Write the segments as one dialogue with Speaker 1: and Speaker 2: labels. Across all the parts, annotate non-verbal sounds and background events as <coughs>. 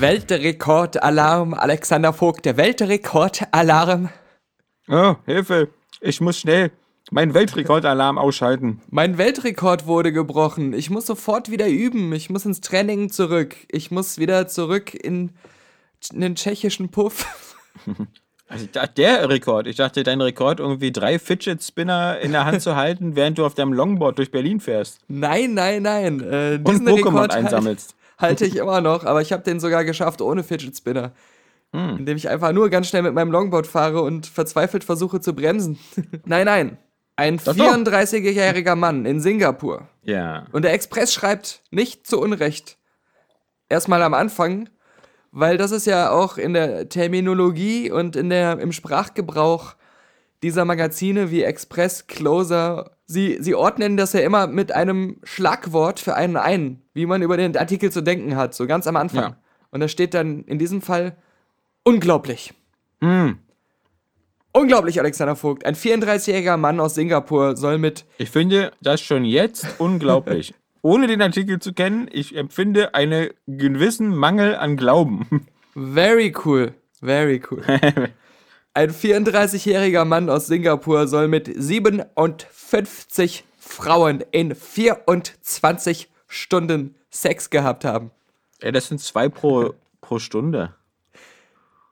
Speaker 1: Weltrekordalarm, Alexander Vogt, der Weltrekordalarm.
Speaker 2: Oh, Hilfe! Ich muss schnell meinen Weltrekordalarm ausschalten.
Speaker 1: Mein Weltrekord wurde gebrochen. Ich muss sofort wieder üben. Ich muss ins Training zurück. Ich muss wieder zurück in, in den tschechischen Puff. <laughs>
Speaker 2: Also der Rekord. Ich dachte, dein Rekord, irgendwie drei Fidget Spinner in der Hand zu halten, <laughs> während du auf deinem Longboard durch Berlin fährst.
Speaker 1: Nein, nein, nein. Äh,
Speaker 2: Und Pokémon einsammelst.
Speaker 1: Halte ich immer noch, aber ich habe den sogar geschafft ohne Fidget Spinner.
Speaker 2: Hm.
Speaker 1: Indem ich einfach nur ganz schnell mit meinem Longboard fahre und verzweifelt versuche zu bremsen. <laughs> nein, nein. Ein
Speaker 2: Doch, doch.
Speaker 1: 34-jähriger Mann in Singapur.
Speaker 2: Ja.
Speaker 1: Und der Express schreibt nicht zu Unrecht. Erstmal am Anfang, weil das ist ja auch in der Terminologie und in der, im Sprachgebrauch dieser Magazine wie Express, Closer, sie, sie ordnen das ja immer mit einem Schlagwort für einen ein, wie man über den Artikel zu denken hat, so ganz am Anfang.
Speaker 2: Ja.
Speaker 1: Und da steht dann in diesem Fall unglaublich.
Speaker 2: Hm.
Speaker 1: Unglaublich, Alexander Vogt. Ein 34-jähriger Mann aus Singapur soll mit
Speaker 2: Ich finde das schon jetzt unglaublich. <laughs> Ohne den Artikel zu kennen, ich empfinde einen gewissen Mangel an Glauben.
Speaker 1: Very cool. Very cool. <laughs> Ein 34-jähriger Mann aus Singapur soll mit 57 Frauen in 24 Stunden Sex gehabt haben.
Speaker 2: Ey, das sind zwei pro, pro Stunde.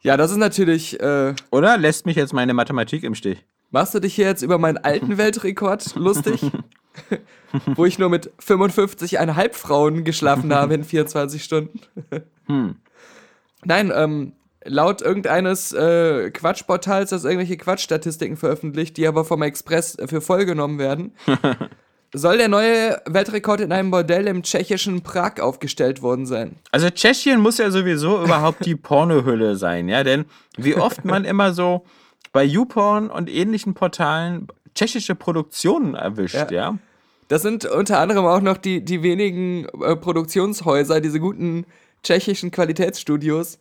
Speaker 1: Ja, das ist natürlich. Äh,
Speaker 2: Oder lässt mich jetzt meine Mathematik im Stich?
Speaker 1: machst du dich hier jetzt über meinen alten Weltrekord <laughs> lustig? Wo ich nur mit 55,5 Frauen geschlafen habe in 24 Stunden. Nein, ähm, laut irgendeines äh, Quatschportals, das irgendwelche Quatschstatistiken veröffentlicht, die aber vom Express für voll genommen werden, <laughs> soll der neue Weltrekord in einem Bordell im tschechischen Prag aufgestellt worden sein.
Speaker 2: Also Tschechien muss ja sowieso überhaupt die Pornohülle sein, ja, denn wie oft man immer so bei YouPorn und ähnlichen Portalen tschechische Produktionen erwischt,
Speaker 1: Ja.
Speaker 2: ja.
Speaker 1: Das sind unter anderem auch noch die, die wenigen äh, Produktionshäuser, diese guten tschechischen Qualitätsstudios,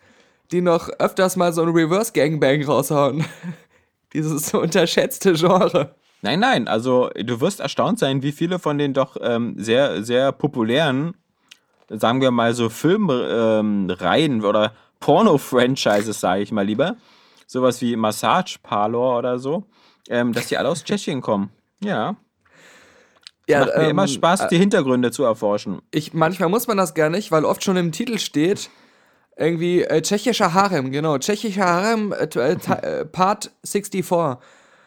Speaker 1: die noch öfters mal so ein Reverse Gangbang raushauen. <laughs> Dieses so unterschätzte Genre.
Speaker 2: Nein, nein, also du wirst erstaunt sein, wie viele von den doch ähm, sehr, sehr populären, sagen wir mal so Filmreihen ähm, oder Porno-Franchises, sage ich mal lieber, sowas wie Massage Parlor oder so, ähm, dass die alle aus Tschechien kommen. Ja.
Speaker 1: Ja,
Speaker 2: Macht mir
Speaker 1: ähm,
Speaker 2: immer Spaß, die Hintergründe zu erforschen.
Speaker 1: Ich, manchmal muss man das gar nicht, weil oft schon im Titel steht, irgendwie äh, tschechischer Harem, genau, tschechischer Harem, äh, äh, äh, Part 64.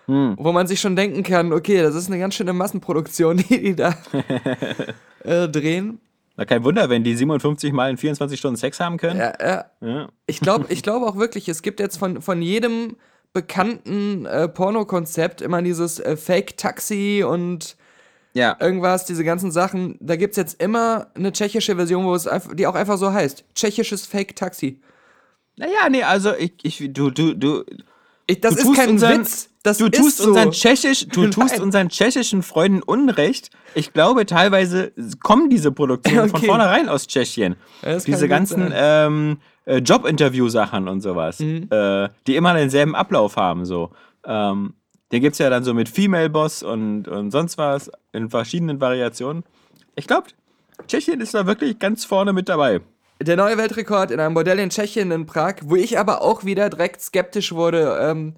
Speaker 1: Wo man sich schon denken kann, okay, das ist eine ganz schöne Massenproduktion, <laughs> die die da äh, drehen.
Speaker 2: Na, kein Wunder, wenn die 57 Mal in 24 Stunden Sex haben können.
Speaker 1: Ja, ja.
Speaker 2: Ja.
Speaker 1: Ich glaube ich glaub auch wirklich, es gibt jetzt von, von jedem bekannten äh, Pornokonzept immer dieses äh, Fake-Taxi und
Speaker 2: ja.
Speaker 1: irgendwas, diese ganzen Sachen. Da gibt es jetzt immer eine tschechische Version, wo es einfach, die auch einfach so heißt. Tschechisches Fake-Taxi.
Speaker 2: Naja, nee, also ich, ich du, du, du,
Speaker 1: Ich, das
Speaker 2: du
Speaker 1: ist kein
Speaker 2: unseren,
Speaker 1: Witz. Das
Speaker 2: du tust
Speaker 1: so.
Speaker 2: unseren tschechisch, du <laughs> tust unseren tschechischen Freunden Unrecht. Ich glaube, teilweise kommen diese Produktionen von
Speaker 1: Okay.
Speaker 2: vornherein aus Tschechien.
Speaker 1: Ja,
Speaker 2: diese ganzen ähm, äh, Jobinterview-Sachen und sowas,
Speaker 1: Mhm.
Speaker 2: äh, die immer denselben Ablauf haben. So. Ähm, den gibt es ja dann so mit Female Boss und, und sonst was in verschiedenen Variationen. Ich glaube, Tschechien ist da wirklich ganz vorne mit dabei.
Speaker 1: Der neue Weltrekord in einem Bordell in Tschechien, in Prag, wo ich aber auch wieder direkt skeptisch wurde, ähm,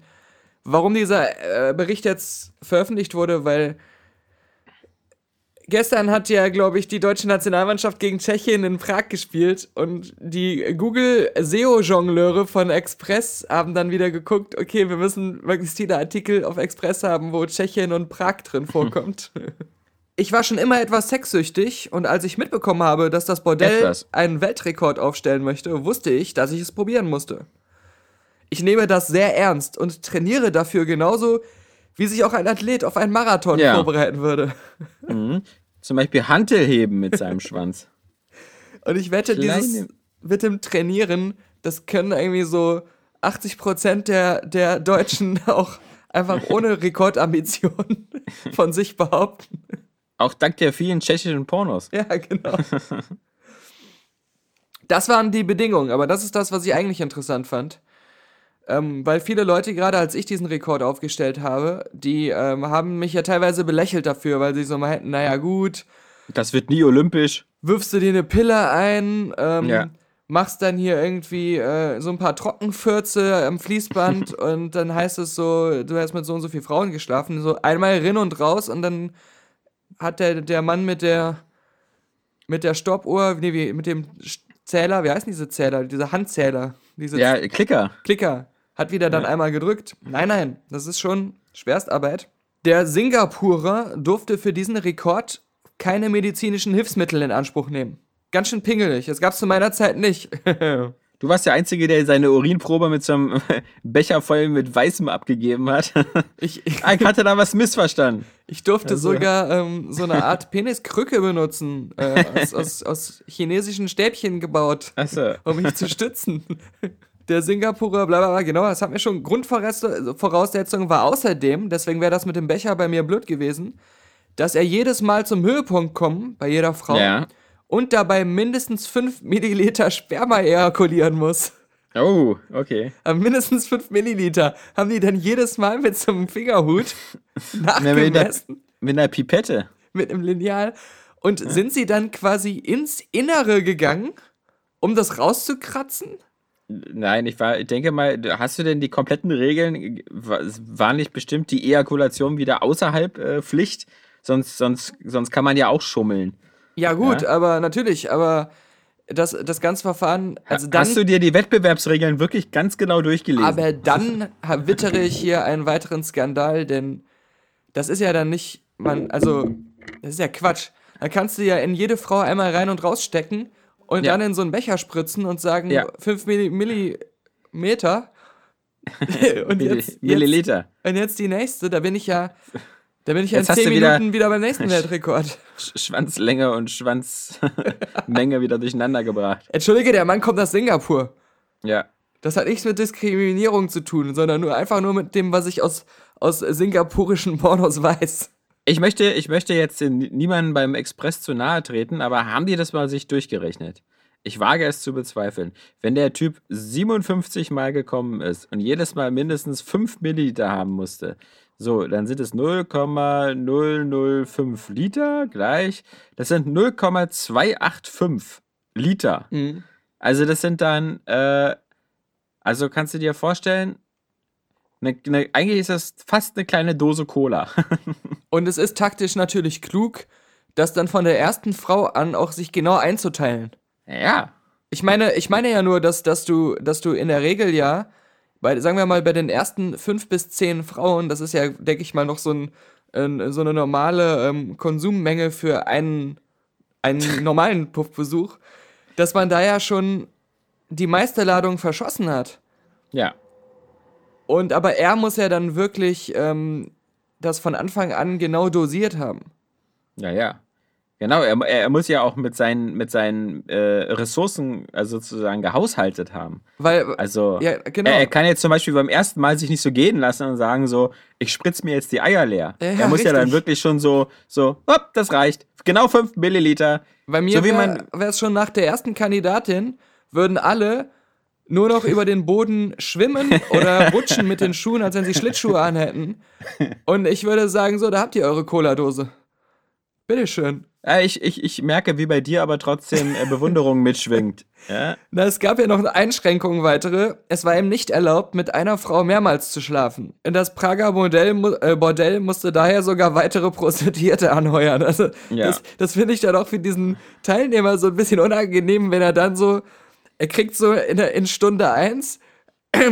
Speaker 1: warum dieser äh, Bericht jetzt veröffentlicht wurde, weil gestern hat ja, glaube ich, die deutsche Nationalmannschaft gegen Tschechien in Prag gespielt und die Google SEO-Jongleure von Express haben dann wieder geguckt, okay, wir müssen möglichst viele Artikel auf Express haben, wo Tschechien und Prag drin vorkommt. <laughs> Ich war schon immer etwas sexsüchtig und als ich mitbekommen habe, dass das Bordell
Speaker 2: Etwas.
Speaker 1: einen Weltrekord aufstellen möchte, wusste ich, dass ich es probieren musste. Ich nehme das sehr ernst und trainiere dafür genauso, wie sich auch ein Athlet auf einen Marathon
Speaker 2: Ja.
Speaker 1: vorbereiten würde.
Speaker 2: zum Beispiel Hantel heben mit seinem Schwanz.
Speaker 1: Und ich wette, dieses
Speaker 2: Kleine-
Speaker 1: mit dem Trainieren, das können irgendwie so 80% der, der Deutschen <laughs> auch einfach ohne Rekordambitionen <laughs> von sich behaupten.
Speaker 2: Auch dank der vielen tschechischen Pornos.
Speaker 1: Ja, genau. <laughs> Das waren die Bedingungen, aber das ist das, was ich eigentlich interessant fand. Ähm, weil viele Leute, gerade als ich diesen Rekord aufgestellt habe, die ähm, haben mich ja teilweise belächelt dafür, weil sie so meinten, naja gut,
Speaker 2: Das wird nie olympisch.
Speaker 1: wirfst du dir eine Pille ein, ähm,
Speaker 2: Ja.
Speaker 1: machst dann hier irgendwie äh, so ein paar Trockenfürze am Fließband <laughs> und dann heißt es so, du hast mit so und so vielen Frauen geschlafen, so einmal rin und raus und dann hat der, der Mann mit der mit der Stoppuhr, nee, wie, mit dem Zähler, wie heißen diese Zähler, diese Handzähler, diese
Speaker 2: Ja, Klicker.
Speaker 1: Klicker. Hat wieder dann einmal gedrückt. Nein, nein, das ist schon Schwerstarbeit. Der Singapurer durfte für diesen Rekord keine medizinischen Hilfsmittel in Anspruch nehmen. Ganz schön pingelig. Das gab's zu meiner Zeit nicht. <laughs>
Speaker 2: Du warst der Einzige, der seine Urinprobe mit so einem <laughs> Becher voll mit Weißem abgegeben hat. <laughs>
Speaker 1: Ich, ich,
Speaker 2: Ich hatte da was missverstanden.
Speaker 1: ich durfte
Speaker 2: Also-
Speaker 1: sogar ähm, so eine Art Peniskrücke benutzen, äh, aus, aus, aus chinesischen Stäbchen gebaut.
Speaker 2: Achso.
Speaker 1: um mich zu stützen. Der Singapurer, bla bla bla, genau, das hat mir schon Grundvoraussetzung war außerdem, deswegen wäre das mit dem Becher bei mir blöd gewesen, dass er jedes Mal zum Höhepunkt kommt, bei jeder Frau,
Speaker 2: Ja.
Speaker 1: und dabei mindestens 5 Milliliter Sperma ejakulieren muss.
Speaker 2: Oh, okay.
Speaker 1: Aber mindestens 5 Milliliter haben die dann jedes Mal mit so einem Fingerhut <laughs> nachgemessen
Speaker 2: mit einer Pipette.
Speaker 1: mit einem Lineal. Und sind sie dann quasi ins Innere gegangen, um das rauszukratzen?
Speaker 2: Nein, ich, war, ich denke mal, hast du denn die kompletten Regeln? Wa- War nicht bestimmt die Ejakulation wieder außerhalb äh, Pflicht? Sonst, sonst, sonst kann man ja auch schummeln.
Speaker 1: Ja, gut,
Speaker 2: Ja.
Speaker 1: aber natürlich, aber das, das ganze Verfahren, also dann,
Speaker 2: Hast du dir die Wettbewerbsregeln wirklich ganz genau durchgelesen?
Speaker 1: aber dann wittere ich hier einen weiteren Skandal, denn das ist ja dann nicht, man, also, das ist ja Quatsch. Dann kannst du ja in jede Frau einmal rein und rausstecken und
Speaker 2: Ja.
Speaker 1: dann in so einen Becher spritzen und sagen,
Speaker 2: Ja.
Speaker 1: 5 Milli Millimeter. <laughs> und, jetzt, jetzt,
Speaker 2: Milliliter.
Speaker 1: und jetzt die nächste, da bin ich ja, da bin ich ja in
Speaker 2: Jetzt hast
Speaker 1: 10
Speaker 2: du wieder-
Speaker 1: Minuten wieder beim nächsten <laughs> Weltrekord.
Speaker 2: Sch- Schwanzlänge und Schwanzmenge wieder durcheinander gebracht.
Speaker 1: Entschuldige, der Mann kommt aus Singapur.
Speaker 2: Ja.
Speaker 1: Das hat nichts mit Diskriminierung zu tun, sondern nur einfach nur mit dem, was ich aus, aus singapurischen Pornos weiß.
Speaker 2: Ich möchte, ich möchte jetzt den- niemandem beim Express zu nahe treten, aber haben die das mal sich durchgerechnet? Ich wage es zu bezweifeln. Wenn der Typ 57 Mal gekommen ist und jedes Mal mindestens 5 Milliliter haben musste, so, dann sind es 0,005 Liter gleich. Das sind 0,285 Liter. Also das sind dann, äh, also kannst du dir vorstellen, ne, ne, eigentlich ist das fast eine kleine Dose Cola. <laughs>
Speaker 1: Und es ist taktisch natürlich klug, das dann von der ersten Frau an auch sich genau einzuteilen.
Speaker 2: ja.
Speaker 1: Ich meine, ich meine ja nur, dass, dass, du, dass du in der Regel ja, bei, sagen wir mal, bei den ersten fünf bis zehn Frauen, das ist ja, denke ich mal, noch so, ein, ein, so eine normale ähm, Konsummenge für einen, einen <laughs> normalen Puffbesuch, dass man da ja schon die meiste Ladung verschossen hat.
Speaker 2: Ja.
Speaker 1: Und aber er muss ja dann wirklich ähm, das von Anfang an genau dosiert haben.
Speaker 2: Ja, ja. Genau, er, er muss ja auch mit seinen, mit seinen äh, Ressourcen also sozusagen gehaushaltet haben.
Speaker 1: Weil,
Speaker 2: Also
Speaker 1: ja, genau.
Speaker 2: er, er kann jetzt zum Beispiel beim ersten Mal sich nicht so gehen lassen und sagen so, ich spritz mir jetzt die Eier leer.
Speaker 1: Ja,
Speaker 2: er muss ja dann
Speaker 1: richtig.
Speaker 2: wirklich schon so, so, hopp, das reicht. Genau 5 Milliliter.
Speaker 1: Bei mir
Speaker 2: so wie
Speaker 1: wäre
Speaker 2: man-
Speaker 1: es schon nach der ersten Kandidatin, würden alle nur noch über den Boden schwimmen oder <laughs> rutschen mit den Schuhen, als wenn sie Schlittschuhe anhätten. Und ich würde sagen, so, da habt ihr eure Cola-Dose. Bitteschön.
Speaker 2: Ja, ich, ich, ich merke, wie bei dir aber trotzdem äh, Bewunderung <laughs> mitschwingt. Ja?
Speaker 1: Na, es gab ja noch Einschränkungen weitere. Es war ihm nicht erlaubt, mit einer Frau mehrmals zu schlafen. In das Prager Bordell, äh, Bordell musste daher sogar weitere Prostituierte anheuern. Also,
Speaker 2: Ja.
Speaker 1: das, das finde ich dann auch für diesen Teilnehmer so ein bisschen unangenehm, wenn er dann so, er kriegt so in, in Stunde eins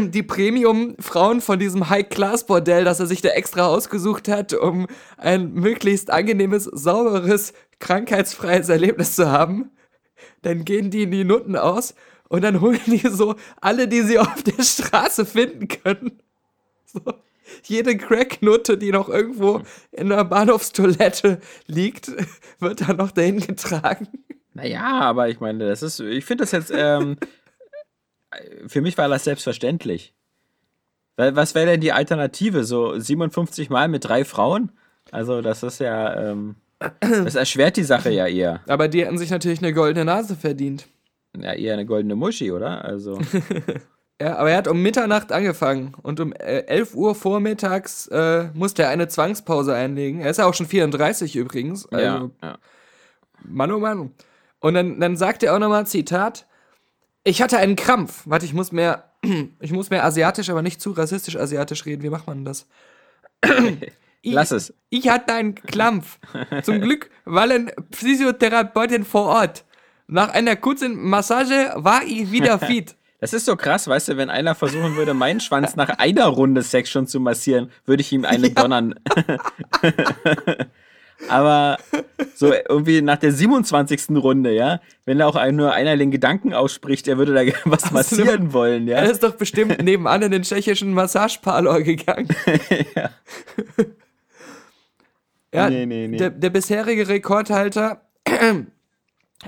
Speaker 1: die Premium-Frauen von diesem High-Class-Bordell, das er sich da extra ausgesucht hat, um ein möglichst angenehmes, sauberes, krankheitsfreies Erlebnis zu haben. Dann gehen die in die Nutten aus und dann holen die so alle, die sie auf der Straße finden können. So. jede Cracknutte, die noch irgendwo in der Bahnhofstoilette liegt, wird da noch dahin getragen.
Speaker 2: Naja, aber ich meine, das ist, ich finde das jetzt, ähm, <laughs> für mich war das selbstverständlich. Weil, was wäre denn die Alternative? So 57 Mal mit drei Frauen? Also, das ist ja, ähm, das erschwert die Sache ja eher.
Speaker 1: Aber die hätten sich natürlich eine goldene Nase verdient.
Speaker 2: Ja, eher eine goldene Muschi, oder? Also, <laughs>
Speaker 1: Ja, aber er hat um Mitternacht angefangen und um äh, 11 Uhr vormittags äh, musste er eine Zwangspause einlegen. Er ist ja auch schon 34 übrigens. Also,
Speaker 2: ja, ja.
Speaker 1: Mann, oh Mann. Und dann, dann sagt er auch nochmal, Zitat, ich hatte einen Krampf. Warte, ich muss mehr, <clears throat> ich muss mehr asiatisch, aber nicht zu rassistisch asiatisch reden. Wie macht man das? <clears throat> Ich,
Speaker 2: Lass es.
Speaker 1: Ich hatte einen Krampf. Zum Glück war eine Physiotherapeutin vor Ort. Nach einer kurzen Massage war ich wieder <laughs> fit.
Speaker 2: Das ist so krass, weißt du, wenn einer versuchen würde, meinen Schwanz nach einer Runde Sex schon zu massieren, würde ich ihm eine <laughs> donnern. <laughs> Aber so irgendwie nach der 27. Runde, ja, wenn da auch ein, nur einer den Gedanken ausspricht, er würde da <laughs> was massieren wollen, ja.
Speaker 1: Er ist doch bestimmt nebenan in den tschechischen Massageparlor gegangen. <laughs>
Speaker 2: ja. <laughs>
Speaker 1: Ja,
Speaker 2: Nee, nee, nee.
Speaker 1: Der, der bisherige Rekordhalter, <clears throat>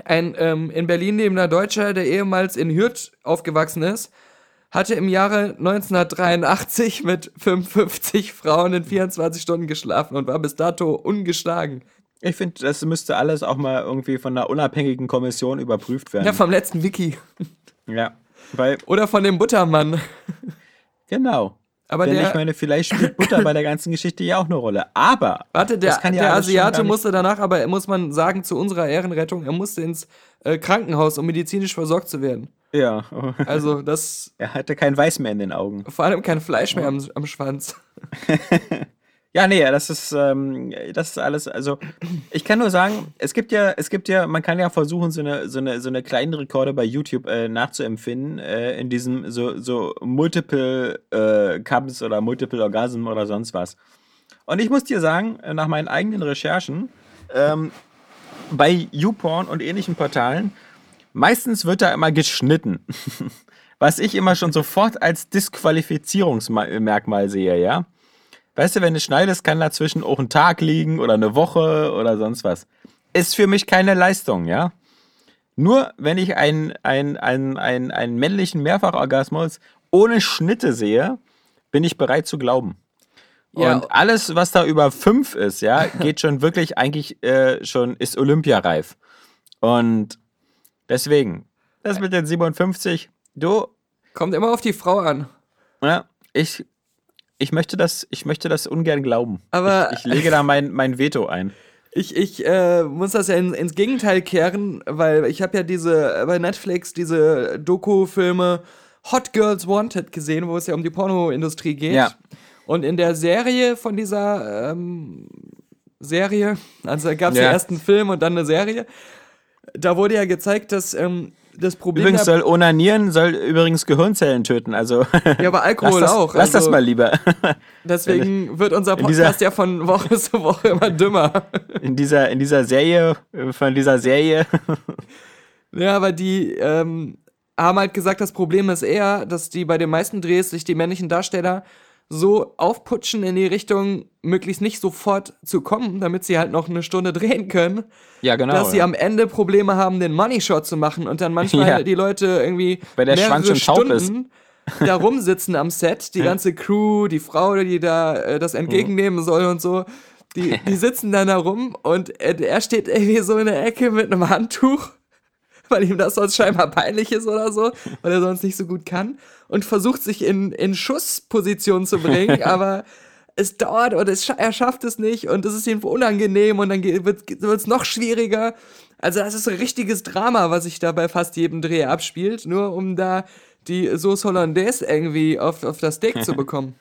Speaker 1: ein ähm, in Berlin lebender Deutscher, der ehemals in Hürth aufgewachsen ist, hatte im Jahre 1983 mit 55 Frauen in 24 Stunden geschlafen und war bis dato ungeschlagen.
Speaker 2: Ich finde, das müsste alles auch mal irgendwie von einer unabhängigen Kommission überprüft werden.
Speaker 1: Ja, vom letzten Wiki.
Speaker 2: Ja, weil,
Speaker 1: Oder von dem Buttermann.
Speaker 2: genau.
Speaker 1: Aber
Speaker 2: Denn
Speaker 1: der,
Speaker 2: ich meine, vielleicht spielt Butter bei der ganzen Geschichte ja auch eine Rolle. Aber,
Speaker 1: warte, der,
Speaker 2: ja
Speaker 1: der Asiate musste danach, aber muss man sagen, zu unserer Ehrenrettung, er musste ins äh, Krankenhaus, um medizinisch versorgt zu werden.
Speaker 2: ja,
Speaker 1: Also das, <laughs>
Speaker 2: er hatte kein Weiß mehr in den Augen.
Speaker 1: vor allem kein Fleisch mehr am, am Schwanz. <laughs>
Speaker 2: Ja, nee, das ist, ähm, das ist alles, also ich kann nur sagen, es gibt ja, es gibt ja, man kann ja versuchen, so eine, so eine, so eine kleinen Rekorde bei YouTube äh, nachzuempfinden, äh, in diesem so, so Multiple äh, Comes oder Multiple Orgasm oder sonst was. Und ich muss dir sagen, nach meinen eigenen Recherchen, ähm, bei YouPorn und ähnlichen Portalen, meistens wird da immer geschnitten. <laughs> Was ich immer schon sofort als Disqualifizierungsmerkmal sehe, ja. Weißt du, wenn du schneidest, kann dazwischen auch ein Tag liegen oder eine Woche oder sonst was. Ist für mich keine Leistung, ja. Nur wenn ich einen, einen, einen, einen, einen männlichen Mehrfachorgasmus ohne Schnitte sehe, bin ich bereit zu glauben.
Speaker 1: Ja.
Speaker 2: Und alles, was da über fünf ist, ja, <laughs> geht schon wirklich eigentlich äh, schon, ist Olympiareif. Und deswegen, das mit den 57, du,
Speaker 1: Kommt immer auf die Frau an.
Speaker 2: ja, ich, ich, möchte das, ich möchte das ungern glauben.
Speaker 1: Aber-
Speaker 2: ich, ich lege da mein, mein Veto ein. <laughs>
Speaker 1: Ich, ich äh, muss das ja in, ins Gegenteil kehren, weil ich habe ja diese äh, bei Netflix diese Doku-Filme Hot Girls Wanted gesehen, wo es ja um die Pornoindustrie geht.
Speaker 2: Ja.
Speaker 1: Und in der Serie von dieser ähm, Serie, also da gab es
Speaker 2: Ja.
Speaker 1: den ersten Film und dann eine Serie, da wurde ja gezeigt, dass ähm, das Problem
Speaker 2: Übrigens soll Onanieren soll übrigens Gehirnzellen töten. Also <laughs>
Speaker 1: ja, aber Alkohol
Speaker 2: lass, das,
Speaker 1: auch.
Speaker 2: lass das
Speaker 1: also
Speaker 2: mal lieber. <laughs>
Speaker 1: Deswegen wird unser
Speaker 2: in dieser-
Speaker 1: Podcast ja von Woche zu Woche immer dümmer.
Speaker 2: In dieser, in dieser Serie, äh, von dieser Serie. <laughs>
Speaker 1: Ja, aber die ähm, haben halt gesagt, das Problem ist eher, dass die bei den meisten Drehs sich die männlichen Darsteller so aufputschen in die Richtung, möglichst nicht sofort zu kommen, damit sie halt noch eine Stunde drehen können,
Speaker 2: Ja, genau.
Speaker 1: dass sie
Speaker 2: ja.
Speaker 1: am Ende Probleme haben, den Money Shot zu machen und dann manchmal <laughs>
Speaker 2: Ja.
Speaker 1: die Leute irgendwie
Speaker 2: Weil der Schwanz
Speaker 1: mehrere
Speaker 2: schon taub ist.
Speaker 1: Stunden da rumsitzen am Set, die <laughs> ganze Crew, die Frau, die da äh, das entgegennehmen soll und so. Die, <laughs> die sitzen dann da rum und er, er steht irgendwie so in der Ecke mit einem Handtuch, weil ihm das sonst scheinbar peinlich ist oder so, weil er sonst nicht so gut kann und versucht sich in, in Schussposition zu bringen, <laughs> aber es dauert und es, er schafft es nicht und es ist ihm unangenehm und dann wird es noch schwieriger. Also das ist ein richtiges Drama, was sich da bei fast jedem Dreh abspielt, nur um da die Sauce Hollandaise irgendwie auf, auf das Steak zu <laughs> bekommen.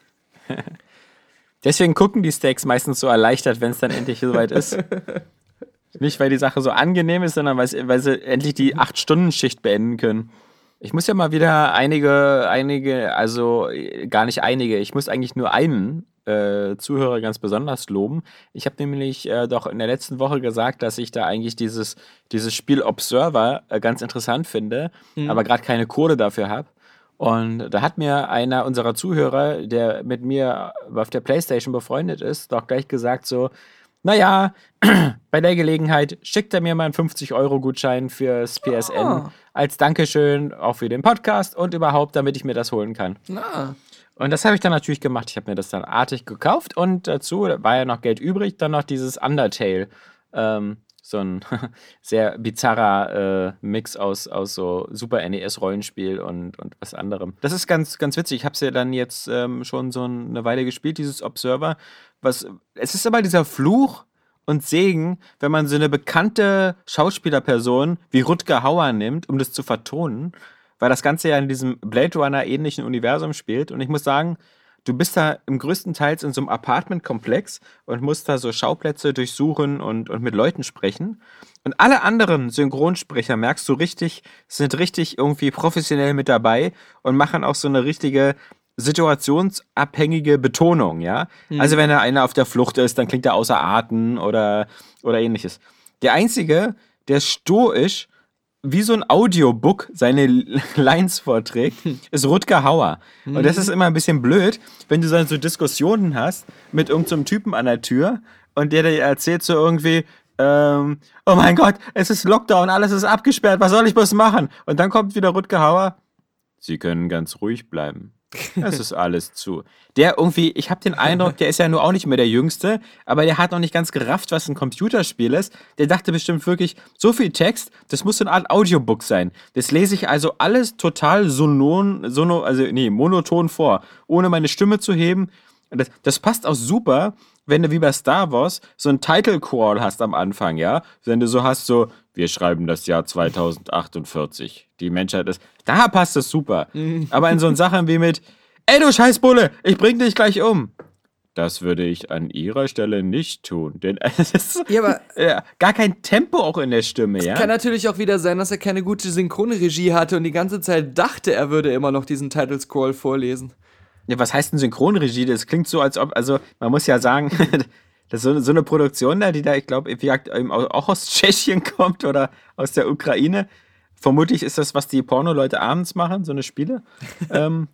Speaker 2: Deswegen gucken die Steaks meistens so erleichtert, wenn es dann endlich soweit ist. <laughs> Nicht, weil die Sache so angenehm ist, sondern weil, sie- endlich die 8-Stunden-Schicht beenden können. Ich muss ja mal wieder einige, einige, also äh, gar nicht einige, ich muss eigentlich nur einen äh, Zuhörer ganz besonders loben. Ich habe nämlich äh, doch in der letzten Woche gesagt, dass ich da eigentlich dieses, dieses Spiel Observer äh, ganz interessant finde, aber gerade keine Kohle dafür habe. Und da hat mir einer unserer Zuhörer, der mit mir auf der Playstation befreundet ist, doch gleich gesagt so, naja, <clears throat> bei der Gelegenheit schickt er mir mal einen 50-Euro-Gutschein fürs PSN
Speaker 1: Ah.
Speaker 2: als Dankeschön auch für den Podcast und überhaupt, damit ich mir das holen kann.
Speaker 1: Na,
Speaker 2: Und das habe ich dann natürlich gemacht. Ich habe mir das dann artig gekauft und dazu war ja noch Geld übrig, dann noch dieses Undertale. Ähm, so ein <laughs> sehr bizarrer äh, Mix aus, aus so Super NES-Rollenspiel und, und was anderem. Das ist ganz, ganz witzig. Ich habe es ja dann jetzt ähm, schon so eine Weile gespielt, dieses Observer. Was, es ist aber dieser Fluch und Segen, wenn man so eine bekannte Schauspielerperson wie Rutger Hauer nimmt, um das zu vertonen, weil das Ganze ja in diesem Blade Runner ähnlichen Universum spielt. Und ich muss sagen, du bist da im größten Teils in so einem Apartmentkomplex und musst da so Schauplätze durchsuchen und, und mit Leuten sprechen. Und alle anderen Synchronsprecher, merkst du richtig, sind richtig irgendwie professionell mit dabei und machen auch so eine richtige situationsabhängige Betonung, ja. Also wenn da einer auf der Flucht ist, dann klingt er außer Atem oder, oder ähnliches. Der Einzige, der stoisch wie so ein Audiobook seine <laughs> Lines vorträgt, ist Rutger Hauer. Und das ist immer ein bisschen blöd, wenn du dann so Diskussionen hast mit irgendeinem so Typen an der Tür und der dir erzählt so irgendwie, ähm, oh mein Gott, es ist Lockdown, alles ist abgesperrt, was soll ich bloß machen? Und dann kommt wieder Rutger Hauer. Sie können ganz ruhig bleiben. Es ist alles zu. Der irgendwie, ich habe den Eindruck, der ist ja nur auch nicht mehr der Jüngste, aber der hat noch nicht ganz gerafft, was ein Computerspiel ist. Der dachte bestimmt wirklich, so viel Text, das muss so eine Art Audiobook sein. Das lese ich also alles total sonon, sono, also nee, monoton vor, ohne meine Stimme zu heben. Das, das passt auch super, wenn du wie bei Star Wars so ein Title Crawl hast am Anfang, ja? Wenn du so hast, so, wir schreiben das Jahr 2048. Die Menschheit ist. Da passt es super. <laughs> Aber in so Sachen wie mit, ey du Scheißbulle, ich bring dich gleich um. Das würde ich an ihrer Stelle nicht tun. Denn <laughs> es ist
Speaker 1: Ja, aber-
Speaker 2: äh, gar kein Tempo auch in der Stimme, ja?
Speaker 1: Kann natürlich auch wieder sein, dass er keine gute Synchronregie hatte und die ganze Zeit dachte, er würde immer noch diesen Title Scroll vorlesen.
Speaker 2: Ja, was heißt denn Synchronregie? Das klingt so, als ob, also man muss ja sagen, <laughs> das ist so, so eine Produktion da, die da, ich glaube, auch aus <laughs> Tschechien kommt oder aus der Ukraine. Vermutlich ist das, was die Porno-Leute abends machen, so eine Spiele. <laughs> ähm,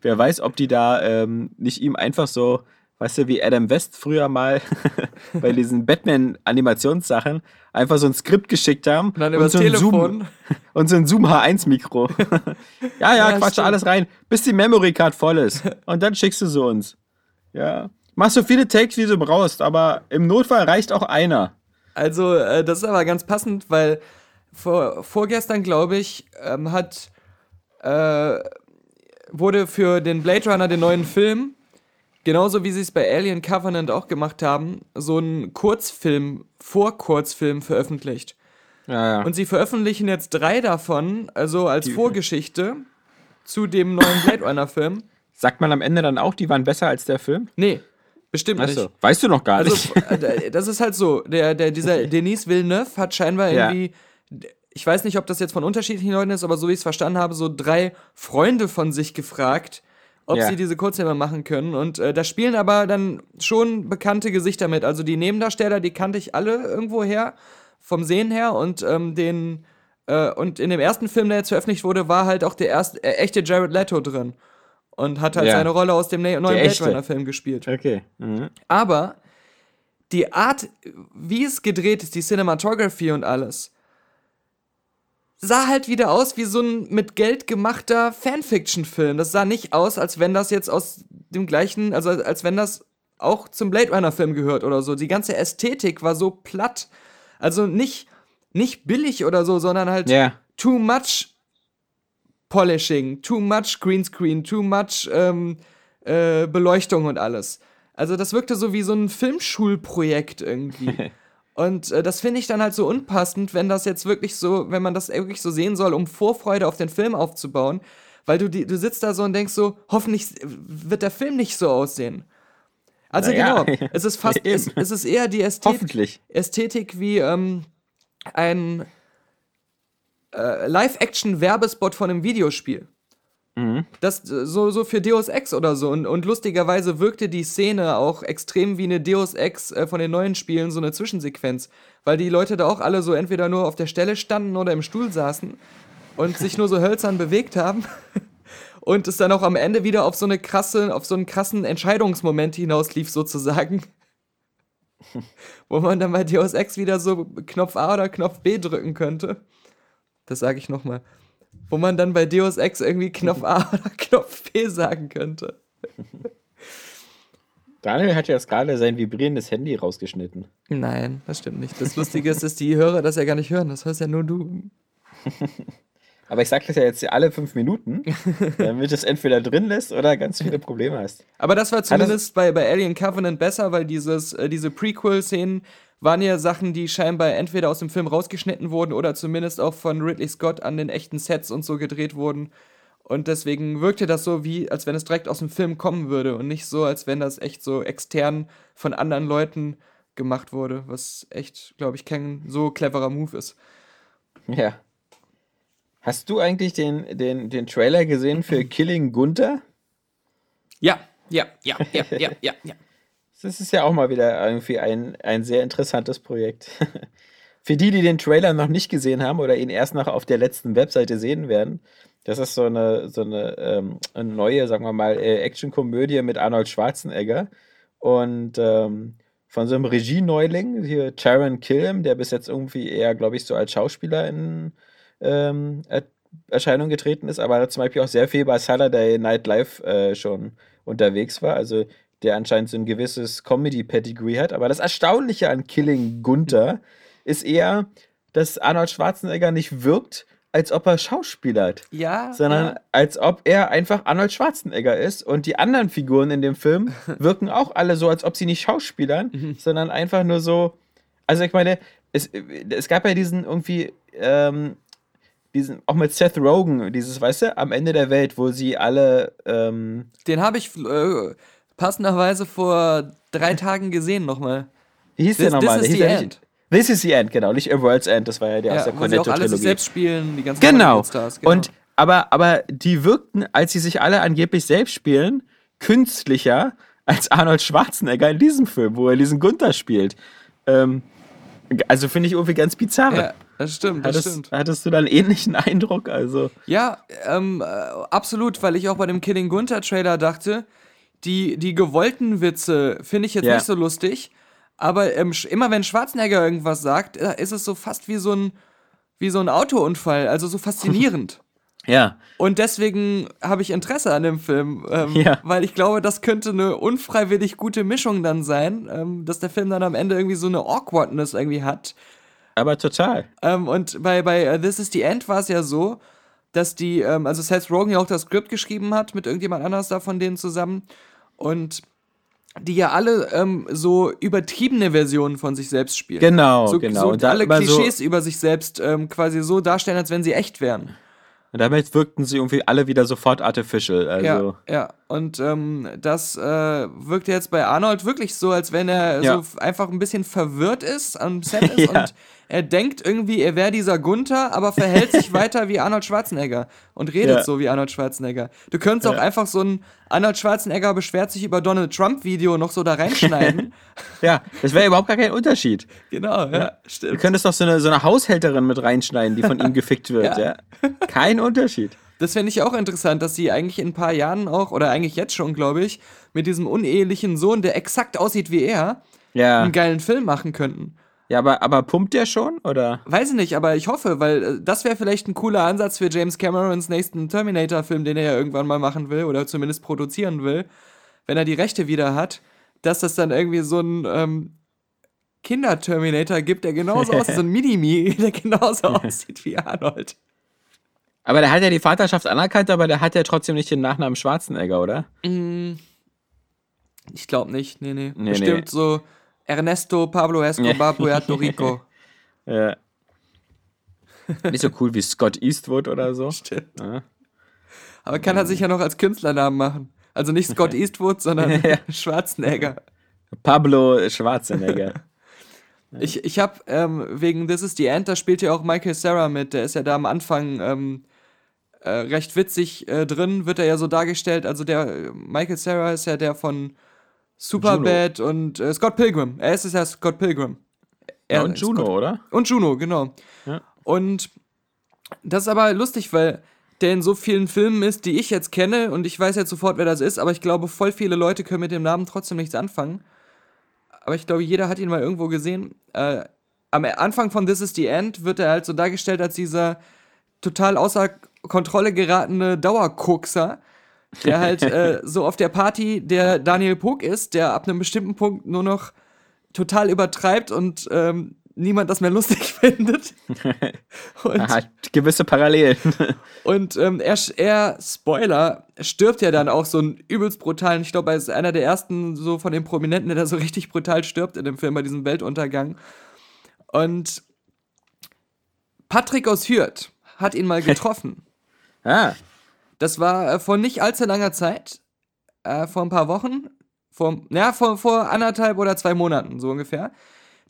Speaker 2: wer weiß, ob die da ähm, nicht ihm einfach so, weißt du, wie Adam West früher mal <laughs> bei diesen Batman-Animationssachen einfach so ein Skript geschickt haben.
Speaker 1: Und dann übers
Speaker 2: so ein Zoom,
Speaker 1: Telefon.
Speaker 2: und so ein Zoom H1-Mikro. ja, ja,
Speaker 1: Ja,
Speaker 2: quatsch
Speaker 1: stimmt.
Speaker 2: alles rein, bis die Memory Card voll ist. Und dann schickst du sie uns. Ja. Machst so viele Takes, wie du brauchst, aber im Notfall reicht auch einer.
Speaker 1: Also, äh, das ist aber ganz passend, weil vor, vorgestern, glaube ich, ähm, hat äh, wurde für den Blade Runner, den neuen Film, genauso wie sie es bei Alien Covenant auch gemacht haben, so ein Kurzfilm, Vorkurzfilm veröffentlicht.
Speaker 2: Ja, ja.
Speaker 1: Und sie veröffentlichen jetzt drei davon, also als Vorgeschichte zu dem neuen Blade Runner Film.
Speaker 2: Sagt man am Ende dann auch, die waren besser als der Film?
Speaker 1: Nee, bestimmt nicht.
Speaker 2: Achso, weißt du noch gar
Speaker 1: Also,
Speaker 2: nicht.
Speaker 1: äh, das ist halt so. Der, der, dieser <laughs> Denis Villeneuve hat scheinbar
Speaker 2: Ja.
Speaker 1: irgendwie, ich weiß nicht, ob das jetzt von unterschiedlichen Leuten ist, aber so wie ich es verstanden habe, so drei Freunde von sich gefragt, ob
Speaker 2: Ja.
Speaker 1: sie diese Kurzfilme machen können. Und äh, da spielen aber dann schon bekannte Gesichter mit. Also die Nebendarsteller, die kannte ich alle irgendwo her, vom Sehen her. Und ähm, den äh, und in dem ersten Film, der jetzt veröffentlicht wurde, war halt auch der erste, äh, echte Jared Leto drin. Und hat halt
Speaker 2: Ja.
Speaker 1: seine Rolle aus dem ne- neuen Blade
Speaker 2: echte.
Speaker 1: Runner Film gespielt.
Speaker 2: Okay. Mhm.
Speaker 1: Aber die Art, wie es gedreht ist, die Cinematography und alles, sah halt wieder aus wie so ein mit Geld gemachter Fanfiction-Film. Das sah nicht aus, als wenn das jetzt aus dem gleichen, also als wenn das auch zum Blade Runner-Film gehört oder so. Die ganze Ästhetik war so platt. Also nicht, nicht billig oder so, sondern halt
Speaker 2: Ja.
Speaker 1: too much Polishing, too much Greenscreen, too much ähm, äh, Beleuchtung und alles. Also das wirkte so wie so ein Filmschulprojekt irgendwie. <laughs> und äh, das finde ich dann halt so unpassend, wenn das jetzt wirklich so, wenn man das wirklich so sehen soll, um Vorfreude auf den Film aufzubauen. Weil du, die, du sitzt da so und denkst so, hoffentlich wird der Film nicht so aussehen. Also
Speaker 2: Naja,
Speaker 1: genau, <laughs> es ist fast, es, es ist eher die Ästhetik,
Speaker 2: Hoffentlich.
Speaker 1: Ästhetik wie ähm, ein äh, Live-Action-Werbespot von einem Videospiel. Das äh, so, so für Deus Ex oder so. Und, und lustigerweise wirkte die Szene auch extrem wie eine Deus Ex äh, von den neuen Spielen, so eine Zwischensequenz. Weil die Leute da auch alle so entweder nur auf der Stelle standen oder im Stuhl saßen und sich nur so hölzern bewegt haben. <laughs> und es dann auch am Ende wieder auf so eine krasse, auf so einen krassen Entscheidungsmoment hinauslief sozusagen. <laughs> Wo man dann bei Deus Ex wieder so Knopf A oder Knopf B drücken könnte. Das sage ich nochmal. Wo man dann bei Deus Ex irgendwie Knopf A <laughs> oder Knopf B sagen könnte.
Speaker 2: Daniel hat ja jetzt gerade sein vibrierendes Handy rausgeschnitten.
Speaker 1: Nein, das stimmt nicht. Das Lustige ist, dass die Hörer das ja gar nicht hören. Das hörst ja nur du. <laughs>
Speaker 2: Aber ich sage das ja jetzt alle fünf Minuten, <laughs> damit es entweder drin lässt oder ganz viele Probleme hast.
Speaker 1: Aber das war zumindest bei, bei Alien Covenant besser, weil dieses, äh, diese Prequel-Szenen waren ja Sachen, die scheinbar entweder aus dem Film rausgeschnitten wurden oder zumindest auch von Ridley Scott an den echten Sets und so gedreht wurden. Und deswegen wirkte das so, wie als wenn es direkt aus dem Film kommen würde und nicht so, als wenn das echt so extern von anderen Leuten gemacht wurde, was echt, glaube ich, kein so cleverer Move ist.
Speaker 2: Ja. Hast du eigentlich den, den, den Trailer gesehen für <clears throat> Killing Gunther?
Speaker 1: Ja, ja, ja, ja, ja, ja, ja.
Speaker 2: Das ist ja auch mal wieder irgendwie ein, ein sehr interessantes Projekt. <laughs> Für die, die den Trailer noch nicht gesehen haben oder ihn erst noch auf der letzten Webseite sehen werden, das ist so eine, so eine, ähm, eine neue, sagen wir mal, äh, Actionkomödie mit Arnold Schwarzenegger und ähm, von so einem Regie-Neuling, hier Taron Killam, der bis jetzt irgendwie eher, glaube ich, so als Schauspieler in ähm, Er- Erscheinung getreten ist, aber zum Beispiel auch sehr viel bei Saturday Night Live äh, schon unterwegs war. Also der anscheinend so ein gewisses Comedy-Pedigree hat. Aber das Erstaunliche an Killing Gunther ist eher, dass Arnold Schwarzenegger nicht wirkt, als ob er schauspielert
Speaker 1: Ja,
Speaker 2: sondern
Speaker 1: ja.
Speaker 2: als ob er einfach Arnold Schwarzenegger ist und die anderen Figuren in dem Film <laughs> wirken auch alle so, als ob sie nicht schauspielern,
Speaker 1: Mhm.
Speaker 2: sondern einfach nur so. Also ich meine, es, es gab ja diesen irgendwie, ähm, diesen, auch mit Seth Rogen, dieses, weißt du, am Ende der Welt, wo sie alle, ähm,
Speaker 1: Den habe ich äh, passenderweise vor drei Tagen gesehen nochmal.
Speaker 2: wie hieß
Speaker 1: This-
Speaker 2: der nochmal?
Speaker 1: This is
Speaker 2: Der
Speaker 1: the End.
Speaker 2: This is the End, genau, nicht A World's End, das war ja der aus
Speaker 1: Ja,
Speaker 2: der
Speaker 1: alle sich
Speaker 2: Cornetto-Trilogie.
Speaker 1: selbst spielen, die ganzen
Speaker 2: Genau.
Speaker 1: Hollywood-Stars,
Speaker 2: Und aber, aber die wirkten, als sie sich alle angeblich selbst spielen, künstlicher als Arnold Schwarzenegger in diesem Film, wo er diesen Gunther spielt. Ähm, also finde ich irgendwie ganz bizarr.
Speaker 1: ja, das stimmt, das
Speaker 2: hattest,
Speaker 1: stimmt.
Speaker 2: hattest du da einen ähnlichen Eindruck? Also,
Speaker 1: Ja, ähm, äh, absolut, weil ich auch bei dem Killing Gunther Trailer dachte, die, die gewollten Witze finde ich jetzt
Speaker 2: Ja.
Speaker 1: nicht so lustig, aber ähm, immer wenn Schwarzenegger irgendwas sagt, äh, ist es so fast wie so ein, wie so ein Autounfall, also so faszinierend. <laughs>
Speaker 2: ja.
Speaker 1: Und deswegen habe ich Interesse an dem Film, ähm,
Speaker 2: Ja.
Speaker 1: weil ich glaube, das könnte eine unfreiwillig gute Mischung dann sein, ähm, dass der Film dann am Ende irgendwie so eine Awkwardness irgendwie hat.
Speaker 2: Aber total.
Speaker 1: Ähm, und bei, bei äh, This is the End war es ja so, dass die, ähm, also Seth Rogen ja auch das Skript geschrieben hat mit irgendjemand anders da von denen zusammen und die ja alle ähm, so übertriebene Versionen von sich selbst spielen.
Speaker 2: Genau,
Speaker 1: so,
Speaker 2: genau.
Speaker 1: So
Speaker 2: Und
Speaker 1: alle
Speaker 2: immer so-
Speaker 1: Klischees über sich selbst ähm, quasi so darstellen, als wenn sie echt wären.
Speaker 2: Und damit wirkten sie irgendwie alle wieder sofort artificial. Also,
Speaker 1: Ja, ja. Und ähm, das äh, wirkt jetzt bei Arnold wirklich so, als wenn er
Speaker 2: Ja.
Speaker 1: so einfach ein bisschen verwirrt ist am Set <laughs> ist
Speaker 2: Ja.
Speaker 1: und er denkt irgendwie, er wäre dieser Gunther, aber verhält sich <laughs> weiter wie Arnold Schwarzenegger und redet
Speaker 2: Ja.
Speaker 1: so wie Arnold Schwarzenegger. Du könntest auch einfach so ein Arnold Schwarzenegger beschwert sich über Donald Trump Video noch so da reinschneiden. <laughs>
Speaker 2: ja, das wäre überhaupt gar kein Unterschied.
Speaker 1: genau, ja,
Speaker 2: Du
Speaker 1: stimmt.
Speaker 2: könntest doch so eine, so eine Haushälterin mit reinschneiden, die von ihm gefickt wird.
Speaker 1: Ja.
Speaker 2: Kein Unterschied.
Speaker 1: Das fände ich auch interessant, dass sie eigentlich in ein paar Jahren auch, oder eigentlich jetzt schon, glaube ich, mit diesem unehelichen Sohn, der exakt aussieht wie er,
Speaker 2: Ja,
Speaker 1: einen geilen Film machen könnten.
Speaker 2: ja aber, aber pumpt der schon? Oder?
Speaker 1: Weiß ich nicht, aber ich hoffe, weil äh, das wäre vielleicht ein cooler Ansatz für James Camerons nächsten Terminator-Film, den er ja irgendwann mal machen will oder zumindest produzieren will, wenn er die Rechte wieder hat, dass das dann irgendwie so ein ähm, Kinder-Terminator gibt, der genauso <laughs> aussieht, so ein Mini-Me, <laughs> der genauso <laughs> aussieht wie Arnold.
Speaker 2: Aber der hat ja die Vaterschaft anerkannt, aber der hat ja trotzdem nicht den Nachnamen Schwarzenegger, oder?
Speaker 1: Ich glaube nicht, nee, nee.
Speaker 2: Nee,
Speaker 1: Bestimmt
Speaker 2: nee.
Speaker 1: so Ernesto Pablo Escobar Puerto Rico. <laughs>
Speaker 2: Ja. nicht so cool wie Scott Eastwood oder so. <laughs>
Speaker 1: Stimmt.
Speaker 2: Ja.
Speaker 1: Aber kann er sich ja noch als Künstlernamen machen. Also nicht Scott <laughs> Eastwood, sondern. Schwarzenegger.
Speaker 2: Pablo Schwarzenegger.
Speaker 1: Ich, ich habe ähm, wegen This is the End, da spielt ja auch Michael Sarah mit. Der ist ja da am Anfang ähm, äh, recht witzig äh, drin, wird er ja so dargestellt. Also der Michael Sarah ist ja der von Superbad und äh, Scott Pilgrim. Er ist es ja Scott Pilgrim.
Speaker 2: Ja,
Speaker 1: Er-
Speaker 2: und Juno,
Speaker 1: Scott-
Speaker 2: oder?
Speaker 1: Und Juno, genau.
Speaker 2: Ja.
Speaker 1: Und das ist aber lustig, weil der in so vielen Filmen ist, die ich jetzt kenne und ich weiß jetzt sofort, wer das ist, aber ich glaube, voll viele Leute können mit dem Namen trotzdem nichts anfangen. Aber ich glaube, jeder hat ihn mal irgendwo gesehen. Äh, am Anfang von This is the End wird er halt so dargestellt als dieser total außer Kontrolle geratene Dauerkokser, der halt <laughs> äh, so auf der Party der Daniel Pog ist, der ab einem bestimmten Punkt nur noch total übertreibt und ähm, niemand das mehr lustig <laughs> findet. <laughs> Und,
Speaker 2: Hat gewisse Parallelen.
Speaker 1: und ähm, er, er, Spoiler, stirbt ja dann auch so einen übelst brutalen, ich glaube, er ist einer der ersten so von den Prominenten, der da so richtig brutal stirbt in dem Film bei diesem Weltuntergang. Und Patrick aus Hürth hat ihn mal getroffen.
Speaker 2: Ah,
Speaker 1: Das war äh, vor nicht allzu langer Zeit, äh, vor ein paar Wochen, vor, ja, vor, vor anderthalb oder zwei Monaten, so ungefähr.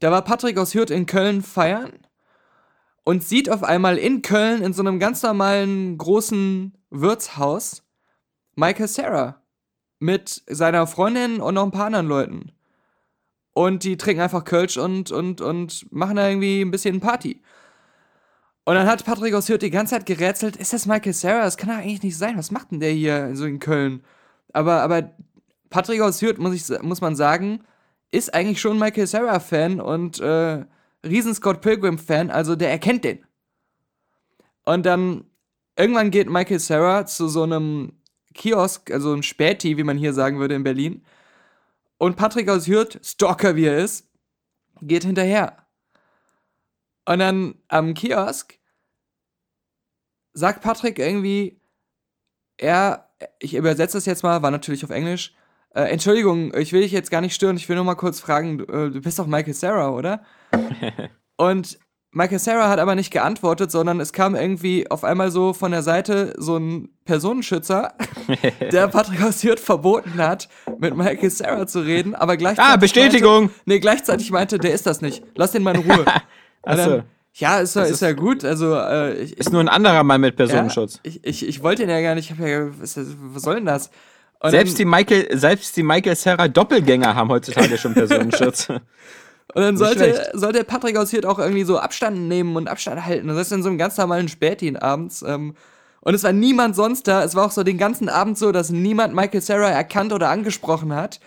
Speaker 1: Da war Patrick aus Hürth in Köln feiern und sieht auf einmal in Köln in so einem ganz normalen großen Wirtshaus Michael Sarah mit seiner Freundin und noch ein paar anderen Leuten. Und die trinken einfach Kölsch und, und, und machen da irgendwie ein bisschen Party. Und dann hat Patrick aus Hürth die ganze Zeit gerätselt, ist das Michael Sarah? Das kann doch eigentlich nicht sein. Was macht denn der hier so in Köln? Aber, aber Patrick aus Hürth, muss, ich, muss man sagen, ist eigentlich schon Michael Sarah-Fan und äh, riesen Scott Pilgrim-Fan, also der erkennt den. Und dann irgendwann geht Michael Sarah zu so einem Kiosk, also ein Späti, wie man hier sagen würde in Berlin. Und Patrick aus Hürth, Stalker wie er ist, geht hinterher. Und dann am Kiosk sagt Patrick irgendwie, er, ich übersetze das jetzt mal, war natürlich auf Englisch. Äh, Entschuldigung, ich will dich jetzt gar nicht stören, ich will nur mal kurz fragen, du, äh, du bist doch Michael Sarah, oder? <laughs> Und Michael Sarah hat aber nicht geantwortet, sondern es kam irgendwie auf einmal so von der Seite so ein Personenschützer, <laughs> der Patrick aus Hürth verboten hat, mit Michael Sarah zu reden, aber gleichzeitig.
Speaker 2: Ah, Bestätigung!
Speaker 1: Meinte, nee, gleichzeitig meinte, der ist das nicht. Lass den mal in Ruhe. <laughs>
Speaker 2: Achso.
Speaker 1: dann, ja, ist ja, ist ja gut. Also, äh, ich,
Speaker 2: Ist nur ein anderer Mann mit
Speaker 1: ja,
Speaker 2: Personenschutz.
Speaker 1: ich, ich, ich wollte ihn ja gar nicht. Ich hab ja, was, was soll denn das? Und
Speaker 2: Selbst die
Speaker 1: dann,
Speaker 2: Michael, selbst die Michael Sarah Doppelgänger haben heutzutage schon <laughs> Personenschutz.
Speaker 1: und dann sollte, sollte Patrick aus Hürth auch irgendwie so Abstand nehmen und Abstand halten. Das ist in so einem ganz normalen Spätchen abends. Ähm, und es war niemand sonst da. Es war auch so den ganzen Abend so, dass niemand Michael Sarah erkannt oder angesprochen hat.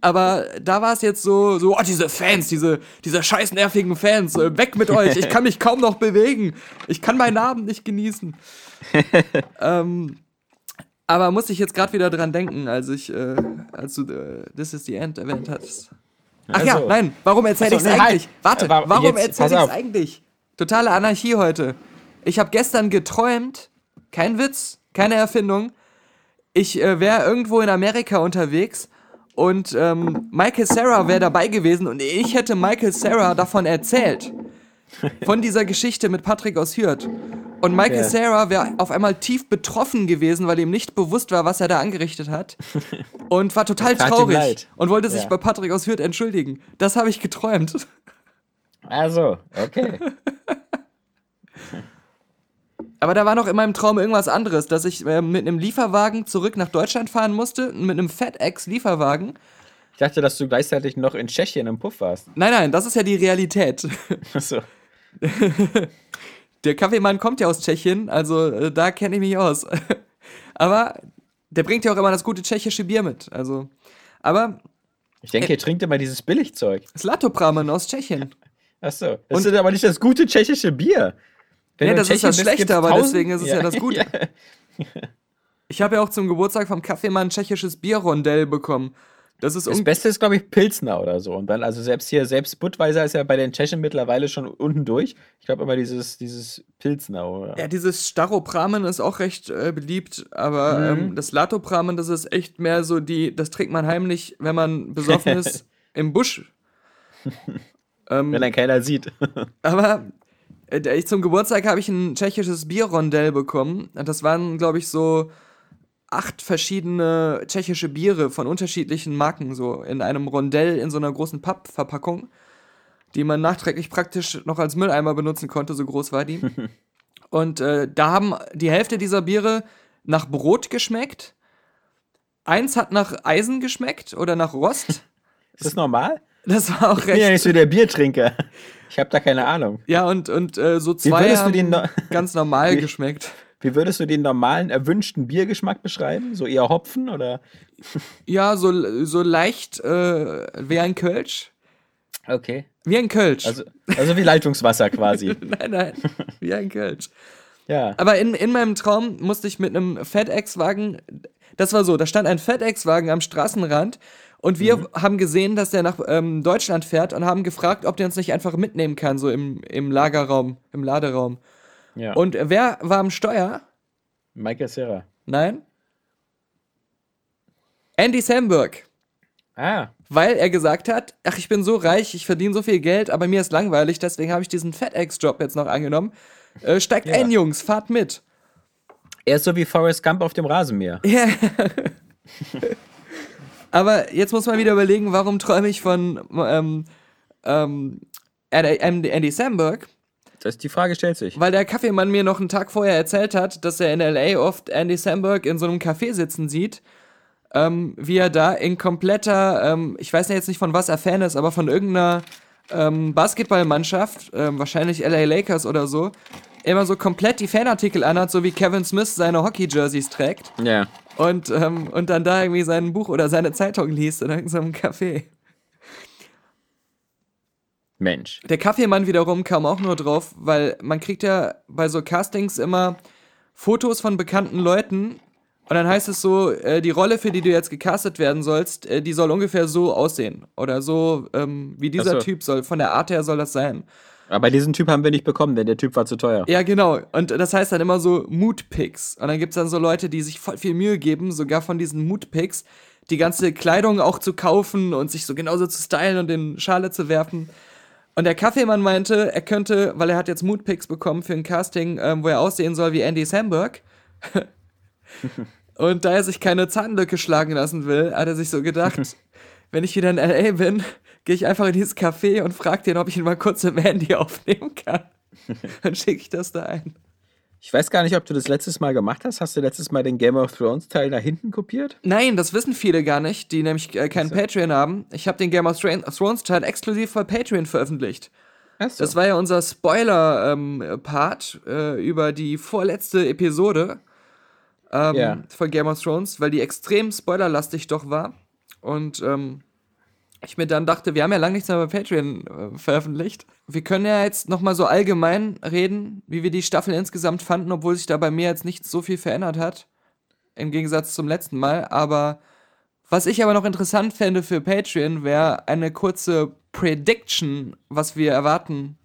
Speaker 1: Aber da war es jetzt so, so, oh, diese Fans, diese, diese scheiß nervigen Fans, äh, weg mit euch, ich kann mich kaum noch bewegen, ich kann meinen Abend nicht genießen. <laughs> ähm, aber muss ich jetzt gerade wieder dran denken, als ich, äh, als du äh, This is the End erwähnt hast. Ach ja,
Speaker 2: Also.
Speaker 1: nein, warum erzähle
Speaker 2: Achso,
Speaker 1: ich es eigentlich? Warte,
Speaker 2: Äh, wa-
Speaker 1: warum erzähle ich es eigentlich? Totale Anarchie heute. Ich habe gestern geträumt, kein Witz, keine Erfindung. Ich äh, wäre irgendwo in Amerika unterwegs und ähm, Michael Sarah wäre dabei gewesen und ich hätte Michael Sarah davon erzählt. Von dieser Geschichte mit Patrick aus Hürth. Und Michael
Speaker 2: Ja.
Speaker 1: Sarah wäre auf einmal tief betroffen gewesen, weil ihm nicht bewusst war, was er da angerichtet hat. Und war total traurig. Und wollte sich
Speaker 2: Ja.
Speaker 1: bei Patrick aus Hürth entschuldigen. Das habe ich geträumt.
Speaker 2: Also, okay. <laughs>
Speaker 1: Aber da war noch in meinem Traum irgendwas anderes, dass ich äh, mit einem Lieferwagen zurück nach Deutschland fahren musste, mit einem FedEx-Lieferwagen.
Speaker 2: Ich dachte, dass du gleichzeitig noch in Tschechien im Puff warst.
Speaker 1: Nein, nein, das ist ja die Realität. <laughs>
Speaker 2: Achso.
Speaker 1: Der Kaffeemann kommt ja aus Tschechien, also äh, da kenne ich mich aus. <laughs> aber der bringt ja auch immer das gute tschechische Bier mit. Also, aber
Speaker 2: Ich denke, ihr trinkt immer dieses Billigzeug.
Speaker 1: Slatopramen aus Tschechien.
Speaker 2: Achso. Das ist aber nicht das gute tschechische Bier. Wenn
Speaker 1: Nee, das ist das
Speaker 2: bist,
Speaker 1: Schlechte, aber deswegen ist es ja das Gute. <laughs> Ich habe ja auch zum Geburtstag vom Kaffeemann tschechisches Bierrondell bekommen. Das ist
Speaker 2: Das Beste ist, glaube ich, Pilsner oder so. Und dann, also selbst hier, selbst Budweiser ist ja bei den Tschechen mittlerweile schon unten durch. Ich glaube immer dieses, dieses Pilsner, oder?
Speaker 1: Ja, dieses Staropramen ist auch recht äh, beliebt, aber
Speaker 2: Mhm.
Speaker 1: ähm, das Latopramen, das ist echt mehr so die, das trinkt man heimlich, wenn man besoffen <laughs> ist, im Busch. <laughs> ähm,
Speaker 2: Wenn dann keiner sieht.
Speaker 1: aber ich, zum Geburtstag habe ich ein tschechisches Bierrondell bekommen. Das waren, glaube ich, so acht verschiedene tschechische Biere von unterschiedlichen Marken, so in einem Rondell in so einer großen Pappverpackung, die man nachträglich praktisch noch als Mülleimer benutzen konnte, so groß war die. <laughs> Und äh, da haben die Hälfte dieser Biere nach Brot geschmeckt. Eins hat nach Eisen geschmeckt oder nach Rost.
Speaker 2: Ist das normal?
Speaker 1: Das war auch
Speaker 2: Ich bin ja
Speaker 1: recht.
Speaker 2: nicht so der Biertrinker. Ich habe da keine Ahnung.
Speaker 1: Ja, und, und äh, so zwei haben
Speaker 2: den no-
Speaker 1: ganz normal <laughs>
Speaker 2: Wie-
Speaker 1: geschmeckt.
Speaker 2: Wie würdest du den normalen erwünschten Biergeschmack beschreiben? So eher Hopfen oder? <laughs>
Speaker 1: Ja, so, so leicht äh, wie ein Kölsch.
Speaker 2: Okay.
Speaker 1: Wie ein Kölsch.
Speaker 2: Also, also wie Leitungswasser quasi. <laughs>
Speaker 1: nein, nein, wie ein Kölsch.
Speaker 2: Ja.
Speaker 1: Aber in, in meinem Traum musste ich mit einem FedEx-Wagen, das war so, da stand ein FedEx-Wagen am Straßenrand und wir
Speaker 2: Mhm.
Speaker 1: haben gesehen, dass der nach ähm, Deutschland fährt und haben gefragt, ob der uns nicht einfach mitnehmen kann, so im, im Lagerraum, im Laderaum.
Speaker 2: ja.
Speaker 1: Und wer war am Steuer?
Speaker 2: Michael Serra.
Speaker 1: Nein? Andy Samberg.
Speaker 2: Ah.
Speaker 1: Weil er gesagt hat, ach, ich bin so reich, ich verdiene so viel Geld, aber mir ist langweilig, deswegen habe ich diesen FedEx-Job jetzt noch angenommen. Äh, steigt
Speaker 2: Ja.
Speaker 1: ein, Jungs, fahrt mit.
Speaker 2: Er ist so wie Forrest Gump auf dem Rasenmäher.
Speaker 1: Ja. <laughs> Aber jetzt muss man wieder überlegen, warum träume ich von ähm, ähm, Andy Samberg?
Speaker 2: Das, die Frage stellt sich.
Speaker 1: Weil der Kaffeemann mir noch einen Tag vorher erzählt hat, dass er in L.A. oft Andy Samberg in so einem Café sitzen sieht, ähm, wie er da in kompletter, ähm, ich weiß ja jetzt nicht von was er Fan ist, aber von irgendeiner ähm, Basketballmannschaft, ähm, wahrscheinlich LA Lakers oder so, immer so komplett die Fanartikel anhat, so wie Kevin Smith seine Hockey-Jerseys trägt
Speaker 2: Ja.
Speaker 1: Und, ähm, und dann da irgendwie sein Buch oder seine Zeitung liest in irgendeinem Café.
Speaker 2: Mensch.
Speaker 1: Der Kaffeemann wiederum kam auch nur drauf, weil man kriegt ja bei so Castings immer Fotos von bekannten Leuten und dann heißt es so, äh, die Rolle, für die du jetzt gecastet werden sollst, äh, die soll ungefähr so aussehen. Oder so, ähm, wie dieser
Speaker 2: so.
Speaker 1: Typ soll, von der Art her soll das sein.
Speaker 2: Aber diesen Typ haben wir nicht bekommen, denn der Typ war zu teuer.
Speaker 1: Ja, genau. Und das heißt dann immer so Mood-Picks. Und dann gibt's dann so Leute, die sich voll viel Mühe geben, sogar von diesen Mood-Picks, die ganze Kleidung auch zu kaufen und sich so genauso zu stylen und in Schale zu werfen. Und der Kaffeemann meinte, er könnte, weil er hat jetzt Mood-Picks bekommen für ein Casting, ähm, wo er aussehen soll wie Andy Samberg. <laughs> und da er sich keine Zahnlücke schlagen lassen will, hat er sich so gedacht, <laughs> wenn ich wieder in L.A. bin, gehe ich einfach in dieses Café und frage den, ob ich ihn mal kurz im Handy aufnehmen kann. <laughs> Dann schicke ich das da ein.
Speaker 2: Ich weiß gar nicht, ob du das letztes Mal gemacht hast. Hast du letztes Mal den Game of Thrones Teil da hinten kopiert?
Speaker 1: Nein, das wissen viele gar nicht, die nämlich äh, keinen Patreon haben. Ich habe den Game of Thrones Teil exklusiv bei Patreon veröffentlicht.
Speaker 2: Achso.
Speaker 1: Das war ja unser Spoiler-Part äh, über die vorletzte Episode ähm,
Speaker 2: Ja.
Speaker 1: von Game of Thrones, weil die extrem spoilerlastig doch war. Und ähm, ich mir dann dachte, wir haben ja lange nichts mehr bei Patreon äh, veröffentlicht. Wir können ja jetzt nochmal so allgemein reden, wie wir die Staffel insgesamt fanden, obwohl sich da bei mir jetzt nicht so viel verändert hat. Im Gegensatz zum letzten Mal. Aber was ich aber noch interessant fände für Patreon, wäre eine kurze Prediction, was wir erwarten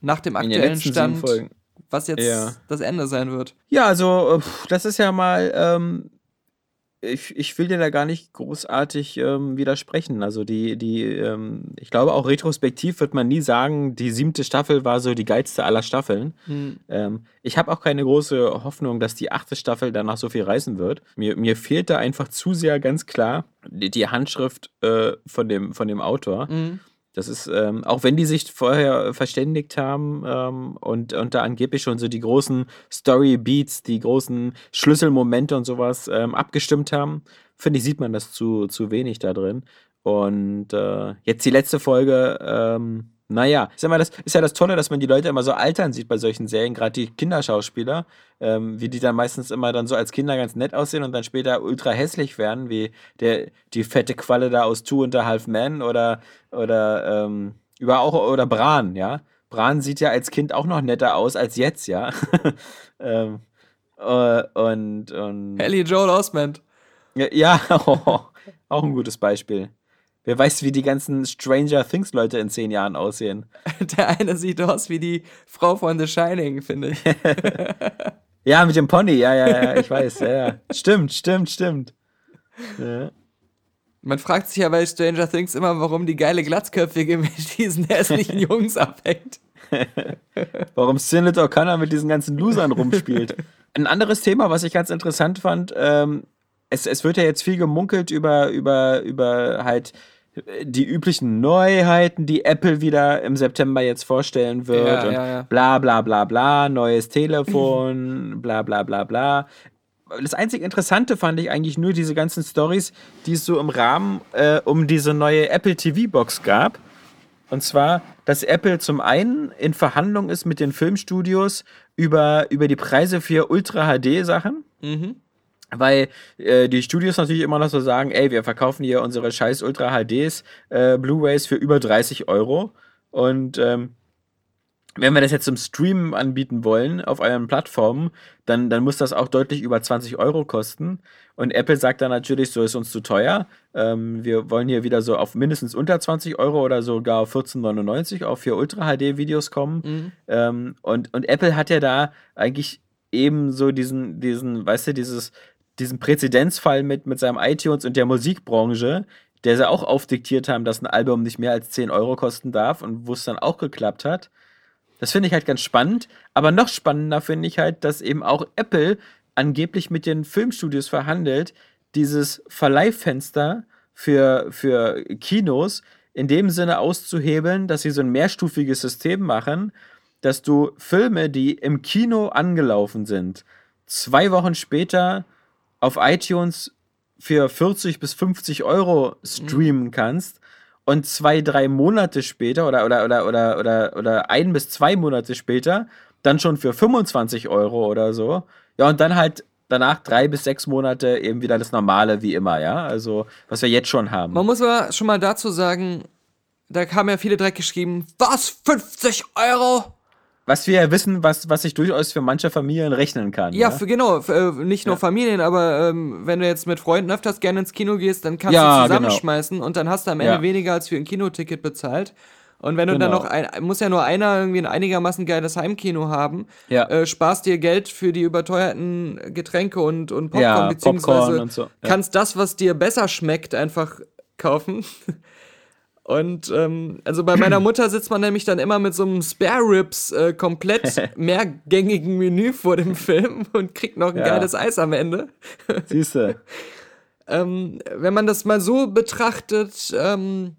Speaker 1: nach dem aktuellen Stand, was jetzt
Speaker 2: Ja.
Speaker 1: das Ende sein wird.
Speaker 2: Ja, also, äh, das ist ja mal, ähm, ich, ich will dir da gar nicht großartig ähm, widersprechen. Also, die, die, ähm, ich glaube, auch retrospektiv wird man nie sagen, die siebte Staffel war so die geilste aller Staffeln. Ähm, ich habe auch keine große Hoffnung, dass die achte Staffel danach so viel reißen wird. Mir, mir fehlt da einfach zu sehr ganz klar die, die Handschrift äh, von, dem, von dem Autor.
Speaker 1: Mhm.
Speaker 2: Das ist, ähm, auch wenn die sich vorher verständigt haben ähm, und, und da angeblich schon so die großen Story-Beats, die großen Schlüsselmomente und sowas ähm, abgestimmt haben, finde ich, sieht man das zu, zu wenig da drin. Und äh, jetzt die letzte Folge, ähm, naja, ist, immer das, ist ja das Tolle, dass man die Leute immer so altern sieht bei solchen Serien, gerade die Kinderschauspieler, ähm, wie die dann meistens immer dann so als Kinder ganz nett aussehen und dann später ultra hässlich werden, wie der, die fette Qualle da aus Two and a Half Men oder, oder, ähm, über auch, oder Bran, ja. Bran sieht ja als Kind auch noch netter aus als jetzt, ja. <laughs> ähm, äh, und, und
Speaker 1: Ellie Joel Osment.
Speaker 2: ja, <laughs> ja <laughs> auch ein gutes Beispiel. Wer weiß, wie die ganzen Stranger Things Leute in zehn Jahren aussehen. <laughs>
Speaker 1: Der eine sieht aus wie die Frau von The Shining, finde ich. <laughs>
Speaker 2: Ja, mit dem Pony, ja, ja, ja, ich weiß, ja, ja. Stimmt, stimmt, stimmt. Ja.
Speaker 1: Man fragt sich ja bei Stranger Things immer, warum die geile Glatzköpfige <laughs> mit diesen hässlichen Jungs abhängt.
Speaker 2: Warum Sinead O'Connor mit diesen ganzen Losern rumspielt. Ein anderes Thema, was ich ganz interessant fand, ähm, es, es wird ja jetzt viel gemunkelt über, über, über halt die üblichen Neuheiten, die Apple wieder im September jetzt vorstellen wird
Speaker 1: Ja,
Speaker 2: und
Speaker 1: ja, ja.
Speaker 2: bla bla bla bla, neues Telefon, <laughs> bla bla bla bla. Das einzig Interessante fand ich eigentlich nur diese ganzen Stories, die es so im Rahmen äh, um diese neue Apple TV Box gab. Und zwar, dass Apple zum einen in Verhandlung ist mit den Filmstudios, über, über die Preise für Ultra-HD-Sachen.
Speaker 1: Mhm.
Speaker 2: Weil äh, die Studios natürlich immer noch so sagen, ey, wir verkaufen hier unsere scheiß Ultra HDs, äh, Blu-Rays für über 30 Euro. Und ähm, wenn wir das jetzt zum Streamen anbieten wollen auf euren Plattformen, dann, dann muss das auch deutlich über 20 Euro kosten. Und Apple sagt dann natürlich, so ist uns zu teuer. Ähm, wir wollen hier wieder so auf mindestens unter 20 Euro oder sogar auf 14,99 auch für Ultra-HD-Videos kommen.
Speaker 1: Mhm.
Speaker 2: Ähm, und, und Apple hat ja da eigentlich eben so diesen, diesen, weißt du, dieses, diesen Präzedenzfall mit, mit seinem iTunes und der Musikbranche, der sie auch aufdiktiert haben, dass ein Album nicht mehr als 10 Euro kosten darf und wo es dann auch geklappt hat. Das finde ich halt ganz spannend. Aber noch spannender finde ich halt, dass eben auch Apple angeblich mit den Filmstudios verhandelt, dieses Verleihfenster für, für Kinos in dem Sinne auszuhebeln, dass sie so ein mehrstufiges System machen, dass du Filme, die im Kino angelaufen sind, zwei Wochen später auf iTunes für 40 bis 50 Euro streamen kannst und zwei, drei Monate später oder, oder, oder, oder, oder, oder ein bis zwei Monate später dann schon für 25 Euro oder so. Ja, und dann halt danach drei bis sechs Monate eben wieder das Normale wie immer, ja. Also, was wir jetzt schon haben.
Speaker 1: Man muss aber schon mal dazu sagen, da haben ja viele direkt geschrieben, was, 50 Euro?
Speaker 2: Was wir ja wissen, was, was sich durchaus für manche Familien rechnen kann.
Speaker 1: Ja,
Speaker 2: ne?
Speaker 1: für, genau, für, äh, nicht nur
Speaker 2: Ja.
Speaker 1: Familien, aber ähm, wenn du jetzt mit Freunden öfters gerne ins Kino gehst, dann kannst
Speaker 2: Ja,
Speaker 1: du
Speaker 2: genau.
Speaker 1: zusammenschmeißen und dann hast du am Ende
Speaker 2: Ja.
Speaker 1: weniger als für ein Kinoticket bezahlt. Und wenn du dann
Speaker 2: Genau.
Speaker 1: noch, ein, muss ja nur einer irgendwie ein einigermaßen geiles Heimkino haben,
Speaker 2: Ja.
Speaker 1: äh, sparst dir Geld für die überteuerten Getränke und, und Popcorn,
Speaker 2: Ja,
Speaker 1: beziehungsweise
Speaker 2: Popcorn und so, ja.
Speaker 1: kannst das, was dir besser schmeckt, einfach kaufen. Und ähm, also bei meiner <clears throat> Mutter sitzt man nämlich dann immer mit so einem Spare Ribs äh, komplett <laughs> mehrgängigen Menü vor dem Film und kriegt noch ein
Speaker 2: Ja.
Speaker 1: geiles Eis am Ende. <laughs>
Speaker 2: Siehst du.
Speaker 1: Ähm, wenn man das mal so betrachtet, ähm,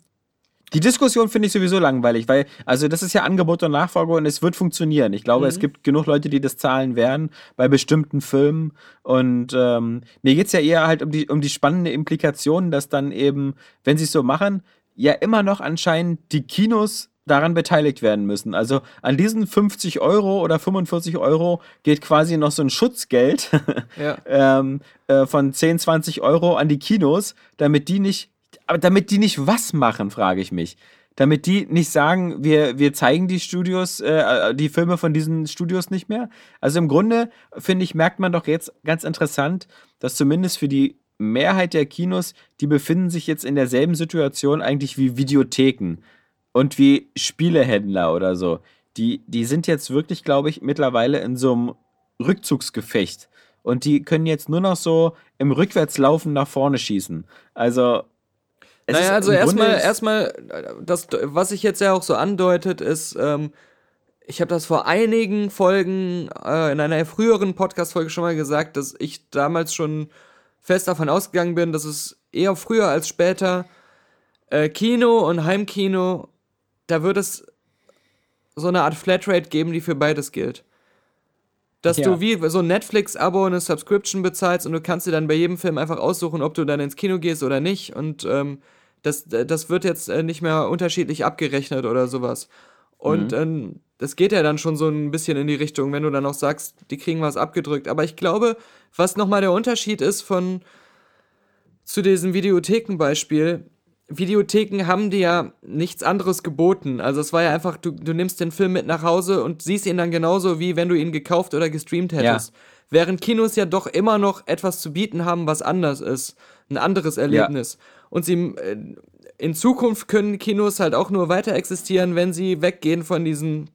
Speaker 2: Die Diskussion finde ich sowieso langweilig, weil, also das ist ja Angebot und Nachfrage und es wird funktionieren. Ich glaube, es gibt genug Leute, die das zahlen werden bei bestimmten Filmen. Und ähm, mir geht es ja eher halt um die, um die spannende Implikation, dass dann eben, wenn sie es so machen, ja immer noch anscheinend die Kinos daran beteiligt werden müssen. Also an diesen 50 Euro oder 45 Euro geht quasi noch so ein Schutzgeld <laughs>
Speaker 1: ja.
Speaker 2: ähm, äh, von 10, 20 Euro an die Kinos, damit die nicht, aber damit die nicht was machen, frage ich mich. Damit die nicht sagen, wir, wir zeigen die Studios, äh, die Filme von diesen Studios nicht mehr. Also im Grunde, finde ich, merkt man doch jetzt ganz interessant, dass zumindest für die Mehrheit der Kinos, die befinden sich jetzt in derselben Situation eigentlich wie Videotheken und wie Spielehändler oder so. Die, die sind jetzt wirklich, glaube ich, mittlerweile in so einem Rückzugsgefecht. Und die können jetzt nur noch so im Rückwärtslaufen nach vorne schießen. Also. es ist
Speaker 1: Naja, also erstmal, erstmal, das, was sich jetzt ja auch so andeutet, ist, ähm, ich habe das vor einigen Folgen, äh, in einer früheren Podcast-Folge schon mal gesagt, dass ich damals schon fest davon ausgegangen bin, dass es eher früher als später äh, Kino und Heimkino, da wird es so eine Art Flatrate geben, die für beides gilt. Dass
Speaker 2: Ja.
Speaker 1: du wie so ein Netflix-Abo, eine Subscription bezahlst und du kannst dir dann bei jedem Film einfach aussuchen, ob du dann ins Kino gehst oder nicht. Und ähm, das, das wird jetzt äh, nicht mehr unterschiedlich abgerechnet oder sowas. Und ähm, das geht ja dann schon so ein bisschen in die Richtung, wenn du dann auch sagst, die kriegen was abgedrückt. Aber ich glaube, was nochmal der Unterschied ist von zu diesem Videothekenbeispiel, Videotheken haben dir ja nichts anderes geboten. Also es war ja einfach, du, du nimmst den Film mit nach Hause und siehst ihn dann genauso, wie wenn du ihn gekauft oder gestreamt hättest. Während Kinos ja doch immer noch etwas zu bieten haben, was anders ist. Ein anderes Erlebnis. Und sie äh, in Zukunft können Kinos halt auch nur weiter existieren, wenn sie weggehen von diesen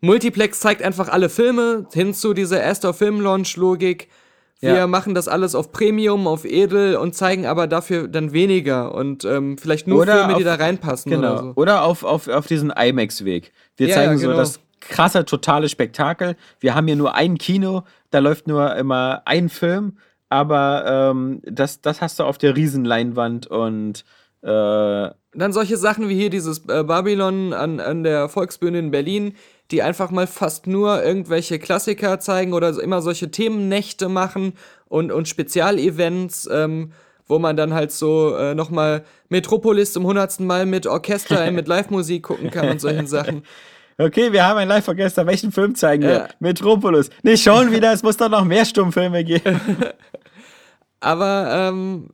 Speaker 1: Multiplex zeigt einfach alle Filme hin zu dieser erster Film-Launch-Logik. Wir
Speaker 2: Ja.
Speaker 1: machen das alles auf Premium, auf Edel und zeigen aber dafür dann weniger und ähm, vielleicht nur
Speaker 2: Oder
Speaker 1: Filme, die
Speaker 2: auf-
Speaker 1: da reinpassen
Speaker 2: Genau.
Speaker 1: oder so.
Speaker 2: Oder auf, auf, auf diesen IMAX-Weg. Wir
Speaker 1: Ja,
Speaker 2: zeigen
Speaker 1: ja,
Speaker 2: so
Speaker 1: genau.
Speaker 2: das krasse, totale Spektakel. Wir haben hier nur ein Kino, da läuft nur immer ein Film, aber ähm, das, das hast du auf der Riesenleinwand und äh,
Speaker 1: Dann solche Sachen wie hier dieses äh, Babylon an, an der Volksbühne in Berlin, die einfach mal fast nur irgendwelche Klassiker zeigen oder immer solche Themennächte machen und, und Spezialevents, ähm, wo man dann halt so äh, nochmal Metropolis zum hundertsten Mal mit Orchester, äh, mit Live-Musik gucken kann und solchen Sachen. <laughs>
Speaker 2: Okay, wir haben ein Live-Orchester. Welchen Film zeigen wir?
Speaker 1: Ja.
Speaker 2: Metropolis. Nicht schon wieder, es muss doch noch mehr Stummfilme geben. <laughs>
Speaker 1: Aber ähm,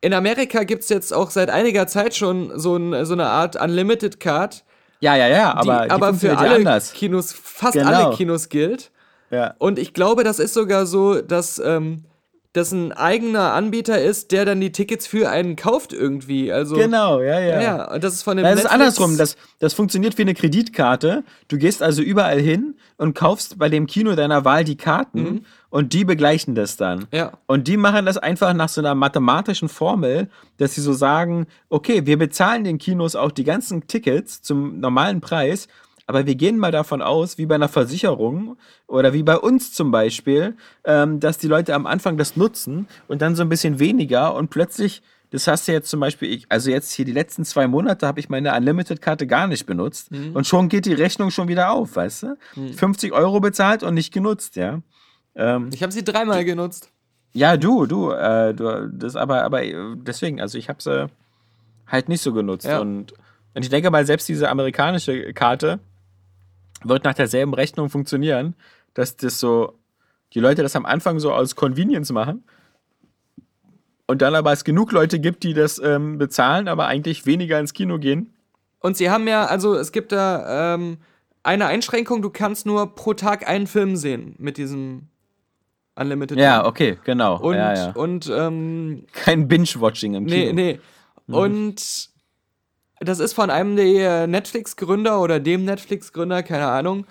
Speaker 1: in Amerika gibt es jetzt auch seit einiger Zeit schon so, ein, so eine Art Unlimited Card,
Speaker 2: Ja, ja, ja, aber, die
Speaker 1: aber für alle
Speaker 2: anders.
Speaker 1: Kinos, fast
Speaker 2: Genau.
Speaker 1: alle Kinos gilt.
Speaker 2: Ja.
Speaker 1: Und ich glaube, das ist sogar so, dass ähm, das ein eigener Anbieter ist, der dann die Tickets für einen kauft irgendwie. Also,
Speaker 2: Genau, ja, ja.
Speaker 1: Ja, und das ist von dem
Speaker 2: Das ist andersrum. Das, das funktioniert wie eine Kreditkarte. Du gehst also überall hin und kaufst bei dem Kino deiner Wahl die Karten und die begleichen das dann.
Speaker 1: Mhm. Ja.
Speaker 2: Und die machen das einfach nach so einer mathematischen Formel, dass sie so sagen, okay, wir bezahlen den Kinos auch die ganzen Tickets zum normalen Preis, aber wir gehen mal davon aus, wie bei einer Versicherung oder wie bei uns zum Beispiel, ähm, dass die Leute am Anfang das nutzen und dann so ein bisschen weniger und plötzlich, das hast du jetzt zum Beispiel, ich, also jetzt hier die letzten zwei Monate habe ich meine Unlimited-Karte gar nicht benutzt und schon geht die Rechnung schon wieder auf, weißt du? 50 Euro bezahlt und nicht genutzt, ja. Ähm,
Speaker 1: Ich habe sie dreimal genutzt.
Speaker 2: ja, du, du, äh, du, das aber, aber äh, deswegen, also ich habe sie halt nicht so genutzt
Speaker 1: Ja.
Speaker 2: und, und ich denke mal, selbst diese amerikanische Karte wird nach derselben Rechnung funktionieren, dass das so, die Leute das am Anfang so aus Convenience machen und dann aber es genug Leute gibt, die das ähm, bezahlen, aber eigentlich weniger ins Kino gehen.
Speaker 1: Und sie haben ja, also es gibt da ähm, eine Einschränkung, du kannst nur pro Tag einen Film sehen mit diesem Unlimited.
Speaker 2: Ja, okay, genau.
Speaker 1: Und,
Speaker 2: ja, ja.
Speaker 1: und ähm, <laughs>
Speaker 2: Kein Binge-Watching im Kino.
Speaker 1: nee, nee. Und das ist von einem der Netflix-Gründer oder dem Netflix-Gründer, keine Ahnung,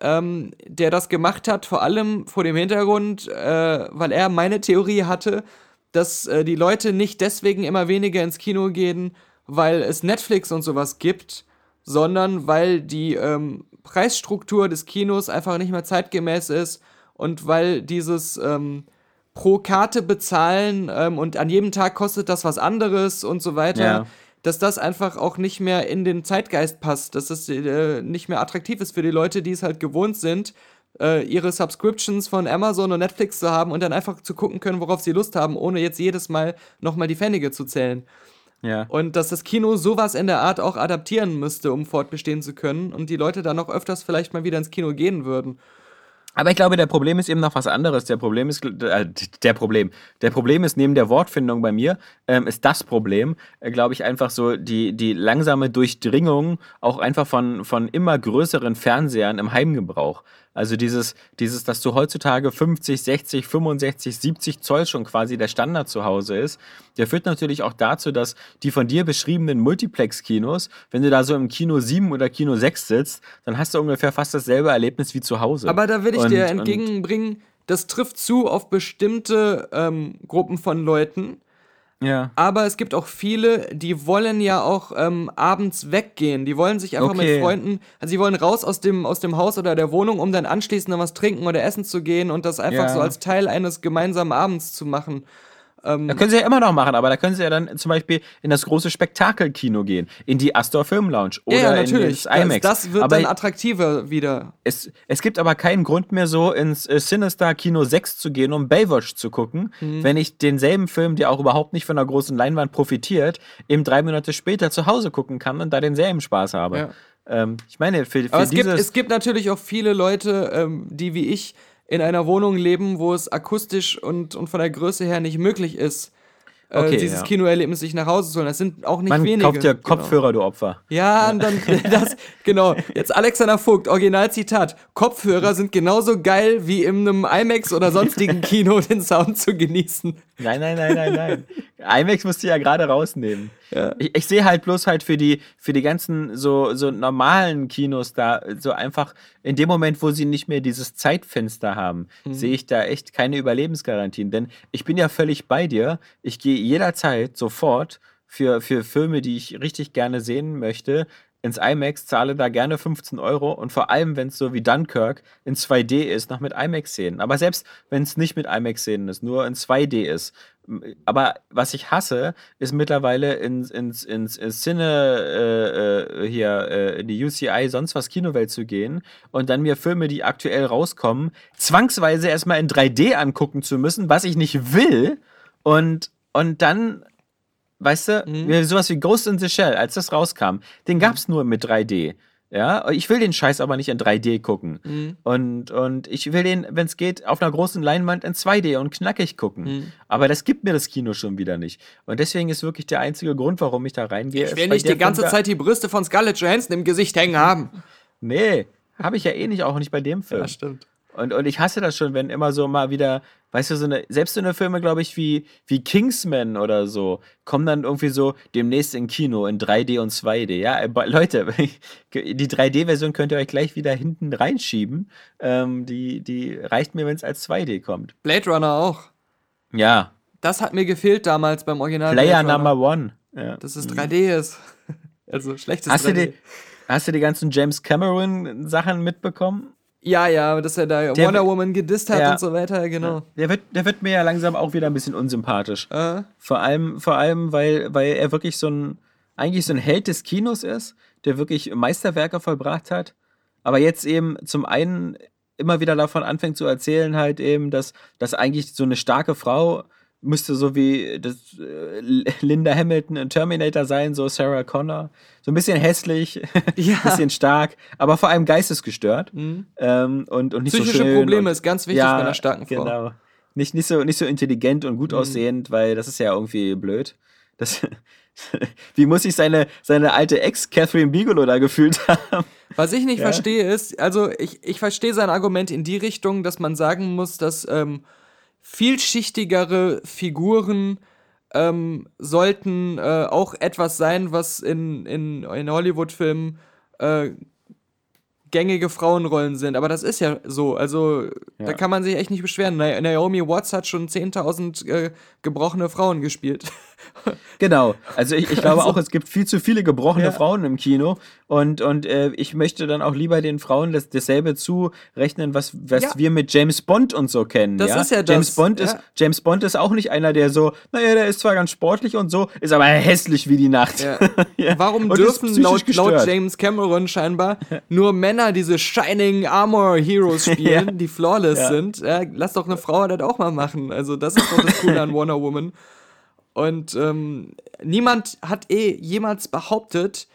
Speaker 1: ähm, der das gemacht hat, vor allem vor dem Hintergrund, äh, weil er meine Theorie hatte, dass äh, die Leute nicht deswegen immer weniger ins Kino gehen, weil es Netflix und sowas gibt, sondern weil die ähm, Preisstruktur des Kinos einfach nicht mehr zeitgemäß ist und weil dieses ähm, pro Karte bezahlen ähm, und an jedem Tag kostet das was anderes und so weiter,
Speaker 2: Ja.
Speaker 1: dass das einfach auch nicht mehr in den Zeitgeist passt, dass das äh, nicht mehr attraktiv ist für die Leute, die es halt gewohnt sind, äh, ihre Subscriptions von Amazon und Netflix zu haben und dann einfach zu gucken können, worauf sie Lust haben, ohne jetzt jedes Mal nochmal die Pfennige zu zählen.
Speaker 2: Ja.
Speaker 1: Und dass das Kino sowas in der Art auch adaptieren müsste, um fortbestehen zu können und die Leute dann auch öfters vielleicht mal wieder ins Kino gehen würden.
Speaker 2: Aber ich glaube, der Problem ist eben noch was anderes. Der Problem ist, äh, der Problem. Der Problem ist neben der Wortfindung bei mir, ähm, ist das Problem, äh, glaube ich, einfach so die, die langsame Durchdringung auch einfach von, von immer größeren Fernsehern im Heimgebrauch. Also dieses, dieses, dass du heutzutage 50, 60, 65, 70 Zoll schon quasi der Standard zu Hause ist, der führt natürlich auch dazu, dass die von dir beschriebenen Multiplex-Kinos, wenn du da so im Kino 7 oder Kino 6 sitzt, dann hast du ungefähr fast dasselbe Erlebnis wie zu Hause.
Speaker 1: Aber da will ich
Speaker 2: Und-
Speaker 1: dir entgegenbringen, das trifft zu auf bestimmte ähm, Gruppen von Leuten.
Speaker 2: Ja.
Speaker 1: Aber es gibt auch viele, die wollen ja auch ähm, abends weggehen. Die wollen sich einfach
Speaker 2: Okay.
Speaker 1: mit Freunden, also sie wollen raus aus dem, aus dem Haus oder der Wohnung, um dann anschließend noch was trinken oder essen zu gehen und das einfach
Speaker 2: Ja.
Speaker 1: so als Teil eines gemeinsamen Abends zu machen.
Speaker 2: Da können sie ja immer noch machen, aber da können sie ja dann zum Beispiel in das große Spektakelkino gehen, in die Astor Film Lounge oder
Speaker 1: ja, ja,
Speaker 2: in
Speaker 1: natürlich.
Speaker 2: das IMAX.
Speaker 1: Das, das wird
Speaker 2: aber
Speaker 1: dann attraktiver wieder.
Speaker 2: es, es gibt aber keinen Grund mehr so ins äh, Sinister Kino 6 zu gehen, um Baywatch zu gucken,
Speaker 1: Mhm.
Speaker 2: wenn ich denselben Film, der auch überhaupt nicht von einer großen Leinwand profitiert, eben drei Monate später zu Hause gucken kann und da denselben Spaß habe.
Speaker 1: Ja.
Speaker 2: Ähm, ich meine, für, für
Speaker 1: Aber es gibt, es gibt natürlich auch viele Leute, ähm, die wie ich in einer Wohnung leben, wo es akustisch und, und von der Größe her nicht möglich ist, äh,
Speaker 2: Okay,
Speaker 1: dieses
Speaker 2: ja.
Speaker 1: Kinoerlebnis sich nach Hause zu holen. Das sind auch nicht
Speaker 2: man
Speaker 1: wenige.
Speaker 2: kauft ja
Speaker 1: genau.
Speaker 2: Kopfhörer, du Opfer.
Speaker 1: Ja, und dann <laughs> das, genau. Jetzt Alexander Vogt, Originalzitat. Kopfhörer sind genauso geil wie in einem IMAX oder sonstigen <laughs> Kino den Sound zu genießen.
Speaker 2: Nein, nein, nein, nein, nein. IMAX musst du ja gerade rausnehmen.
Speaker 1: Ja.
Speaker 2: Ich, ich sehe halt bloß halt für die, für die ganzen so, so normalen Kinos da so einfach in dem Moment, wo sie nicht mehr dieses Zeitfenster haben, sehe ich da echt keine Überlebensgarantien. Denn ich bin ja völlig bei dir. Ich gehe jederzeit sofort für, für Filme, die ich richtig gerne sehen möchte, ins IMAX, zahle da gerne 15 Euro und vor allem, wenn es so wie Dunkirk in 2D ist, noch mit IMAX-Szenen. Aber selbst wenn es nicht mit IMAX-Szenen ist, nur in 2D ist. Aber was ich hasse, ist mittlerweile ins, ins, ins, ins Cine, äh, äh, hier, äh, in die UCI, sonst was Kinowelt zu gehen und dann mir Filme, die aktuell rauskommen, zwangsweise erstmal in 3D angucken zu müssen, was ich nicht will. Und, und dann Weißt du,
Speaker 1: Mhm.
Speaker 2: sowas wie Ghost in the Shell, als das rauskam, den gab es nur mit 3D. Ja, ich will den Scheiß aber nicht in 3D gucken.
Speaker 1: Mhm.
Speaker 2: Und, und ich will den, wenn es geht, auf einer großen Leinwand in 2D und knackig gucken.
Speaker 1: Mhm.
Speaker 2: Aber das gibt mir das Kino schon wieder nicht. Und deswegen ist wirklich der einzige Grund, warum ich da reingehe.
Speaker 1: Ich will nicht die ganze Zeit die Brüste von Scarlett Johansson im Gesicht hängen haben.
Speaker 2: Nee, habe ich ja eh nicht, auch nicht bei dem Film.
Speaker 1: stimmt.
Speaker 2: Und, und ich hasse das schon, wenn immer so mal wieder, weißt du, so eine, selbst so eine Filme, glaube ich, wie, wie Kingsman oder so, kommen dann irgendwie so demnächst in Kino in 3D und 2D. Ja, äh, Leute, <laughs> die 3D-Version könnt ihr euch gleich wieder hinten reinschieben. Ähm, die, die reicht mir, wenn es als 2D kommt.
Speaker 1: Blade Runner auch.
Speaker 2: Ja,
Speaker 1: Das hat mir gefehlt damals beim Original.
Speaker 2: Player Number One. Ja.
Speaker 1: Dass es 3D ist. <laughs> Also schlechtes
Speaker 2: Hast, du
Speaker 1: 3D.
Speaker 2: die, hast du die ganzen James Cameron-Sachen mitbekommen?
Speaker 1: Ja, ja, dass er da
Speaker 2: Der
Speaker 1: Wonder Woman gedisst hat
Speaker 2: Ja.
Speaker 1: und so weiter, genau.
Speaker 2: Der wird, der wird mir ja langsam auch wieder ein bisschen unsympathisch.
Speaker 1: Äh,
Speaker 2: Vor allem, vor allem weil, weil er wirklich so ein, eigentlich so ein Held des Kinos ist, der wirklich Meisterwerke vollbracht hat, aber jetzt eben zum einen immer wieder davon anfängt zu erzählen, halt eben, dass, dass eigentlich so eine starke Frau müsste so wie das, äh, Linda Hamilton in Terminator sein, so Sarah Connor. So ein bisschen hässlich, <laughs>
Speaker 1: Ja.
Speaker 2: bisschen stark, aber vor allem geistesgestört.
Speaker 1: Mhm.
Speaker 2: Ähm, und, und nicht
Speaker 1: Psychische
Speaker 2: so schön
Speaker 1: Probleme
Speaker 2: und,
Speaker 1: ist ganz wichtig bei einer starken Frau.
Speaker 2: Genau. Nicht, nicht, so, nicht so intelligent und
Speaker 1: Mhm.
Speaker 2: gut aussehend, weil das ist ja irgendwie blöd. Das, <laughs> wie muss sich seine, seine alte Ex Catherine Bigelow da gefühlt haben?
Speaker 1: Was ich nicht
Speaker 2: Ja.
Speaker 1: verstehe ist, also ich, ich verstehe sein Argument in die Richtung, dass man sagen muss, dass ähm, vielschichtigere Figuren ähm, sollten äh, auch etwas sein, was in, in, in Hollywood-Filmen äh, gängige Frauenrollen sind. Aber das ist ja so. Also da
Speaker 2: Ja.
Speaker 1: kann man sich echt nicht beschweren. Na- Naomi Watts hat schon 10.000 äh, gebrochene Frauen gespielt. <laughs>
Speaker 2: Genau. Also ich, ich glaube
Speaker 1: Also-
Speaker 2: auch, es gibt viel zu viele gebrochene
Speaker 1: Ja.
Speaker 2: Frauen im Kino. Und, und äh, ich möchte dann auch lieber den Frauen das, dasselbe zurechnen, was, was
Speaker 1: Ja.
Speaker 2: wir mit James Bond und so kennen.
Speaker 1: Das
Speaker 2: ja?
Speaker 1: ist ja
Speaker 2: James
Speaker 1: das,
Speaker 2: Bond ist James Bond ist auch nicht einer, der so, naja, der ist zwar ganz sportlich und so, ist aber hässlich wie die Nacht. <laughs>
Speaker 1: Warum dürfen laut, laut. James Cameron scheinbar <laughs> nur Männer diese Shining Armor Heroes <laughs> spielen, die flawless sind? Lass doch eine Frau das auch mal machen. Also das ist doch das Coole an Wonder Woman. Und ähm, niemand hat eh jemals behauptet,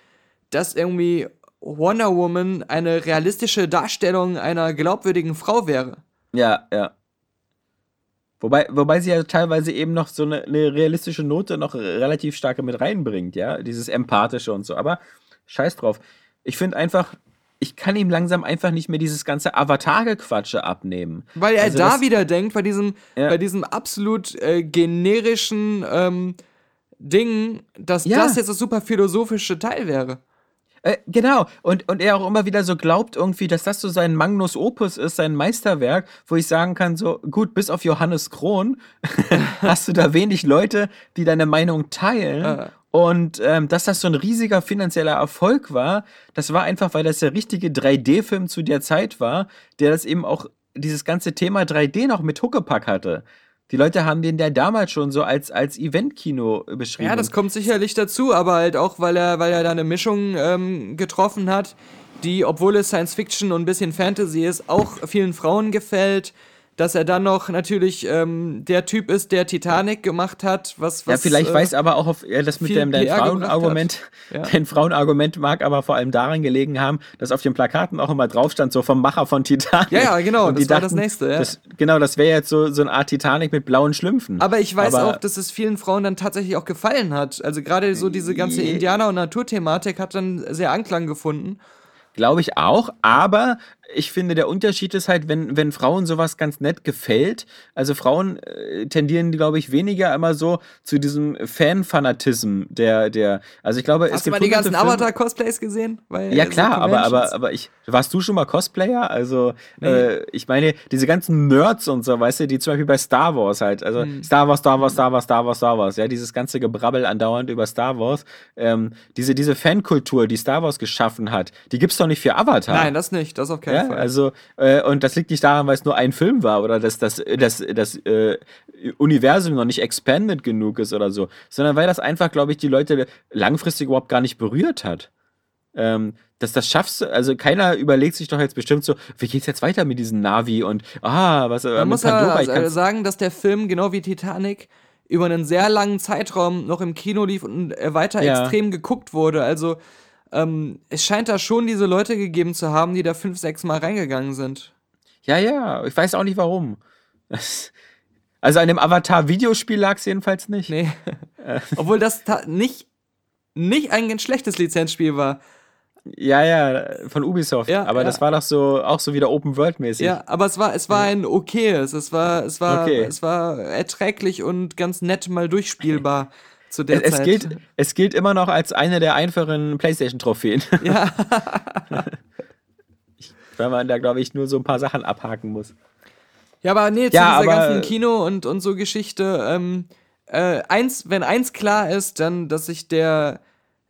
Speaker 1: dass irgendwie Wonder Woman eine realistische Darstellung einer glaubwürdigen Frau wäre.
Speaker 2: Ja, ja. Wobei, wobei sie ja teilweise eben noch so eine, eine realistische Note noch relativ stark mit reinbringt, ja, dieses Empathische und so. Aber scheiß drauf. Ich finde einfach, ich kann ihm langsam einfach nicht mehr dieses ganze Avatar-Gequatsche abnehmen.
Speaker 1: Weil er
Speaker 2: Also
Speaker 1: da
Speaker 2: das-
Speaker 1: wieder denkt, bei diesem,
Speaker 2: Ja.
Speaker 1: bei diesem absolut äh, generischen ähm, Ding, dass
Speaker 2: Ja.
Speaker 1: das jetzt das super philosophische Teil wäre.
Speaker 2: Äh, genau. Und, und er auch immer wieder so glaubt irgendwie, dass das so sein Magnus Opus ist, sein Meisterwerk, wo ich sagen kann, so gut, bis auf Johannes Krohn <laughs> hast du da wenig Leute, die deine Meinung teilen.
Speaker 1: Ja.
Speaker 2: Und ähm, dass das so ein riesiger finanzieller Erfolg war, das war einfach, weil das der richtige 3D-Film zu der Zeit war, der das eben auch dieses ganze Thema 3D noch mit Huckepack hatte. Die Leute haben den ja damals schon so als, als Event-Kino beschrieben.
Speaker 1: Ja, das kommt sicherlich dazu, aber halt auch, weil er, weil er da eine Mischung ähm, getroffen hat, die, obwohl es Science Fiction und ein bisschen Fantasy ist, auch vielen Frauen gefällt. Dass er dann noch natürlich ähm, der Typ ist, der Titanic gemacht hat, was. was
Speaker 2: Ja, vielleicht
Speaker 1: äh,
Speaker 2: weiß aber auch auf, ja, das mit dem dein Frauenargument.
Speaker 1: Ja. <laughs>
Speaker 2: dein Frauenargument mag aber vor allem daran gelegen haben, dass auf den Plakaten auch immer drauf stand, so vom Macher von Titanic.
Speaker 1: Ja, ja, genau,
Speaker 2: Und
Speaker 1: das war das Nächste, ja.
Speaker 2: Das, genau, das wäre jetzt so, so eine Art Titanic mit blauen Schlümpfen.
Speaker 1: Aber ich weiß
Speaker 2: Aber-
Speaker 1: auch, dass es vielen Frauen dann tatsächlich auch gefallen hat. Also gerade so diese ganze
Speaker 2: Je-
Speaker 1: Indianer- und Naturthematik hat dann sehr Anklang gefunden.
Speaker 2: Glaube ich auch, aber ich finde, der Unterschied ist halt, wenn, wenn Frauen sowas ganz nett gefällt, also Frauen äh, tendieren, glaube ich, weniger immer so zu diesem Fan-Fanatism der, der, also ich glaube, es
Speaker 1: Hast du
Speaker 2: gibt
Speaker 1: mal die ganzen Avatar-Cosplays gesehen? Weil,
Speaker 2: Ja klar, aber, aber, aber ich, warst du schon mal Cosplayer? Also, äh, ich meine, diese ganzen Nerds und so, weißt du, die zum Beispiel bei Star Wars halt, also
Speaker 1: Hm.
Speaker 2: Star Wars, Star Wars, Star Wars, Star Wars, Star Wars, ja, dieses ganze Gebrabbel andauernd über Star Wars, ähm, diese, diese Fankultur, die Star Wars geschaffen hat, die gibt's doch nicht für Avatar.
Speaker 1: Nein, das nicht, das auf keinen
Speaker 2: Ja,
Speaker 1: Fall.
Speaker 2: also, äh, und das liegt nicht daran, weil es nur ein Film war oder dass das, das, das äh, Universum noch nicht expanded genug ist oder so, sondern weil das einfach, glaube ich, die Leute langfristig überhaupt gar nicht berührt hat. Ähm, dass das schaffst also keiner überlegt sich doch jetzt bestimmt so, wie geht's jetzt weiter mit diesem Navi und ah, was
Speaker 1: Man muss
Speaker 2: Pandora, kann's-
Speaker 1: sagen, dass der Film, genau wie Titanic, über einen sehr langen Zeitraum noch im Kino lief und weiter
Speaker 2: Ja.
Speaker 1: extrem geguckt wurde. Also ähm, es scheint da schon diese Leute gegeben zu haben, die da fünf, sechs Mal reingegangen sind.
Speaker 2: Ja, ja, ich weiß auch nicht warum. Also an dem Avatar-Videospiel lag es jedenfalls nicht.
Speaker 1: Nee. Obwohl das nicht, nicht ein ganz schlechtes Lizenzspiel war.
Speaker 2: Ja, ja, von Ubisoft.
Speaker 1: Ja,
Speaker 2: aber
Speaker 1: ja.
Speaker 2: das war doch so auch so wieder Open World mäßig.
Speaker 1: Ja, aber es war, es war ein okayes. Es war, es war,
Speaker 2: Okay.
Speaker 1: es war erträglich und ganz nett mal durchspielbar <laughs> zu der
Speaker 2: Es, es,
Speaker 1: Zeit.
Speaker 2: gilt, es gilt immer noch als eine der einfachen PlayStation-Trophäen, <laughs>
Speaker 1: Ja,
Speaker 2: weil man da, glaube ich, nur so ein paar Sachen abhaken muss.
Speaker 1: ja, aber nee, zu
Speaker 2: Ja,
Speaker 1: dieser ganzen Kino- und, und so Geschichte, ähm, äh, eins, wenn eins klar ist, dann, dass sich der,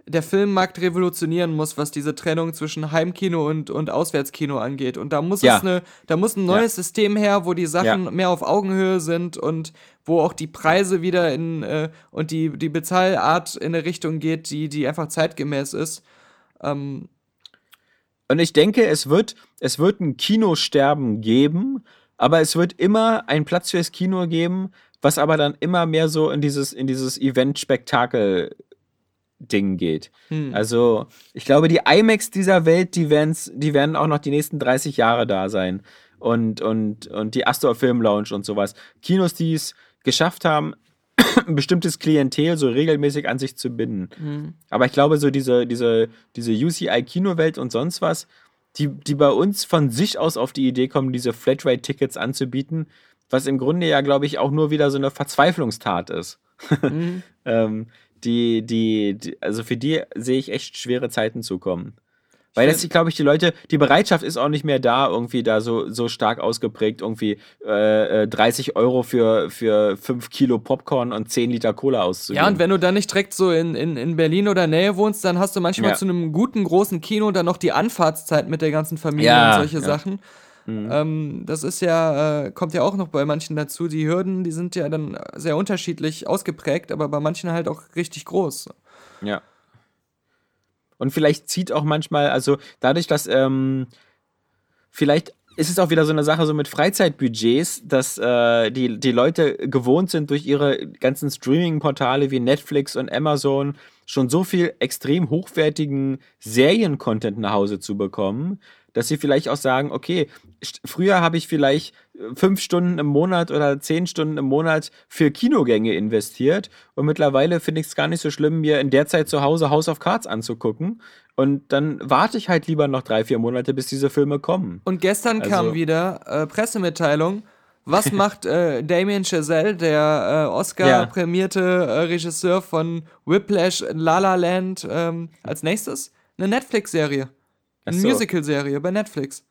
Speaker 1: der Filmmarkt revolutionieren muss, was diese Trennung zwischen Heimkino und, und Auswärtskino angeht. Und da muss
Speaker 2: Ja.
Speaker 1: es eine, da muss ein neues System her, wo die Sachen
Speaker 2: Ja.
Speaker 1: mehr auf Augenhöhe sind und wo auch die Preise wieder in äh, und die, die Bezahlart in eine Richtung geht, die, die einfach zeitgemäß ist. Ähm,
Speaker 2: Und ich denke, es wird, es wird ein Kinosterben geben, aber es wird immer einen Platz fürs Kino geben, was aber dann immer mehr so in dieses, in dieses Event-Spektakel-Ding geht.
Speaker 1: hm.
Speaker 2: Also, ich glaube, die IMAX dieser Welt, die, die werden auch noch die nächsten 30 Jahre da sein. Und, und, und die Astor Film Lounge und sowas. Kinos, die es geschafft haben, <coughs> ein bestimmtes Klientel so regelmäßig an sich zu binden.
Speaker 1: hm.
Speaker 2: Aber ich glaube, so diese, diese, diese UCI-Kinowelt und sonst was, die, die bei uns von sich aus auf die Idee kommen, diese Flatrate-Tickets anzubieten, was im Grunde ja, glaube ich, auch nur wieder so eine Verzweiflungstat ist.
Speaker 1: Mhm. <laughs>
Speaker 2: ähm, die, die, die, also für die sehe ich echt schwere Zeiten zukommen. Weil das, glaube ich, die Leute, die Bereitschaft ist auch nicht mehr da, irgendwie da so, so stark ausgeprägt, irgendwie äh, äh, 30 Euro für, für 5 Kilo Popcorn und 10 Liter Cola auszugeben.
Speaker 1: Ja, und wenn du dann nicht direkt so in, in, in Berlin oder Nähe wohnst, dann hast du manchmal
Speaker 2: Ja.
Speaker 1: zu einem guten, großen Kino dann noch die Anfahrtszeit mit der ganzen Familie
Speaker 2: Ja,
Speaker 1: und solche
Speaker 2: ja.
Speaker 1: Sachen. Ähm, das ist ja, äh, kommt ja auch noch bei manchen dazu. Die Hürden, die sind ja dann sehr unterschiedlich ausgeprägt, aber bei manchen halt auch richtig groß.
Speaker 2: Ja. Und vielleicht zieht auch manchmal, also dadurch, dass ähm, vielleicht ist es auch wieder so eine Sache so mit Freizeitbudgets, dass äh, die, die Leute gewohnt sind, durch ihre ganzen Streaming-Portale wie Netflix und Amazon schon so viel extrem hochwertigen Serien-Content nach Hause zu bekommen, dass sie vielleicht auch sagen, okay, früher habe ich vielleicht äh, fünf Stunden im Monat oder zehn Stunden im Monat für Kinogänge investiert und mittlerweile finde ich es gar nicht so schlimm, mir in der Zeit zu Hause House of Cards anzugucken und dann warte ich halt lieber noch drei, vier Monate, bis diese Filme kommen.
Speaker 1: Und gestern kam
Speaker 2: Also-
Speaker 1: wieder äh, Pressemitteilung. Was <laughs> macht äh, Damien Chazelle, der äh, Oscar-prämierte äh, Regisseur von Whiplash, La La Land, ähm, als nächstes? Eine Netflix-Serie. Eine
Speaker 2: so.
Speaker 1: Musical-Serie bei Netflix.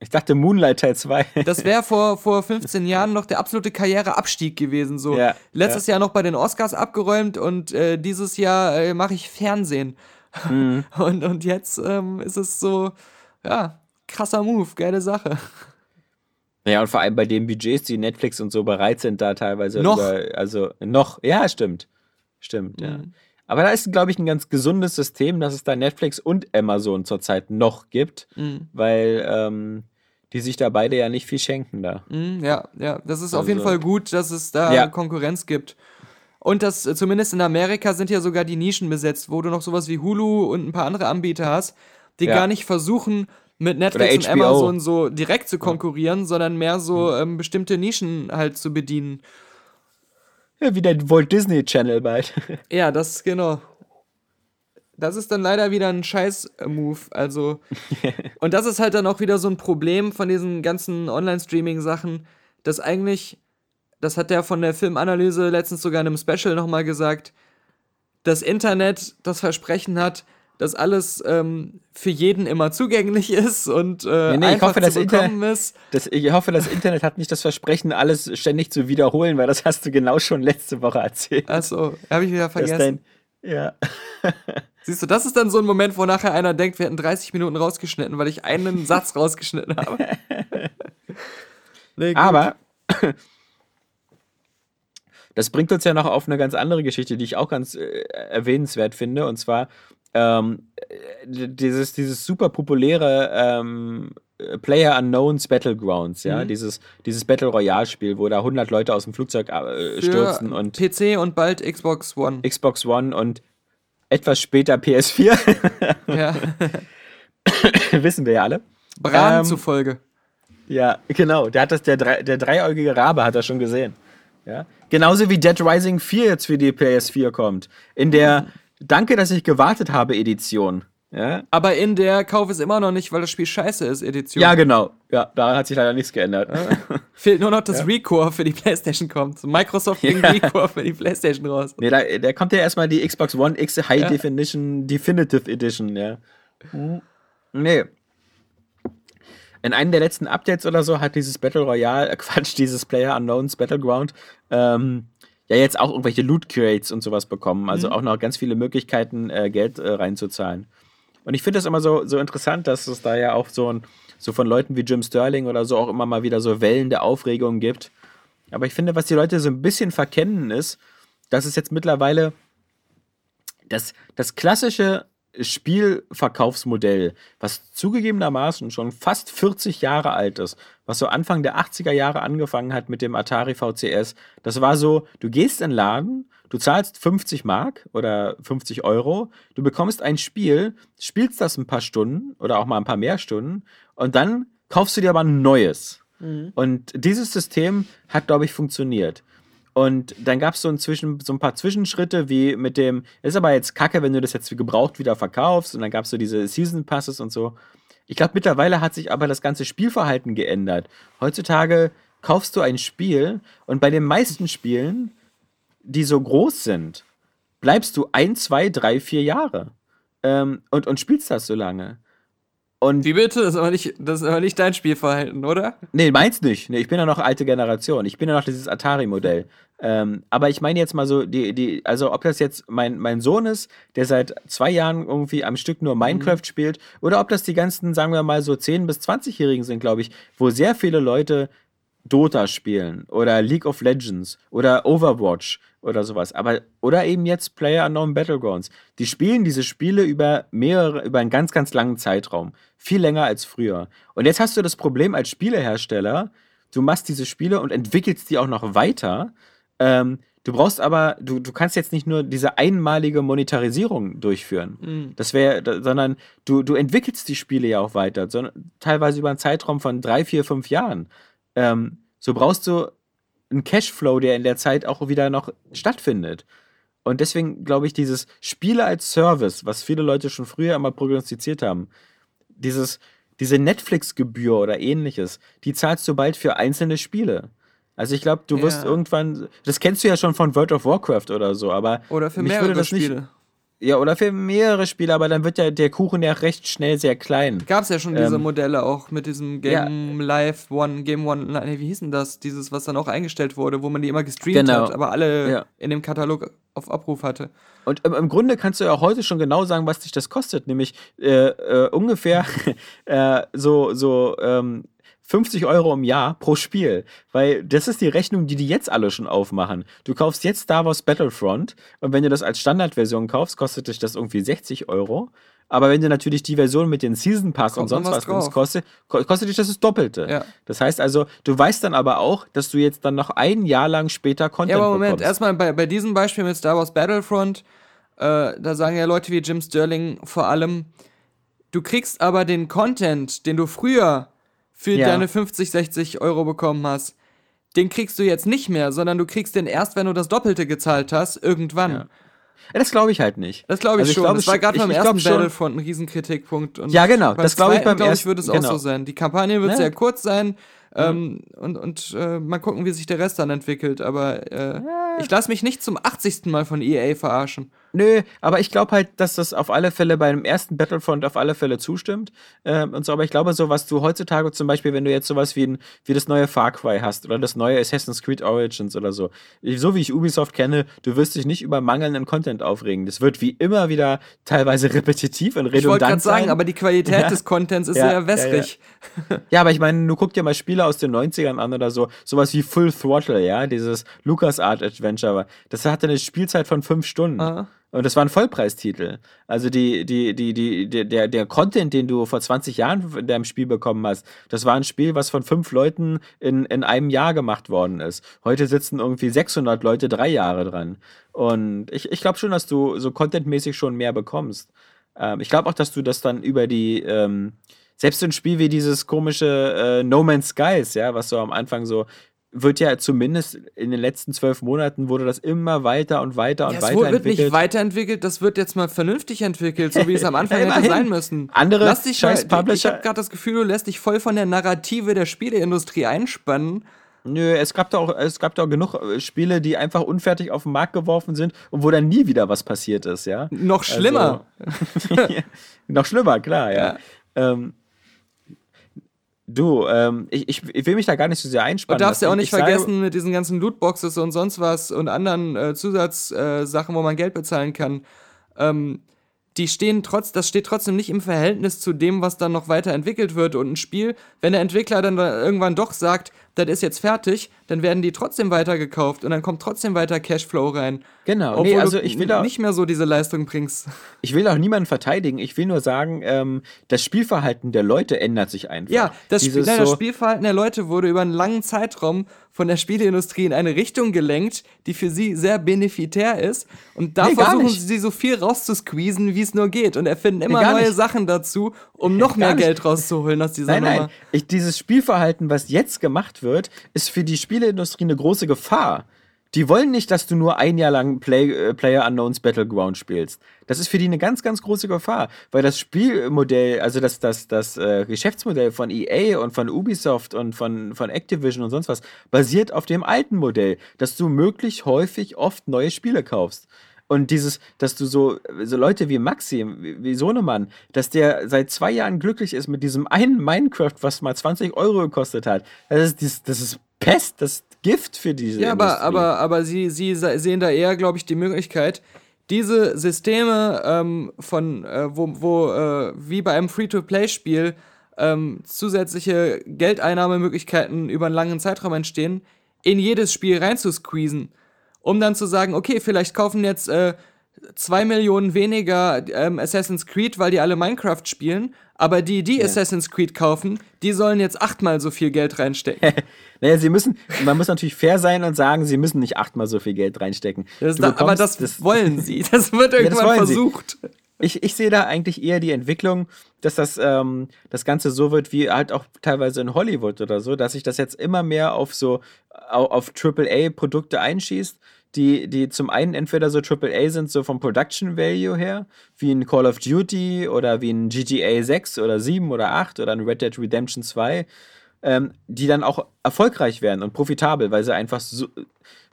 Speaker 2: Ich dachte Moonlight Teil 2.
Speaker 1: Das wäre vor, vor 15 Jahren noch der absolute Karriereabstieg gewesen. So.
Speaker 2: Ja,
Speaker 1: Letztes Jahr noch bei den Oscars abgeräumt und äh, dieses Jahr äh, mache ich Fernsehen.
Speaker 2: Mhm. <laughs>
Speaker 1: Und, und jetzt ähm, ist es so, ja, krasser Move, geile Sache.
Speaker 2: Ja, und vor allem bei den Budgets, die Netflix und so bereit sind, da teilweise
Speaker 1: Noch.
Speaker 2: über, also noch, ja, stimmt. Stimmt, ja. Aber da ist, glaube ich, ein ganz gesundes System, dass es da Netflix und Amazon zurzeit noch gibt,
Speaker 1: Mhm.
Speaker 2: weil ähm, die sich da beide ja nicht viel schenken da.
Speaker 1: Mhm, ja, ja, das ist auf jeden
Speaker 2: Also-
Speaker 1: Fall gut, dass es da
Speaker 2: Ja.
Speaker 1: Konkurrenz gibt. Und das, äh, zumindest in Amerika sind ja sogar die Nischen besetzt, wo du noch sowas wie Hulu und ein paar andere Anbieter hast, die
Speaker 2: Ja.
Speaker 1: gar nicht versuchen, mit Netflix und. Amazon so direkt zu konkurrieren, sondern mehr so ähm, bestimmte Nischen halt zu bedienen.
Speaker 2: Ja, <laughs> wie der Walt Disney Channel bald. <laughs>
Speaker 1: Ja, das genau. Das ist dann leider wieder ein Scheiß-Move. Also. <laughs> und das ist halt dann auch wieder so ein Problem von diesen ganzen Online-Streaming-Sachen, dass eigentlich, das hat der von der Filmanalyse letztens sogar in einem Special nochmal gesagt, das Internet das Versprechen hat, dass alles ähm, für jeden immer zugänglich ist und äh,
Speaker 2: Nee, nee, ich
Speaker 1: einfach
Speaker 2: hoffe,
Speaker 1: zu
Speaker 2: das Internet-
Speaker 1: bekommen ist.
Speaker 2: Das, ich hoffe, das Internet hat nicht das Versprechen, alles ständig zu wiederholen, weil das hast du genau schon letzte Woche erzählt.
Speaker 1: Achso, habe ich wieder vergessen.
Speaker 2: dein, ja. <laughs>
Speaker 1: Siehst du, das ist dann so ein Moment, wo nachher einer denkt, wir hätten 30 Minuten rausgeschnitten, weil ich einen Satz rausgeschnitten habe. <laughs> Nee.
Speaker 2: Aber das bringt uns ja noch auf eine ganz andere Geschichte, die ich auch ganz äh, erwähnenswert finde. Und zwar ähm, äh, dieses, dieses super populäre ähm, Player Unknowns Battlegrounds, ja,
Speaker 1: Mhm.
Speaker 2: dieses, dieses Battle Royale-Spiel, wo da 100 Leute aus dem Flugzeug äh, stürzen und
Speaker 1: PC und bald Xbox One.
Speaker 2: Xbox One und etwas später PS4. <laughs>
Speaker 1: Ja. <laughs>
Speaker 2: Wissen wir ja alle.
Speaker 1: Bran
Speaker 2: Ähm,
Speaker 1: zufolge.
Speaker 2: Ja, genau. Der hat das, der, der dreieugige Rabe hat er schon gesehen. Ja. Genauso wie Dead Rising 4 jetzt für die PS4 kommt. In der Danke, dass ich gewartet habe Edition. Ja,
Speaker 1: Aber in der Kauf ist immer noch nicht, weil das Spiel scheiße ist, Edition.
Speaker 2: ja genau. Ja, daran hat sich leider nichts geändert.
Speaker 1: Fehlt nur noch, dass Recore für die Playstation kommt. Microsoft bringt <laughs>
Speaker 2: Ja.
Speaker 1: Recore für die Playstation raus.
Speaker 2: Nee, da, da kommt ja erstmal die Xbox One X High
Speaker 1: Ja.
Speaker 2: Definition Definitive Edition, ja. Nee. In einem der letzten Updates oder so hat dieses Battle Royale, <laughs> äh Quatsch, dieses Player Unknowns Battleground, ähm, ja jetzt auch irgendwelche Loot Crates und sowas bekommen. Also auch noch ganz viele Möglichkeiten, äh, Geld äh, reinzuzahlen. Und ich finde das immer so, so interessant, dass es da ja auch so, ein, so von Leuten wie Jim Sterling oder so auch immer mal wieder so Wellen der Aufregung gibt. Aber ich finde, was die Leute so ein bisschen verkennen ist, dass es jetzt mittlerweile das, das klassische Spielverkaufsmodell, was zugegebenermaßen schon fast 40 Jahre alt ist, was so Anfang der 80er Jahre angefangen hat mit dem Atari VCS, das war so, du gehst in den Laden, du zahlst 50 Mark oder 50 Euro, du bekommst ein Spiel, spielst das ein paar Stunden oder auch mal ein paar mehr Stunden und dann kaufst du dir aber ein neues. Und dieses System hat, glaube ich, funktioniert. Und dann gab es so, so ein paar Zwischenschritte, wie mit dem, ist aber jetzt kacke, wenn du das jetzt gebraucht wieder verkaufst. Und dann gab es so diese Season Passes und so. Ich glaube, mittlerweile hat sich aber das ganze Spielverhalten geändert. Heutzutage kaufst du ein Spiel und bei den meisten Spielen, die so groß sind, bleibst du ein, zwei, drei, vier Jahre ähm, und, und spielst das so lange. Und
Speaker 1: Wie bitte? Das ist aber nicht, das ist aber nicht dein Spielverhalten, oder?
Speaker 2: Nee, meins nicht. Nee, ich bin ja noch alte Generation. Ich bin ja noch dieses Atari-Modell. Ähm, aber ich meine jetzt mal so, die, die, also ob das jetzt mein, mein Sohn ist, der seit zwei Jahren irgendwie am Stück nur Minecraft spielt, oder ob das die ganzen, sagen wir mal, so 10- bis 20-Jährigen sind, glaube ich, wo sehr viele Leute Dota spielen oder League of Legends oder Overwatch oder sowas. Aber, oder eben jetzt Player Unknown Battlegrounds. Die spielen diese Spiele über mehrere, über einen ganz, ganz langen Zeitraum. Viel länger als früher. Und jetzt hast du das Problem als Spielehersteller, du machst diese Spiele und entwickelst die auch noch weiter. Ähm, du brauchst aber, du, du kannst jetzt nicht nur diese einmalige Monetarisierung durchführen. Das wäre, sondern du, du entwickelst die Spiele ja auch weiter, sondern teilweise über einen Zeitraum von drei, vier, fünf Jahren. Ähm, so brauchst du einen Cashflow, der in der Zeit auch wieder noch stattfindet. Und deswegen glaube ich, dieses Spiele als Service, was viele Leute schon früher immer prognostiziert haben, dieses, diese Netflix-Gebühr oder ähnliches, die zahlst du bald für einzelne Spiele. Also ich glaube, du wirst
Speaker 1: Ja.
Speaker 2: irgendwann, das kennst du ja schon von World of Warcraft oder so, aber
Speaker 1: Oder für
Speaker 2: mich würde das nicht-
Speaker 1: Spiele.
Speaker 2: Ja, oder für mehrere Spiele, aber dann wird ja der Kuchen ja recht schnell sehr klein.
Speaker 1: Gab es ja schon diese
Speaker 2: Ähm,
Speaker 1: Modelle auch mit diesem Game Live One, Game One, nee, wie hieß denn das? Dieses, was dann auch eingestellt wurde, wo man die immer gestreamt
Speaker 2: Genau.
Speaker 1: hat, aber alle
Speaker 2: Ja.
Speaker 1: in dem Katalog auf Abruf hatte.
Speaker 2: Und im, im Grunde kannst du ja auch heute schon genau sagen, was dich das kostet, nämlich äh, äh, ungefähr <laughs> äh, so, so ähm, 50 Euro im Jahr pro Spiel. Weil das ist die Rechnung, die die jetzt alle schon aufmachen. Du kaufst jetzt Star Wars Battlefront und wenn du das als Standardversion kaufst, kostet dich das irgendwie 60 Euro. Aber wenn du natürlich die Version mit den Season Pass
Speaker 1: Kommt
Speaker 2: und sonst
Speaker 1: was
Speaker 2: was kostet, ko- kostet dich das das Doppelte.
Speaker 1: Ja.
Speaker 2: Das heißt also, du weißt dann aber auch, dass du jetzt dann noch ein Jahr lang später Content
Speaker 1: Ja, aber Moment,
Speaker 2: bekommst.
Speaker 1: erstmal bei, bei diesem Beispiel mit Star Wars Battlefront, äh, da sagen ja Leute wie Jim Sterling vor allem, du kriegst aber den Content, den du früher für
Speaker 2: Ja.
Speaker 1: deine 50, 60 Euro bekommen hast, den kriegst du jetzt nicht mehr, sondern du kriegst den erst, wenn du das Doppelte gezahlt hast, irgendwann.
Speaker 2: Ja. Ja, das glaube ich halt nicht.
Speaker 1: Das glaube ich
Speaker 2: Also
Speaker 1: schon.
Speaker 2: glaube
Speaker 1: das war gerade
Speaker 2: ich-
Speaker 1: beim
Speaker 2: ich
Speaker 1: ersten
Speaker 2: glaub
Speaker 1: Battlefront ein Riesenkritikpunkt. Und
Speaker 2: Ja, genau. Das glaube ich beim
Speaker 1: glaub
Speaker 2: ersten-
Speaker 1: wird es auch
Speaker 2: genau.
Speaker 1: so sein. Die Kampagne wird
Speaker 2: Ja.
Speaker 1: sehr kurz sein. Ähm, Und, und äh, mal gucken, wie sich der Rest dann entwickelt. Aber äh, ich lasse mich nicht zum 80. Mal von EA verarschen.
Speaker 2: Nö, aber ich glaube halt, dass das auf alle Fälle bei dem ersten Battlefront auf alle Fälle zustimmt. Ähm, und so, aber ich glaube, so was du heutzutage zum Beispiel, wenn du jetzt sowas wie, ein, wie das neue Far Cry hast oder das neue Assassin's Creed Origins oder so, so wie ich Ubisoft kenne, du wirst dich nicht über mangelnden Content aufregen. Das wird wie immer wieder teilweise <laughs> repetitiv und redundant
Speaker 1: Ich wollte gerade sagen, aber die Qualität
Speaker 2: Ja.
Speaker 1: des Contents ist
Speaker 2: Ja,
Speaker 1: sehr wässrig.
Speaker 2: Ja, aber ich meine, du guck dir mal Spiele aus den 90ern an oder so, sowas wie Full Throttle, ja, dieses LucasArt Adventure, das hatte eine Spielzeit von fünf Stunden.
Speaker 1: Aha.
Speaker 2: Und das war ein Vollpreistitel. Also die, die, die, die, der- der, Content, den du vor 20 Jahren in deinem Spiel bekommen hast, das war ein Spiel, was von fünf Leuten in, in einem Jahr gemacht worden ist. Heute sitzen irgendwie 600 Leute drei Jahre dran. Und ich, ich glaube schon, dass du so contentmäßig schon mehr bekommst. Ähm, ich glaube auch, dass du das dann über die, ähm, selbst so ein Spiel wie dieses komische äh, No Man's Skies, ja, was so am Anfang so, wird ja zumindest in den letzten zwölf Monaten wurde das immer weiter und weiter und
Speaker 1: Ja, es wird
Speaker 2: weiterentwickelt.
Speaker 1: nicht weiterentwickelt, das wird jetzt mal vernünftig entwickelt, so wie es am <laughs> Anfang hätte sein müssen.
Speaker 2: Andere
Speaker 1: Lass dich
Speaker 2: scheiß
Speaker 1: mal, Ich
Speaker 2: Publisher-
Speaker 1: habe gerade das Gefühl, du lässt dich voll von der Narrative der Spieleindustrie einspannen.
Speaker 2: Nö, es gab da auch, es gab da auch genug äh, Spiele, die einfach unfertig auf den Markt geworfen sind und wo dann nie wieder was passiert ist, ja.
Speaker 1: Noch schlimmer.
Speaker 2: Ja, <laughs> <laughs> noch schlimmer, klar, ja. Ähm, du, ähm, ich, ich, ich will mich da gar nicht so sehr einspannen.
Speaker 1: Du darfst ja auch nicht
Speaker 2: Ich sage-
Speaker 1: vergessen mit diesen ganzen Lootboxes und sonst was und anderen äh, Zusatzsachen, äh, wo man Geld bezahlen kann. Ähm, die stehen trotz, das steht trotzdem nicht im Verhältnis zu dem, was dann noch weiterentwickelt wird. Und ein Spiel, wenn der Entwickler dann da irgendwann doch sagt, das ist jetzt fertig, dann werden die trotzdem weitergekauft und dann kommt trotzdem weiter Cashflow rein.
Speaker 2: Genau,
Speaker 1: Obwohl
Speaker 2: nee, also
Speaker 1: du
Speaker 2: ich will auch,
Speaker 1: nicht mehr so diese Leistung bringst. <laughs>
Speaker 2: ich will auch niemanden verteidigen. Ich will nur sagen, ähm, das Spielverhalten der Leute ändert sich einfach.
Speaker 1: Ja, das, Spiel, nein, das
Speaker 2: so-
Speaker 1: Spielverhalten der Leute wurde über einen langen Zeitraum von der Spieleindustrie in eine Richtung gelenkt, die für sie sehr benefitär ist. Und da
Speaker 2: Nee,
Speaker 1: versuchen sie so viel rauszusqueezen, wie es nur geht. Und erfinden immer
Speaker 2: gar
Speaker 1: neue
Speaker 2: nicht.
Speaker 1: Sachen dazu, um noch mehr. Geld rauszuholen aus dieser
Speaker 2: Nein, nein.
Speaker 1: Nummer.
Speaker 2: Ich, dieses Spielverhalten, was jetzt gemacht wird, ist für die Spieleindustrie eine große Gefahr. Die wollen nicht, dass du nur ein Jahr lang Play, äh, Player Unknowns Battleground spielst. Das ist für die eine ganz, ganz große Gefahr, weil das Spielmodell, also das, das, das äh, Geschäftsmodell von EA und von Ubisoft und von, von Activision und sonst was basiert auf dem alten Modell, dass du möglichst häufig oft neue Spiele kaufst. Und dieses, dass du so, so Leute wie Maxi, wie, wie Sohnemann, dass der seit zwei Jahren glücklich ist mit diesem einen Minecraft, was mal 20 Euro gekostet hat. Das ist, das, das ist Pest, das ist Gift für diese
Speaker 1: Ja, aber,
Speaker 2: Industrie.
Speaker 1: aber, aber sie, sie se- sehen da eher, glaube ich, die Möglichkeit, diese Systeme ähm, von, äh, wo, wo äh, wie bei einem Free-to-Play-Spiel ähm, zusätzliche Geldeinnahmemöglichkeiten über einen langen Zeitraum entstehen, in jedes Spiel reinzusqueezen. Um dann zu sagen, okay, vielleicht kaufen jetzt äh, zwei Millionen weniger ähm, Assassin's Creed, weil die alle Minecraft spielen, aber die, die Assassin's Creed kaufen, die sollen jetzt achtmal so viel Geld reinstecken. <laughs>
Speaker 2: Naja, sie müssen, man muss natürlich fair sein und sagen, sie müssen nicht achtmal so viel Geld reinstecken.
Speaker 1: Das da, aber
Speaker 2: bekommst
Speaker 1: das, wollen sie. <laughs> Das wird irgendwann
Speaker 2: wollen sie.
Speaker 1: versucht.
Speaker 2: Ich, ich sehe da eigentlich eher die Entwicklung, dass das, ähm, das Ganze so wird wie halt auch teilweise in Hollywood oder so, dass sich das jetzt immer mehr auf so au- auf AAA-Produkte einschießt, die, die zum einen entweder so AAA sind, so vom Production Value her, wie ein Call of Duty oder wie ein GTA 6 oder 7 oder 8 oder ein Red Dead Redemption 2, ähm, die dann auch erfolgreich werden und profitabel, weil sie einfach so,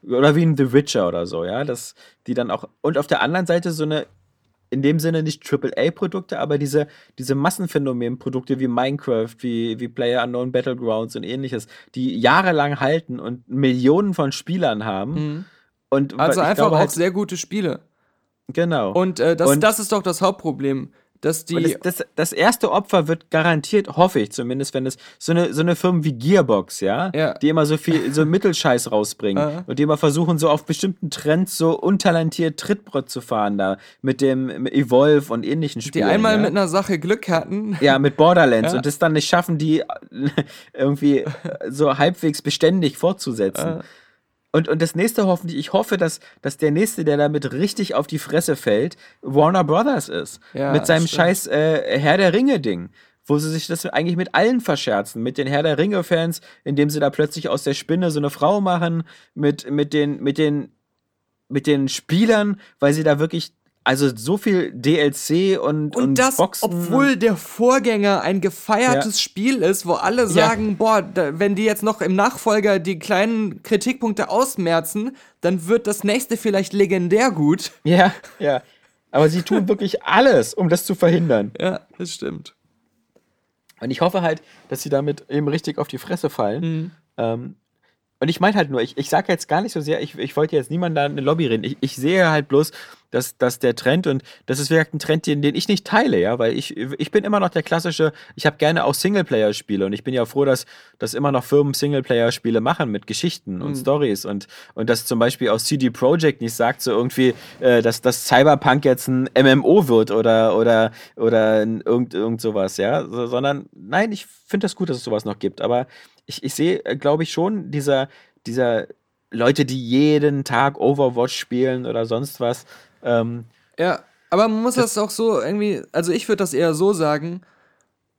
Speaker 2: oder wie ein The Witcher oder so, ja, dass die dann auch, und auf der anderen Seite so eine in dem Sinne nicht AAA-Produkte, aber diese, diese Massenphänomen-Produkte wie Minecraft, wie, wie Player Unknown Battlegrounds und ähnliches, die jahrelang halten und Millionen von Spielern haben. Und
Speaker 1: Also einfach
Speaker 2: glaube
Speaker 1: auch
Speaker 2: halt,
Speaker 1: sehr gute Spiele.
Speaker 2: genau.
Speaker 1: Und, äh, das,
Speaker 2: Und-
Speaker 1: das ist doch das Hauptproblem. Dass die.
Speaker 2: Das, das, das erste Opfer wird garantiert, hoffe ich zumindest, wenn es so eine, so eine Firmen wie Gearbox, ja,
Speaker 1: Ja.
Speaker 2: die immer so viel, so Mittelscheiß rausbringen
Speaker 1: Aha.
Speaker 2: und die immer versuchen, so auf bestimmten Trends so untalentiert Trittbrett zu fahren, da mit dem Evolve und ähnlichen
Speaker 1: die
Speaker 2: Spielen.
Speaker 1: einmal
Speaker 2: ja.
Speaker 1: mit einer Sache Glück hatten.
Speaker 2: Ja, mit Borderlands
Speaker 1: Ja.
Speaker 2: und das dann nicht schaffen, die <laughs> irgendwie so halbwegs beständig fortzusetzen. Und, und das nächste hoffentlich, ich hoffe, dass, dass der nächste, der damit richtig auf die Fresse fällt, Warner Brothers ist.
Speaker 1: Ja,
Speaker 2: mit seinem
Speaker 1: stimmt.
Speaker 2: scheiß äh, Herr der Ringe-Ding. Wo sie sich das eigentlich mit allen verscherzen. Mit den Herr der Ringe-Fans, indem sie da plötzlich aus der Spinne so eine Frau machen. Mit, mit, den, mit, den, mit den Spielern, weil sie da wirklich. Also so viel DLC und,
Speaker 1: Und das,
Speaker 2: Boxen
Speaker 1: obwohl der Vorgänger ein gefeiertes Spiel ist, wo alle sagen, boah, da, wenn die jetzt noch im Nachfolger die kleinen Kritikpunkte ausmerzen, dann wird das nächste vielleicht legendär gut.
Speaker 2: Ja, ja. Aber sie tun wirklich alles, um das zu verhindern.
Speaker 1: Ja, das stimmt.
Speaker 2: Und ich hoffe halt, dass sie damit eben richtig auf die Fresse fallen.
Speaker 1: Mhm.
Speaker 2: Ähm, Und ich meine halt nur, ich, ich sage jetzt gar nicht so sehr, ich, ich wollte jetzt niemand da eine Lobby reden. Ich, ich sehe halt bloß, dass, dass der Trend, und das ist wirklich ein Trend, den, den ich nicht teile, ja, weil ich, ich bin immer noch der klassische, ich habe gerne auch Singleplayer-Spiele und ich bin ja froh, dass, dass immer noch Firmen Singleplayer-Spiele machen mit Geschichten und
Speaker 1: Mhm.
Speaker 2: Stories und, und dass zum Beispiel auch CD Projekt nicht sagt so irgendwie, äh, dass, dass Cyberpunk jetzt ein MMO wird oder, oder, oder irgend, irgend sowas, ja, so, sondern nein, ich finde das gut, dass es sowas noch gibt, aber ich, ich sehe, glaube ich, schon dieser, dieser Leute, die jeden Tag Overwatch spielen oder sonst was. Ähm,
Speaker 1: Ja, aber man muss das, auch so irgendwie, also ich würde das eher so sagen,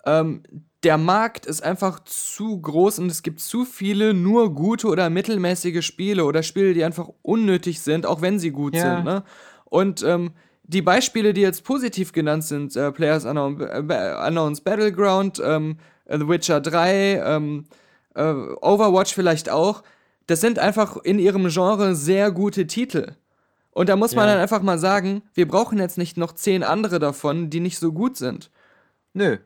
Speaker 1: ähm, der Markt ist einfach zu groß und es gibt zu viele nur gute oder mittelmäßige Spiele oder Spiele, die einfach unnötig sind, auch wenn sie gut
Speaker 2: Ja.
Speaker 1: sind. Ne? Und ähm, die Beispiele, die jetzt positiv genannt sind, äh, Players Unknown, äh, Unknowns Battleground, ähm, äh, The Witcher 3, ähm, äh, Overwatch vielleicht auch, das sind einfach in ihrem Genre sehr gute Titel. Und da muss man
Speaker 2: Ja.
Speaker 1: dann einfach mal sagen, wir brauchen jetzt nicht noch zehn andere davon, die nicht so gut sind.
Speaker 2: nö.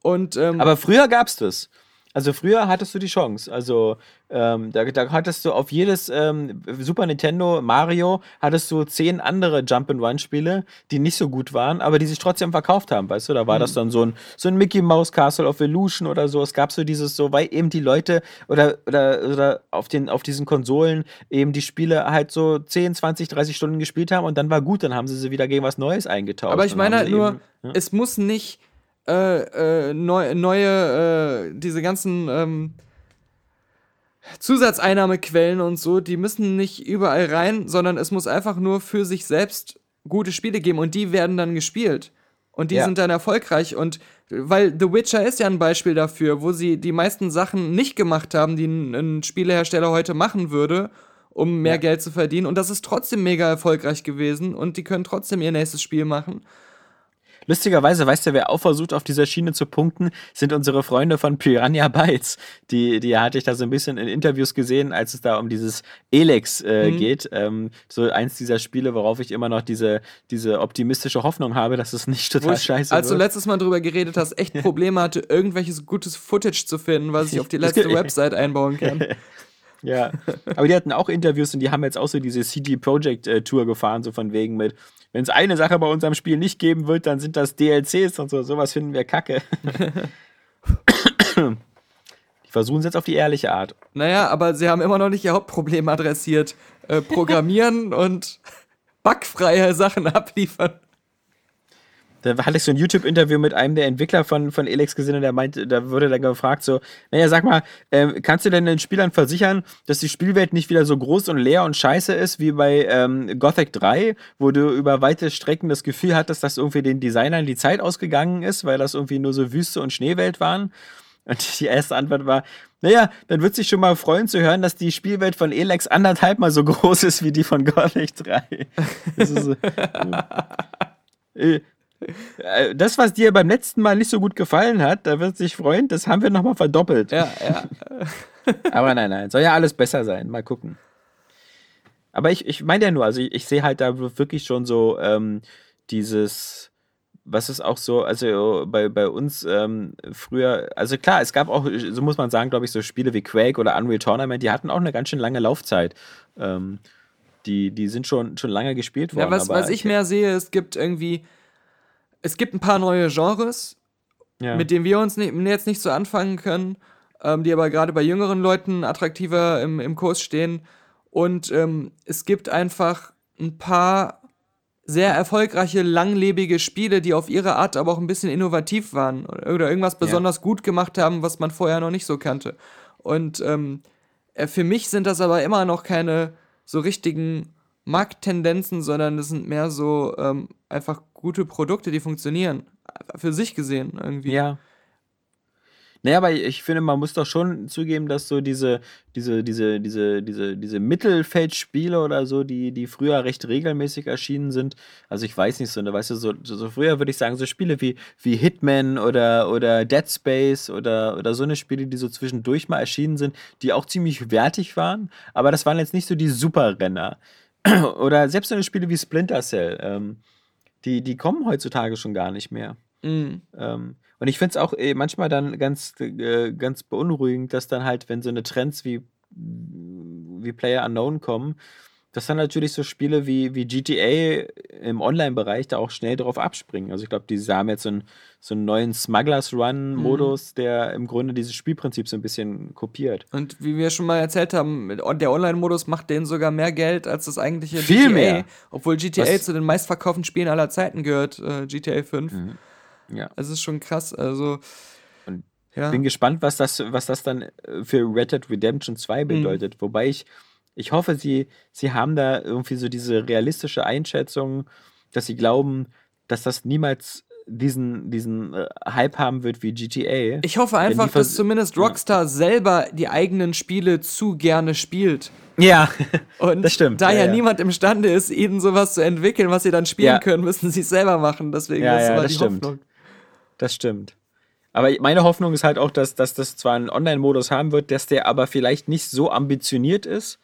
Speaker 1: Und ähm,
Speaker 2: Aber früher gab's das. Also früher hattest du die Chance. Also ähm, da, da hattest du auf jedes ähm, Super Nintendo Mario hattest du zehn andere Jump-and-Run-Spiele, die nicht so gut waren, aber die sich trotzdem verkauft haben, weißt du? Da war das dann so ein, so ein Mickey Mouse Castle of Illusion oder so. Es gab so dieses so, weil eben die Leute oder, oder, oder auf, den, auf diesen Konsolen eben die Spiele halt so 10, 20, 30 Stunden gespielt haben und dann war gut, dann haben sie sie wieder gegen was Neues eingetauscht.
Speaker 1: aber ich meine halt nur,
Speaker 2: eben- ja.
Speaker 1: es muss nicht äh, äh, neu, neue, äh, diese ganzen ähm, Zusatzeinnahmequellen und so, die müssen nicht überall rein, sondern es muss einfach nur für sich selbst gute Spiele geben und die werden dann gespielt. Und die
Speaker 2: Ja.
Speaker 1: sind dann erfolgreich und weil The Witcher ist ja ein Beispiel dafür, wo sie die meisten Sachen nicht gemacht haben, die ein, ein Spielehersteller heute machen würde, um mehr
Speaker 2: Ja.
Speaker 1: Geld zu verdienen. Und das ist trotzdem mega erfolgreich gewesen und die können trotzdem ihr nächstes Spiel machen.
Speaker 2: Lustigerweise, weißt du, wer auch versucht, auf dieser Schiene zu punkten, sind unsere Freunde von Piranha Bytes. Die, die hatte ich da so ein bisschen in Interviews gesehen, als es da um dieses Elex äh,
Speaker 1: Mhm.
Speaker 2: geht. Ähm, so eins dieser Spiele, worauf ich immer noch diese, diese optimistische Hoffnung habe, dass es nicht total
Speaker 1: ich,
Speaker 2: scheiße
Speaker 1: als du
Speaker 2: wird.
Speaker 1: letztes Mal drüber geredet hast, echt <laughs> Probleme hatte, irgendwelches gutes Footage zu finden, was ich auf die letzte <laughs> Website einbauen kann.
Speaker 2: Ja, aber die hatten auch Interviews und die haben jetzt auch so diese CD Projekt äh, Tour gefahren, so von wegen mit, wenn es eine Sache bei unserem Spiel nicht geben wird, dann sind das DLCs und so, sowas finden wir kacke. <laughs> die versuchen es jetzt auf die ehrliche Art.
Speaker 1: Naja, aber sie haben immer noch nicht ihr Hauptproblem adressiert. Äh, programmieren und bugfreie Sachen <laughs> abliefern.
Speaker 2: Da hatte ich so ein YouTube-Interview mit einem der Entwickler von, von Elex gesehen und der meinte, da wurde dann gefragt so, naja, sag mal, ähm, kannst du denn den Spielern versichern, dass die Spielwelt nicht wieder so groß und leer und scheiße ist wie bei ähm, Gothic 3, wo du über weite Strecken das Gefühl hattest, dass irgendwie den Designern die Zeit ausgegangen ist, weil das irgendwie nur so Wüste und Schneewelt waren? Und die erste Antwort war, naja, dann wird sich schon mal freuen zu hören, dass die Spielwelt von Elex anderthalb mal so <laughs> groß ist wie die von Gothic 3. Das ist so, <laughs> äh, äh, das, was dir beim letzten Mal nicht so gut gefallen hat, da wird sich freuen, das haben wir nochmal verdoppelt.
Speaker 1: Ja, ja. <laughs>
Speaker 2: Aber nein, nein, soll ja alles besser sein. Mal gucken. Aber ich, ich meine ja nur, also ich, ich sehe halt da wirklich schon so ähm, dieses, was ist auch so, also bei, bei uns ähm, früher, also klar, es gab auch, so muss man sagen, glaube ich, so Spiele wie Quake oder Unreal Tournament, die hatten auch eine ganz schön lange Laufzeit. Ähm, die, die sind schon, schon lange gespielt worden.
Speaker 1: ja was, was ich mehr sehe, es gibt irgendwie, es gibt ein paar neue Genres,
Speaker 2: ja.
Speaker 1: mit denen wir uns nicht, jetzt nicht so anfangen können, ähm, die aber gerade bei jüngeren Leuten attraktiver im, im Kurs stehen. Und ähm, es gibt einfach ein paar sehr erfolgreiche, langlebige Spiele, die auf ihre Art aber auch ein bisschen innovativ waren oder, irgendwas besonders gut gemacht haben, was man vorher noch nicht so kannte. Und ähm, äh, für mich sind das aber immer noch keine so richtigen Markttendenzen, sondern das sind mehr so ähm, einfach gute Produkte, die funktionieren. Für sich gesehen irgendwie.
Speaker 2: Ja. Naja, aber ich finde, man muss doch schon zugeben, dass so diese, diese, diese, diese, diese, diese Mittelfeldspiele oder so, die, die früher recht regelmäßig erschienen sind. Also ich weiß nicht so, ne, weißt du, so, so früher würde ich sagen, so Spiele wie, wie Hitman oder, oder Dead Space oder, oder so eine Spiele, die so zwischendurch mal erschienen sind, die auch ziemlich wertig waren, aber das waren jetzt nicht so die Superrenner. <clears throat> oder selbst so eine Spiele wie Splinter Cell, ähm, die, die kommen heutzutage schon gar nicht mehr.
Speaker 1: Mm.
Speaker 2: Ähm, und ich finde es auch äh, manchmal dann ganz, äh, ganz beunruhigend, dass dann halt, wenn so eine Trends wie wie Player Unknown kommen, dass dann natürlich so Spiele wie, wie GTA im Online-Bereich da auch schnell drauf abspringen. Also ich glaube, die haben jetzt so einen, so einen neuen Smugglers Run-Modus, der im Grunde dieses Spielprinzip so ein bisschen kopiert.
Speaker 1: Und wie wir schon mal erzählt haben, der Online-Modus macht denen sogar mehr Geld als das eigentliche
Speaker 2: Viel
Speaker 1: GTA.
Speaker 2: mehr.
Speaker 1: Obwohl GTA
Speaker 2: Was-
Speaker 1: zu den meistverkauften Spielen aller Zeiten gehört, äh, GTA 5.
Speaker 2: Ja.
Speaker 1: Es ist schon krass. Also, ja.
Speaker 2: Bin gespannt, was das, was das dann äh, für Red Dead Redemption 2
Speaker 1: Mhm.
Speaker 2: bedeutet. Wobei ich, ich hoffe, sie, sie haben da irgendwie so diese realistische Einschätzung, dass sie glauben, dass das niemals diesen, diesen äh, Hype haben wird wie GTA.
Speaker 1: Ich hoffe einfach, dass zumindest Rockstar selber die eigenen Spiele zu gerne spielt.
Speaker 2: ja, <laughs>
Speaker 1: Und
Speaker 2: Das stimmt,
Speaker 1: da
Speaker 2: ja,
Speaker 1: ja,
Speaker 2: ja.
Speaker 1: niemand imstande ist, ihnen sowas zu entwickeln, was sie dann spielen
Speaker 2: Ja.
Speaker 1: können, müssen sie es selber machen. Deswegen
Speaker 2: Ja,
Speaker 1: das
Speaker 2: ja,
Speaker 1: immer
Speaker 2: das
Speaker 1: die
Speaker 2: stimmt.
Speaker 1: Hoffnung.
Speaker 2: das stimmt. Aber meine Hoffnung ist halt auch, dass, dass das zwar einen Online-Modus haben wird, dass der aber vielleicht nicht so ambitioniert ist,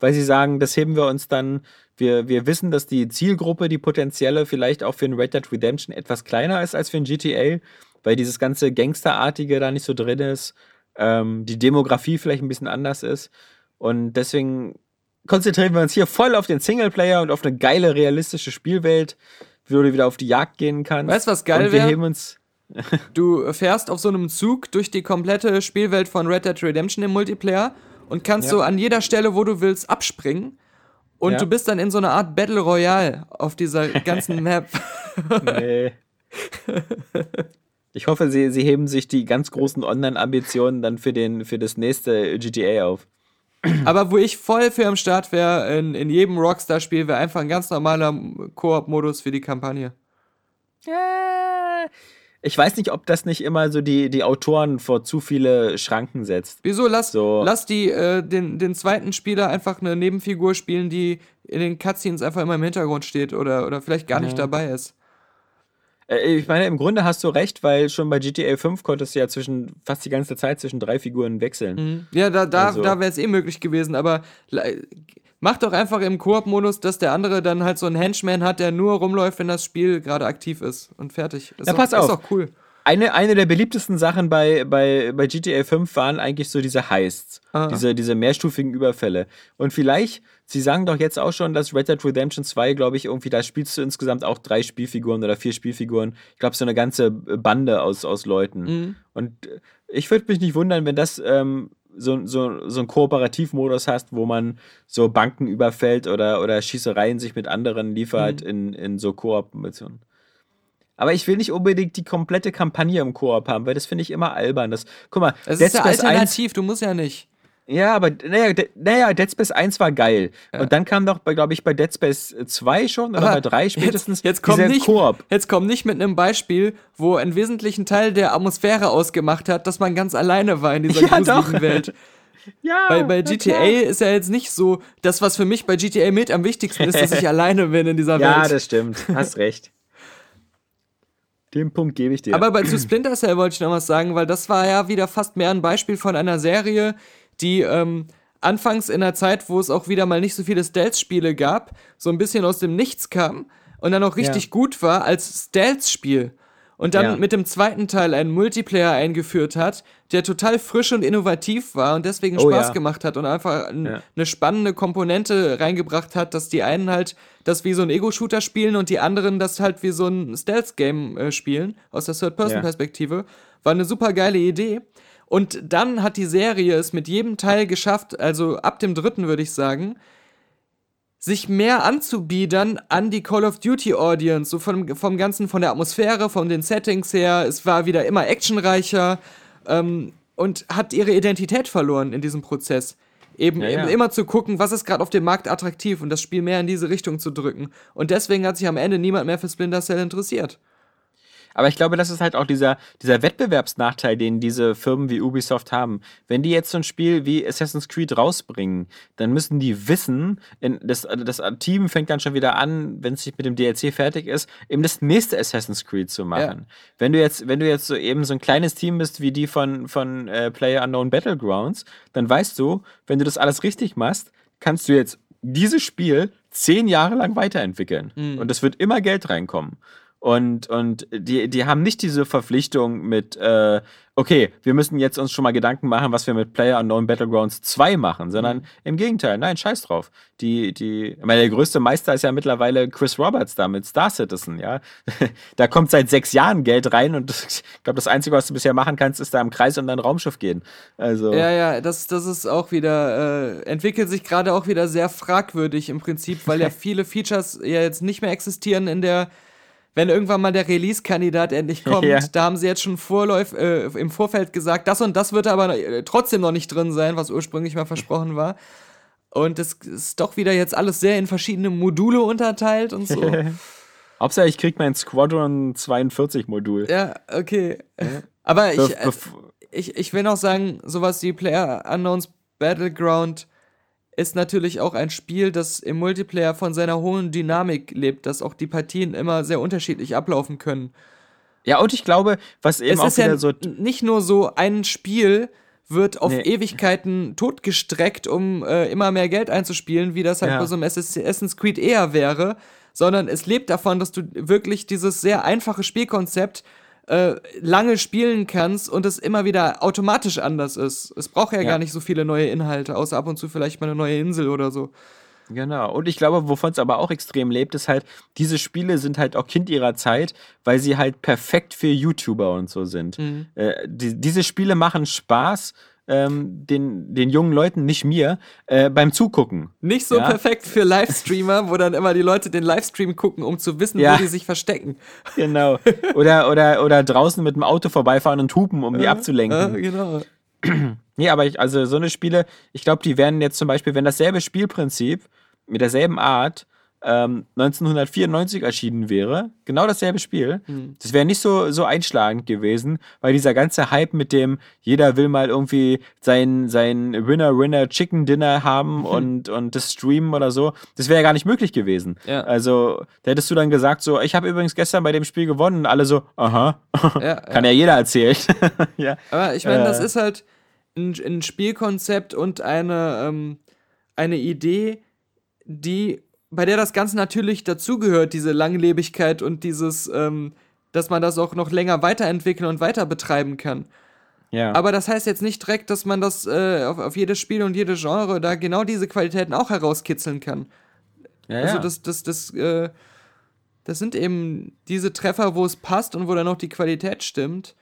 Speaker 2: weil sie sagen, das heben wir uns dann. Wir, wir wissen, dass die Zielgruppe, die potenzielle, vielleicht auch für ein Red Dead Redemption etwas kleiner ist als für ein GTA, weil dieses ganze Gangsterartige da nicht so drin ist, ähm, die Demografie vielleicht ein bisschen anders ist. Und deswegen konzentrieren wir uns hier voll auf den Singleplayer und auf eine geile, realistische Spielwelt, wo du wieder auf die Jagd gehen kannst.
Speaker 1: Weißt du, was geil
Speaker 2: Und wir heben uns.
Speaker 1: Du fährst auf so einem Zug durch die komplette Spielwelt von Red Dead Redemption im Multiplayer und kannst
Speaker 2: Ja.
Speaker 1: so an jeder Stelle, wo du willst, abspringen. Und
Speaker 2: Ja.
Speaker 1: du bist dann in so einer Art Battle Royale auf dieser <laughs> ganzen Map.
Speaker 2: Nee. Ich hoffe, sie, sie heben sich die ganz großen Online-Ambitionen dann für, den, für das nächste GTA auf.
Speaker 1: Aber wo ich voll für am Start wäre, in, in jedem Rockstar-Spiel wäre einfach ein ganz normaler Koop-Modus für die Kampagne.
Speaker 2: Ich weiß nicht, ob das nicht immer so die, die Autoren vor zu viele Schranken setzt.
Speaker 1: Wieso? Lass,
Speaker 2: So.
Speaker 1: lass die, äh, den, den zweiten Spieler einfach eine Nebenfigur spielen, die in den Cutscenes einfach immer im Hintergrund steht oder, oder vielleicht gar nicht dabei ist.
Speaker 2: Äh, Ich meine, im Grunde hast du recht, weil schon bei GTA 5 konntest du ja zwischen fast die ganze Zeit zwischen drei Figuren wechseln.
Speaker 1: Ja, da, da,
Speaker 2: Also-
Speaker 1: da wäre es eh möglich gewesen, aber mach doch einfach im Koop-Modus, dass der andere dann halt so einen Henchman hat, der nur rumläuft, wenn das Spiel gerade aktiv ist und fertig. Ist
Speaker 2: Ja, pass auf.
Speaker 1: Ist doch cool.
Speaker 2: Eine, eine der beliebtesten Sachen bei, bei, bei GTA 5 waren eigentlich so diese Heists,
Speaker 1: Ah.
Speaker 2: diese, diese mehrstufigen Überfälle. Und vielleicht, sie sagen doch jetzt auch schon, dass Red Dead Redemption 2, glaube ich, irgendwie, da spielst du insgesamt auch drei Spielfiguren oder vier Spielfiguren. Ich glaube, so eine ganze Bande aus, aus Leuten.
Speaker 1: Mhm.
Speaker 2: Und ich würde mich nicht wundern, wenn das ähm, so, so, so einen Kooperativmodus hast, wo man so Banken überfällt oder, oder Schießereien sich mit anderen
Speaker 1: Mhm.
Speaker 2: liefert in, in so Koop-Missionen. Aber ich will nicht unbedingt die komplette Kampagne im Koop haben, weil das finde ich immer albern. Das, guck mal,
Speaker 1: Es
Speaker 2: Dead
Speaker 1: ist ja
Speaker 2: Space 1,
Speaker 1: alternativ, du musst ja nicht.
Speaker 2: Ja, aber naja, De, naja, Dead Space 1 war geil. Und dann kam doch, glaube ich, bei Dead Space 2 schon oder bei 3 spätestens
Speaker 1: Jetzt, jetzt, komm nicht,
Speaker 2: Koop.
Speaker 1: jetzt komm nicht mit einem Beispiel, wo einen wesentlichen Teil der Atmosphäre ausgemacht hat, dass man ganz alleine war in dieser <laughs>
Speaker 2: Ja,
Speaker 1: gruseligen
Speaker 2: doch.
Speaker 1: Welt. <laughs>
Speaker 2: Ja,
Speaker 1: Bei, bei GTA
Speaker 2: klar.
Speaker 1: ist ja jetzt nicht so, das, was für mich bei GTA mit am wichtigsten ist, dass ich <laughs> alleine bin in dieser
Speaker 2: Ja,
Speaker 1: Welt.
Speaker 2: das stimmt. Hast recht. Den Punkt gebe ich dir.
Speaker 1: Aber bei, zu Splinter Cell wollte ich noch was sagen, weil das war ja wieder fast mehr ein Beispiel von einer Serie, die ähm, anfangs in einer Zeit, wo es auch wieder mal nicht so viele Stealth-Spiele gab, so ein bisschen aus dem Nichts kam und dann auch richtig
Speaker 2: Ja.
Speaker 1: gut war als Stealth-Spiel. Und dann
Speaker 2: Ja.
Speaker 1: mit dem zweiten Teil einen Multiplayer eingeführt hat, der total frisch und innovativ war und deswegen
Speaker 2: Oh
Speaker 1: Spaß
Speaker 2: ja.
Speaker 1: gemacht hat und einfach eine spannende Komponente reingebracht hat, dass die einen halt das wie so ein Ego-Shooter spielen und die anderen das halt wie so ein Stealth-Game äh, spielen, aus der Third-Person-Perspektive. War eine super geile Idee. Und dann hat die Serie es mit jedem Teil geschafft, also ab dem dritten würde ich sagen, sich mehr anzubiedern an die Call of Duty Audience, so vom, vom Ganzen, von der Atmosphäre, von den Settings her. Es war wieder immer actionreicher ähm, und hat ihre Identität verloren in diesem Prozess. Eben,
Speaker 2: Ja, ja.
Speaker 1: eben immer zu gucken, was ist gerade auf dem Markt attraktiv und das Spiel mehr in diese Richtung zu drücken. Und deswegen hat sich am Ende niemand mehr für Splinter Cell interessiert.
Speaker 2: Aber ich glaube, das ist halt auch dieser, dieser Wettbewerbsnachteil, den diese Firmen wie Ubisoft haben. Wenn die jetzt so ein Spiel wie Assassin's Creed rausbringen, dann müssen die wissen, in, das, das Team fängt dann schon wieder an, wenn es sich mit dem DLC fertig ist, eben das nächste Assassin's Creed zu machen. Wenn du jetzt, wenn du jetzt so eben so ein kleines Team bist wie die von, von äh, Player Unknown Battlegrounds, dann weißt du, wenn du das alles richtig machst, kannst du jetzt dieses Spiel zehn Jahre lang weiterentwickeln. Und es wird immer Geld reinkommen. Und, und die, die haben nicht diese Verpflichtung mit, äh, okay, wir müssen jetzt uns schon mal Gedanken machen, was wir mit Player Unknown Battlegrounds 2 machen, sondern
Speaker 1: Mhm.
Speaker 2: im Gegenteil, nein, scheiß drauf. Die, die, ich meine, der größte Meister ist ja mittlerweile Chris Roberts da mit Star Citizen, ja. <laughs> da kommt seit sechs Jahren Geld rein und <laughs> ich glaube, das Einzige, was du bisher machen kannst, ist da im Kreis um dein Raumschiff gehen. Also,
Speaker 1: Ja, ja, das, das ist auch wieder, äh, entwickelt sich gerade auch wieder sehr fragwürdig im Prinzip, weil ja <laughs> viele Features ja jetzt nicht mehr existieren in der, wenn irgendwann mal der Release-Kandidat endlich kommt, <laughs>
Speaker 2: Ja.
Speaker 1: da haben sie jetzt schon Vorläuf, äh, im Vorfeld gesagt, das und das wird aber äh, trotzdem noch nicht drin sein, was ursprünglich mal versprochen war. Und es ist doch wieder jetzt alles sehr in verschiedene Module unterteilt und so. <laughs>
Speaker 2: Hauptsache, ich krieg mein Squadron 42 Modul.
Speaker 1: ja, okay. Aber ich, äh, ich, ich will noch sagen, sowas wie Player Unknowns Battleground ist natürlich auch ein Spiel, das im Multiplayer von seiner hohen Dynamik lebt, dass auch die Partien immer sehr unterschiedlich ablaufen können.
Speaker 2: ja, und ich glaube, was eben
Speaker 1: es
Speaker 2: auch
Speaker 1: ist ja
Speaker 2: so.
Speaker 1: nicht nur so, ein Spiel wird auf
Speaker 2: Nee.
Speaker 1: Ewigkeiten totgestreckt, um äh, immer mehr Geld einzuspielen, wie das halt
Speaker 2: Ja.
Speaker 1: bei so einem SS Assassin's Creed eher wäre, sondern es lebt davon, dass du wirklich dieses sehr einfache Spielkonzept äh, lange spielen kannst und es immer wieder automatisch anders ist. Es braucht ja,
Speaker 2: Ja.
Speaker 1: gar nicht so viele neue Inhalte, außer ab und zu vielleicht mal eine neue Insel oder so.
Speaker 2: Genau. Und ich glaube, wovon es aber auch extrem lebt, ist halt, diese Spiele sind halt auch Kind ihrer Zeit, weil sie halt perfekt für YouTuber und so sind.
Speaker 1: Mhm.
Speaker 2: Äh, die, diese Spiele machen Spaß ähm, den, den jungen Leuten, nicht mir, äh, beim Zugucken.
Speaker 1: Nicht so
Speaker 2: Ja.
Speaker 1: perfekt für Livestreamer, wo dann immer die Leute den Livestream gucken, um zu wissen,
Speaker 2: Ja.
Speaker 1: wo die sich verstecken. <laughs>
Speaker 2: Genau. Oder, oder, oder draußen mit dem Auto vorbeifahren und hupen, um die abzulenken.
Speaker 1: Äh, genau. <clears throat>
Speaker 2: Nee, aber ich, also so eine Spiele, ich glaube, die werden jetzt zum Beispiel, wenn dasselbe Spielprinzip mit derselben Art ähm, 1994 erschienen wäre, genau dasselbe Spiel, das wäre nicht so, so einschlagend gewesen, weil dieser ganze Hype mit dem, jeder will mal irgendwie sein, sein Winner-Winner-Chicken-Dinner haben und, und das streamen oder so, das wäre ja gar nicht möglich gewesen.
Speaker 1: Ja.
Speaker 2: Also, da hättest du dann gesagt, so, ich habe übrigens gestern bei dem Spiel gewonnen und alle so, aha, <laughs>
Speaker 1: Ja,
Speaker 2: kann ja jeder erzählen. <laughs> ja.
Speaker 1: Aber ich meine, das
Speaker 2: Äh.
Speaker 1: ist halt ein, ein Spielkonzept und eine, ähm, eine Idee, die, bei der das ganz natürlich dazugehört, diese Langlebigkeit und dieses, ähm, dass man das auch noch länger weiterentwickeln und weiter betreiben kann.
Speaker 2: ja.
Speaker 1: Aber das heißt jetzt nicht direkt, dass man das äh, auf, auf jedes Spiel und jede Genre da genau diese Qualitäten auch herauskitzeln kann.
Speaker 2: ja,
Speaker 1: Also
Speaker 2: ja.
Speaker 1: das, das, das, äh, das sind eben diese Treffer, wo es passt und wo dann auch die Qualität stimmt.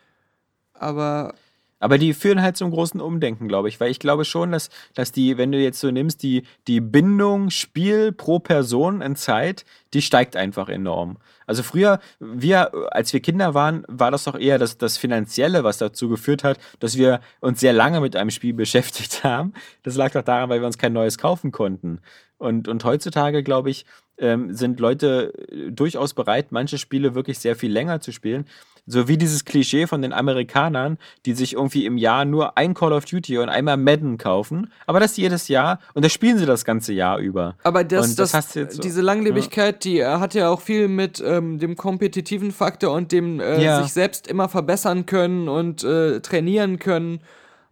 Speaker 1: Aber
Speaker 2: Aber die führen halt zum großen Umdenken, glaube ich, weil ich glaube schon, dass, dass die, wenn du jetzt so nimmst, die, die Bindung Spiel pro Person in Zeit, die steigt einfach enorm. Also früher, wir, als wir Kinder waren, war das doch eher das, das Finanzielle, was dazu geführt hat, dass wir uns sehr lange mit einem Spiel <laughs> beschäftigt haben. Das lag doch daran, weil wir uns kein neues kaufen konnten. Und, und heutzutage, glaube ich, ähm, sind Leute äh, durchaus bereit, manche Spiele wirklich sehr viel länger zu spielen. So wie dieses Klischee von den Amerikanern, die sich irgendwie im Jahr nur ein Call of Duty und einmal Madden kaufen, aber das jedes Jahr und das spielen sie das ganze Jahr über.
Speaker 1: Aber das, das,
Speaker 2: jetzt so.
Speaker 1: diese Langlebigkeit, die äh, hat ja auch viel mit ähm, dem kompetitiven Faktor und dem äh,
Speaker 2: Ja.
Speaker 1: sich selbst immer verbessern können und äh, trainieren können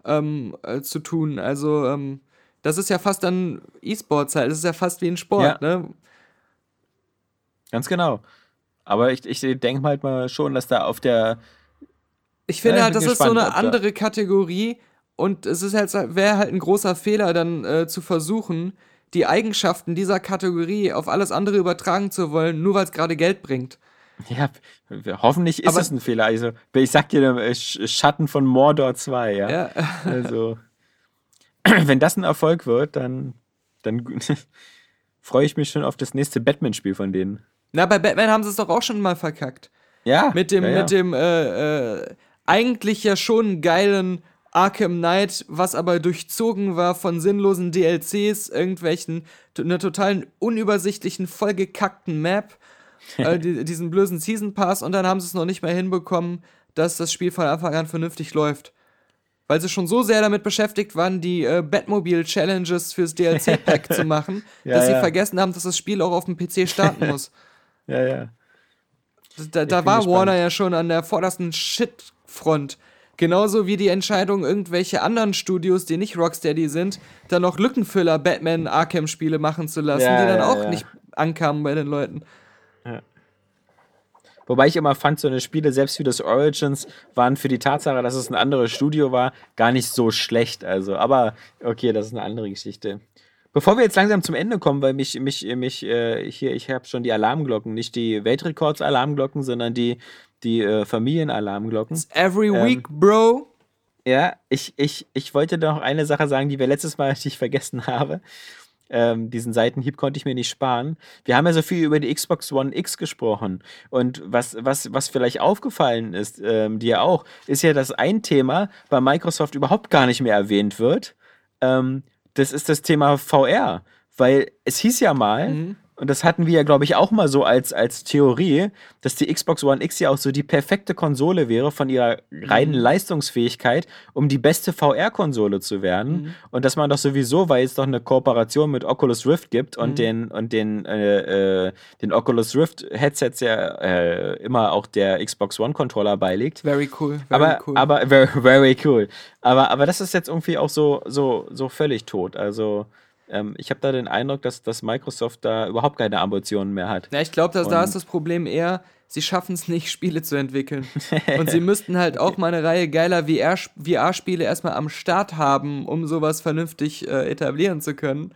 Speaker 1: ähm, äh, zu tun. Also ähm, das ist ja fast dann E-Sports halt. Das ist ja fast wie ein Sport, ne?
Speaker 2: Ganz genau. Aber ich, ich denke halt mal schon, dass da auf der.
Speaker 1: Ich finde
Speaker 2: Ja,
Speaker 1: halt, das ist so
Speaker 2: gespannt,
Speaker 1: eine andere Kategorie und es ist halt, wäre halt ein großer Fehler, dann äh, zu versuchen, die Eigenschaften dieser Kategorie auf alles andere übertragen zu wollen, nur weil es gerade Geld bringt.
Speaker 2: Ja, hoffentlich ist
Speaker 1: Aber-
Speaker 2: es ein Fehler. Also, ich sag dir, äh, Sch- Schatten von Mordor 2, ja.
Speaker 1: Ja. <laughs>
Speaker 2: Also, <clears throat> wenn das ein Erfolg wird, dann, dann <laughs> freue ich mich schon auf das nächste Batman-Spiel von denen.
Speaker 1: Na, bei Batman haben sie es doch auch schon mal verkackt.
Speaker 2: Ja.
Speaker 1: Mit dem,
Speaker 2: ja, ja.
Speaker 1: mit dem, äh, äh, eigentlich ja schon geilen Arkham Knight, was aber durchzogen war von sinnlosen DLCs, irgendwelchen, einer totalen unübersichtlichen, vollgekackten Map, <laughs> äh, die, diesen blösen Season Pass und dann haben sie es noch nicht mal hinbekommen, dass das Spiel von Anfang an vernünftig läuft. Weil sie schon so sehr damit beschäftigt waren, die äh, Batmobile-Challenges fürs DLC-Pack <laughs> zu machen,
Speaker 2: Ja,
Speaker 1: dass sie vergessen haben, dass das Spiel auch auf dem PC starten <laughs> muss.
Speaker 2: Ja, ja.
Speaker 1: Da, da war
Speaker 2: gespannt.
Speaker 1: Warner ja schon an der vordersten Shit-Front. Genauso wie die Entscheidung, irgendwelche anderen Studios, die nicht Rocksteady sind, dann noch Lückenfüller Batman Arkham-Spiele machen zu lassen,
Speaker 2: Ja,
Speaker 1: die dann
Speaker 2: ja,
Speaker 1: auch
Speaker 2: ja.
Speaker 1: nicht ankamen bei den Leuten.
Speaker 2: Wobei ich immer fand, so eine Spiele, selbst wie das Origins, waren für die Tatsache, dass es ein anderes Studio war, gar nicht so schlecht. Also, aber okay, das ist eine andere Geschichte. Bevor wir jetzt langsam zum Ende kommen, weil mich, mich, mich äh, hier, ich habe schon die Alarmglocken, nicht die Weltrekords-Alarmglocken, sondern die, die äh, Familienalarmglocken.
Speaker 1: Every
Speaker 2: Ähm,
Speaker 1: week, Bro.
Speaker 2: Ja, ich, ich, ich wollte noch eine Sache sagen, die wir letztes Mal, <laughs> ich vergessen habe. Ähm, diesen Seitenhieb konnte ich mir nicht sparen. Wir haben ja so viel über die Xbox One X gesprochen. Und was, was, was vielleicht aufgefallen ist, ähm, dir auch, ist ja, dass ein Thema bei Microsoft überhaupt gar nicht mehr erwähnt wird. Ähm, das ist das Thema VR. Weil es hieß ja mal, und das hatten wir ja, glaube ich, auch mal so als, als Theorie, dass die Xbox One X ja auch so die perfekte Konsole wäre von ihrer reinen Leistungsfähigkeit, um die beste VR-Konsole zu werden. Und dass man doch sowieso, weil es doch eine Kooperation mit Oculus Rift gibt und den, und den, äh, äh, den Oculus Rift Headsets ja äh, immer auch der Xbox One Controller beiliegt.
Speaker 1: Very cool. Very
Speaker 2: Aber,
Speaker 1: cool.
Speaker 2: aber <laughs> very, very cool. Aber, aber das ist jetzt irgendwie auch so, so, so völlig tot. Also ähm, ich habe da den Eindruck, dass, dass Microsoft da überhaupt keine Ambitionen mehr hat.
Speaker 1: Ja, ich glaube, da ist das Problem eher, sie schaffen es nicht, <laughs> Spiele zu entwickeln. <laughs> Und sie müssten halt auch mal eine Reihe geiler VR VR-Spiele erstmal am Start haben, um sowas vernünftig äh, etablieren zu können.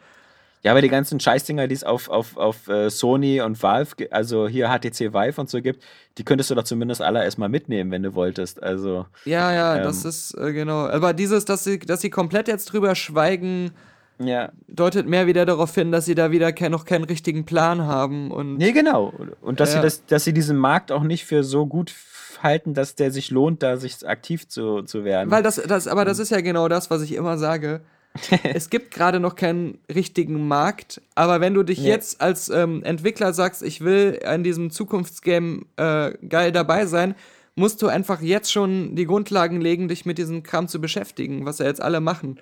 Speaker 2: Ja, aber die ganzen Scheißdinger, die es auf, auf, auf äh, Sony und Valve, also hier HTC Vive und so gibt, die könntest du doch zumindest alle erstmal mitnehmen, wenn du wolltest. Also,
Speaker 1: Ja, ja,
Speaker 2: Ähm.
Speaker 1: das ist äh, genau. Aber dieses, dass sie, dass sie komplett jetzt drüber schweigen,
Speaker 2: ja.
Speaker 1: deutet mehr wieder darauf hin, dass sie da wieder kein, noch keinen richtigen Plan haben. Und
Speaker 2: Nee, genau. Und dass,
Speaker 1: Ja.
Speaker 2: sie das, dass sie diesen Markt auch nicht für so gut halten, dass der sich lohnt, da sich aktiv zu, zu werden.
Speaker 1: Weil das, das, aber das ist ja genau das, was ich immer sage. <laughs> es gibt gerade noch keinen richtigen Markt, aber wenn du dich
Speaker 2: Nee.
Speaker 1: jetzt als ähm, Entwickler sagst, ich will an diesem Zukunftsgame äh, geil dabei sein, musst du einfach jetzt schon die Grundlagen legen, dich mit diesem Kram zu beschäftigen, was ja jetzt alle machen.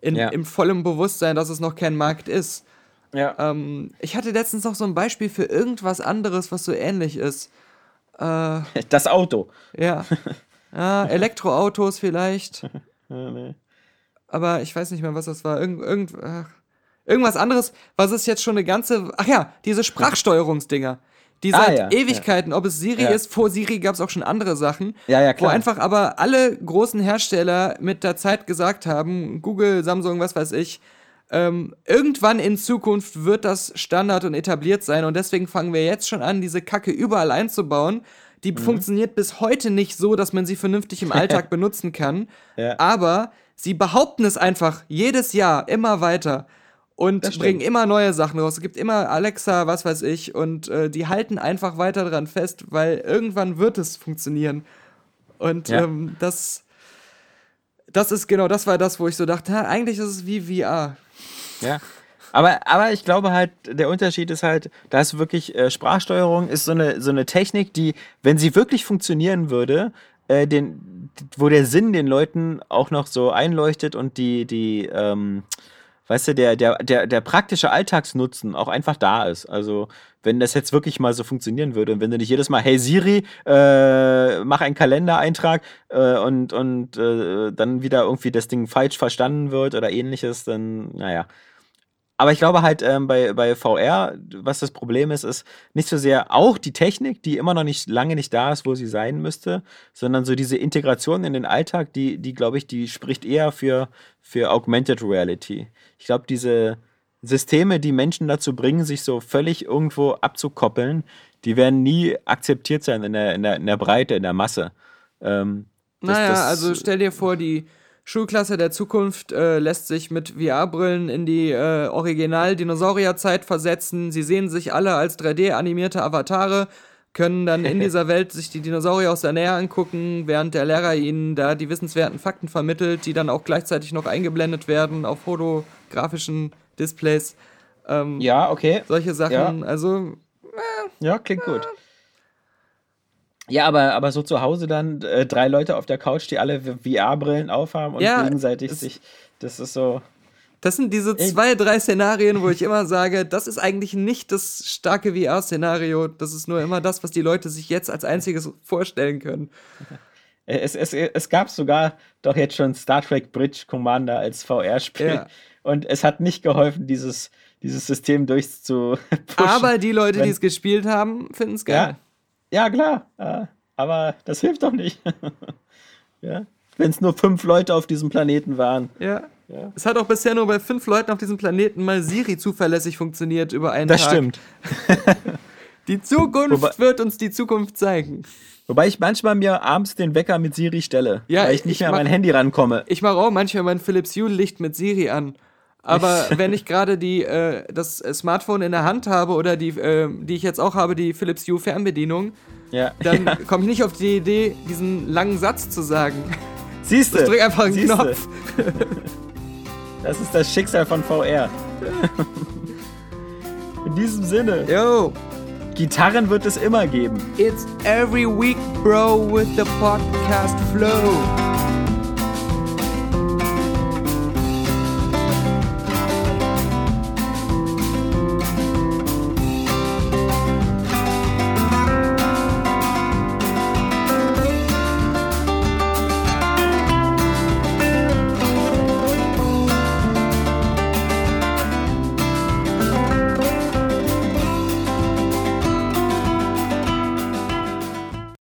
Speaker 1: In,
Speaker 2: Ja.
Speaker 1: Im vollen Bewusstsein, dass es noch kein Markt ist.
Speaker 2: ja.
Speaker 1: Ähm, ich hatte letztens noch so ein Beispiel für irgendwas anderes, was so ähnlich ist. Äh, <laughs>
Speaker 2: Das Auto.
Speaker 1: ja. ja, <laughs> Elektroautos vielleicht. <laughs>
Speaker 2: Ja, nee.
Speaker 1: aber ich weiß nicht mehr, was das war. Irgend, irgend, ach, irgendwas anderes, was es jetzt schon eine ganze. Ach ja, diese Sprachsteuerungsdinger. Die
Speaker 2: Ah,
Speaker 1: seit
Speaker 2: ja,
Speaker 1: Ewigkeiten, ob es Siri
Speaker 2: Ja.
Speaker 1: ist, vor Siri gab es auch schon andere Sachen.
Speaker 2: Ja, ja,
Speaker 1: Wo einfach aber alle großen Hersteller mit der Zeit gesagt haben, Google, Samsung, was weiß ich, ähm, irgendwann in Zukunft wird das Standard und etabliert sein und deswegen fangen wir jetzt schon an, diese Kacke überall einzubauen. Die
Speaker 2: Mhm.
Speaker 1: funktioniert bis heute nicht so, dass man sie vernünftig im Alltag <laughs> benutzen kann.
Speaker 2: Ja.
Speaker 1: Aber sie behaupten es einfach jedes Jahr immer weiter und bringen immer neue Sachen raus. Es gibt immer Alexa, was weiß ich, und äh, die halten einfach weiter dran fest, weil irgendwann wird es funktionieren. Und
Speaker 2: Ja.
Speaker 1: ähm, das, das ist genau, das war das, wo ich so dachte, ha, eigentlich ist es wie VR.
Speaker 2: Ja. Aber, aber ich glaube halt, der Unterschied ist halt, da ist wirklich äh, Sprachsteuerung ist so eine, so eine Technik, die, wenn sie wirklich funktionieren würde, äh, den, wo der Sinn den Leuten auch noch so einleuchtet und die, die, ähm, weißt du, der, der, der, der praktische Alltagsnutzen auch einfach da ist. Also, wenn das jetzt wirklich mal so funktionieren würde und wenn du nicht jedes Mal, hey Siri, äh, mach einen Kalendereintrag äh, und, und äh, dann wieder irgendwie das Ding falsch verstanden wird oder ähnliches, dann, naja. Aber ich glaube halt ähm, bei, bei VR, was das Problem ist, ist nicht so sehr auch die Technik, die immer noch nicht lange nicht da ist, wo sie sein müsste, sondern so diese Integration in den Alltag, die, die glaube ich, die spricht eher für, für Augmented Reality. Ich glaube, diese Systeme, die Menschen dazu bringen, sich so völlig irgendwo abzukoppeln, die werden nie akzeptiert sein in der, in der, in der Breite, in der Masse. Ähm, das-
Speaker 1: Naja,
Speaker 2: das-
Speaker 1: also stell dir vor, die Schulklasse der Zukunft äh, lässt sich mit VR-Brillen in die äh, Original-Dinosaurierzeit versetzen. Sie sehen sich alle als 3D-animierte Avatare, können dann in <laughs> dieser Welt sich die Dinosaurier aus der Nähe angucken, während der Lehrer ihnen da die wissenswerten Fakten vermittelt, die dann auch gleichzeitig noch eingeblendet werden auf fotografischen Displays. Ähm,
Speaker 2: ja, okay.
Speaker 1: Solche Sachen. Also,
Speaker 2: Ja, klingt gut. Ja, aber, aber so zu Hause dann äh, drei Leute auf der Couch, die alle VR-Brillen aufhaben und
Speaker 1: Ja,
Speaker 2: gegenseitig sich. Das ist so.
Speaker 1: Das sind diese zwei, drei Szenarien, wo ich immer sage, das ist eigentlich nicht das starke VR-Szenario. Das ist nur immer das, was die Leute sich jetzt als einziges vorstellen können. <laughs>
Speaker 2: Äh, Es, es, es gab sogar doch jetzt schon Star Trek Bridge Commander als VR-Spiel.
Speaker 1: Ja.
Speaker 2: Und es hat nicht geholfen, dieses, dieses System durchzupushen. <laughs>
Speaker 1: Aber die Leute, die es gespielt haben, finden es geil.
Speaker 2: Ja. Ja, klar. Äh, aber das hilft doch nicht. <laughs> ja? Wenn es nur fünf Leute auf diesem Planeten waren.
Speaker 1: Ja. Es hat auch bisher nur bei fünf Leuten auf diesem Planeten mal Siri zuverlässig funktioniert über einen
Speaker 2: Das
Speaker 1: Tag.
Speaker 2: stimmt. <laughs>
Speaker 1: Die Zukunft
Speaker 2: Wobei-
Speaker 1: wird uns die Zukunft zeigen.
Speaker 2: Wobei ich manchmal mir abends den Wecker mit Siri stelle,
Speaker 1: Ja,
Speaker 2: weil ich nicht
Speaker 1: ich
Speaker 2: mehr an
Speaker 1: mach-
Speaker 2: mein Handy rankomme.
Speaker 1: Ich mache auch manchmal mein Philips Hue Licht mit Siri an. Aber wenn ich gerade die äh, das Smartphone in der Hand habe oder die äh, die ich jetzt auch habe, die Philips Hue Fernbedienung,
Speaker 2: Ja.
Speaker 1: dann
Speaker 2: ja.
Speaker 1: komme ich nicht auf die Idee, diesen langen Satz zu sagen.
Speaker 2: Siehst du?
Speaker 1: Ich drück einfach einen
Speaker 2: Siehste?
Speaker 1: Knopf. <laughs>
Speaker 2: Das ist das Schicksal von VR. In diesem Sinne,
Speaker 1: Yo,
Speaker 2: Gitarren wird es immer geben.
Speaker 1: it's every week, bro, with the podcast flow.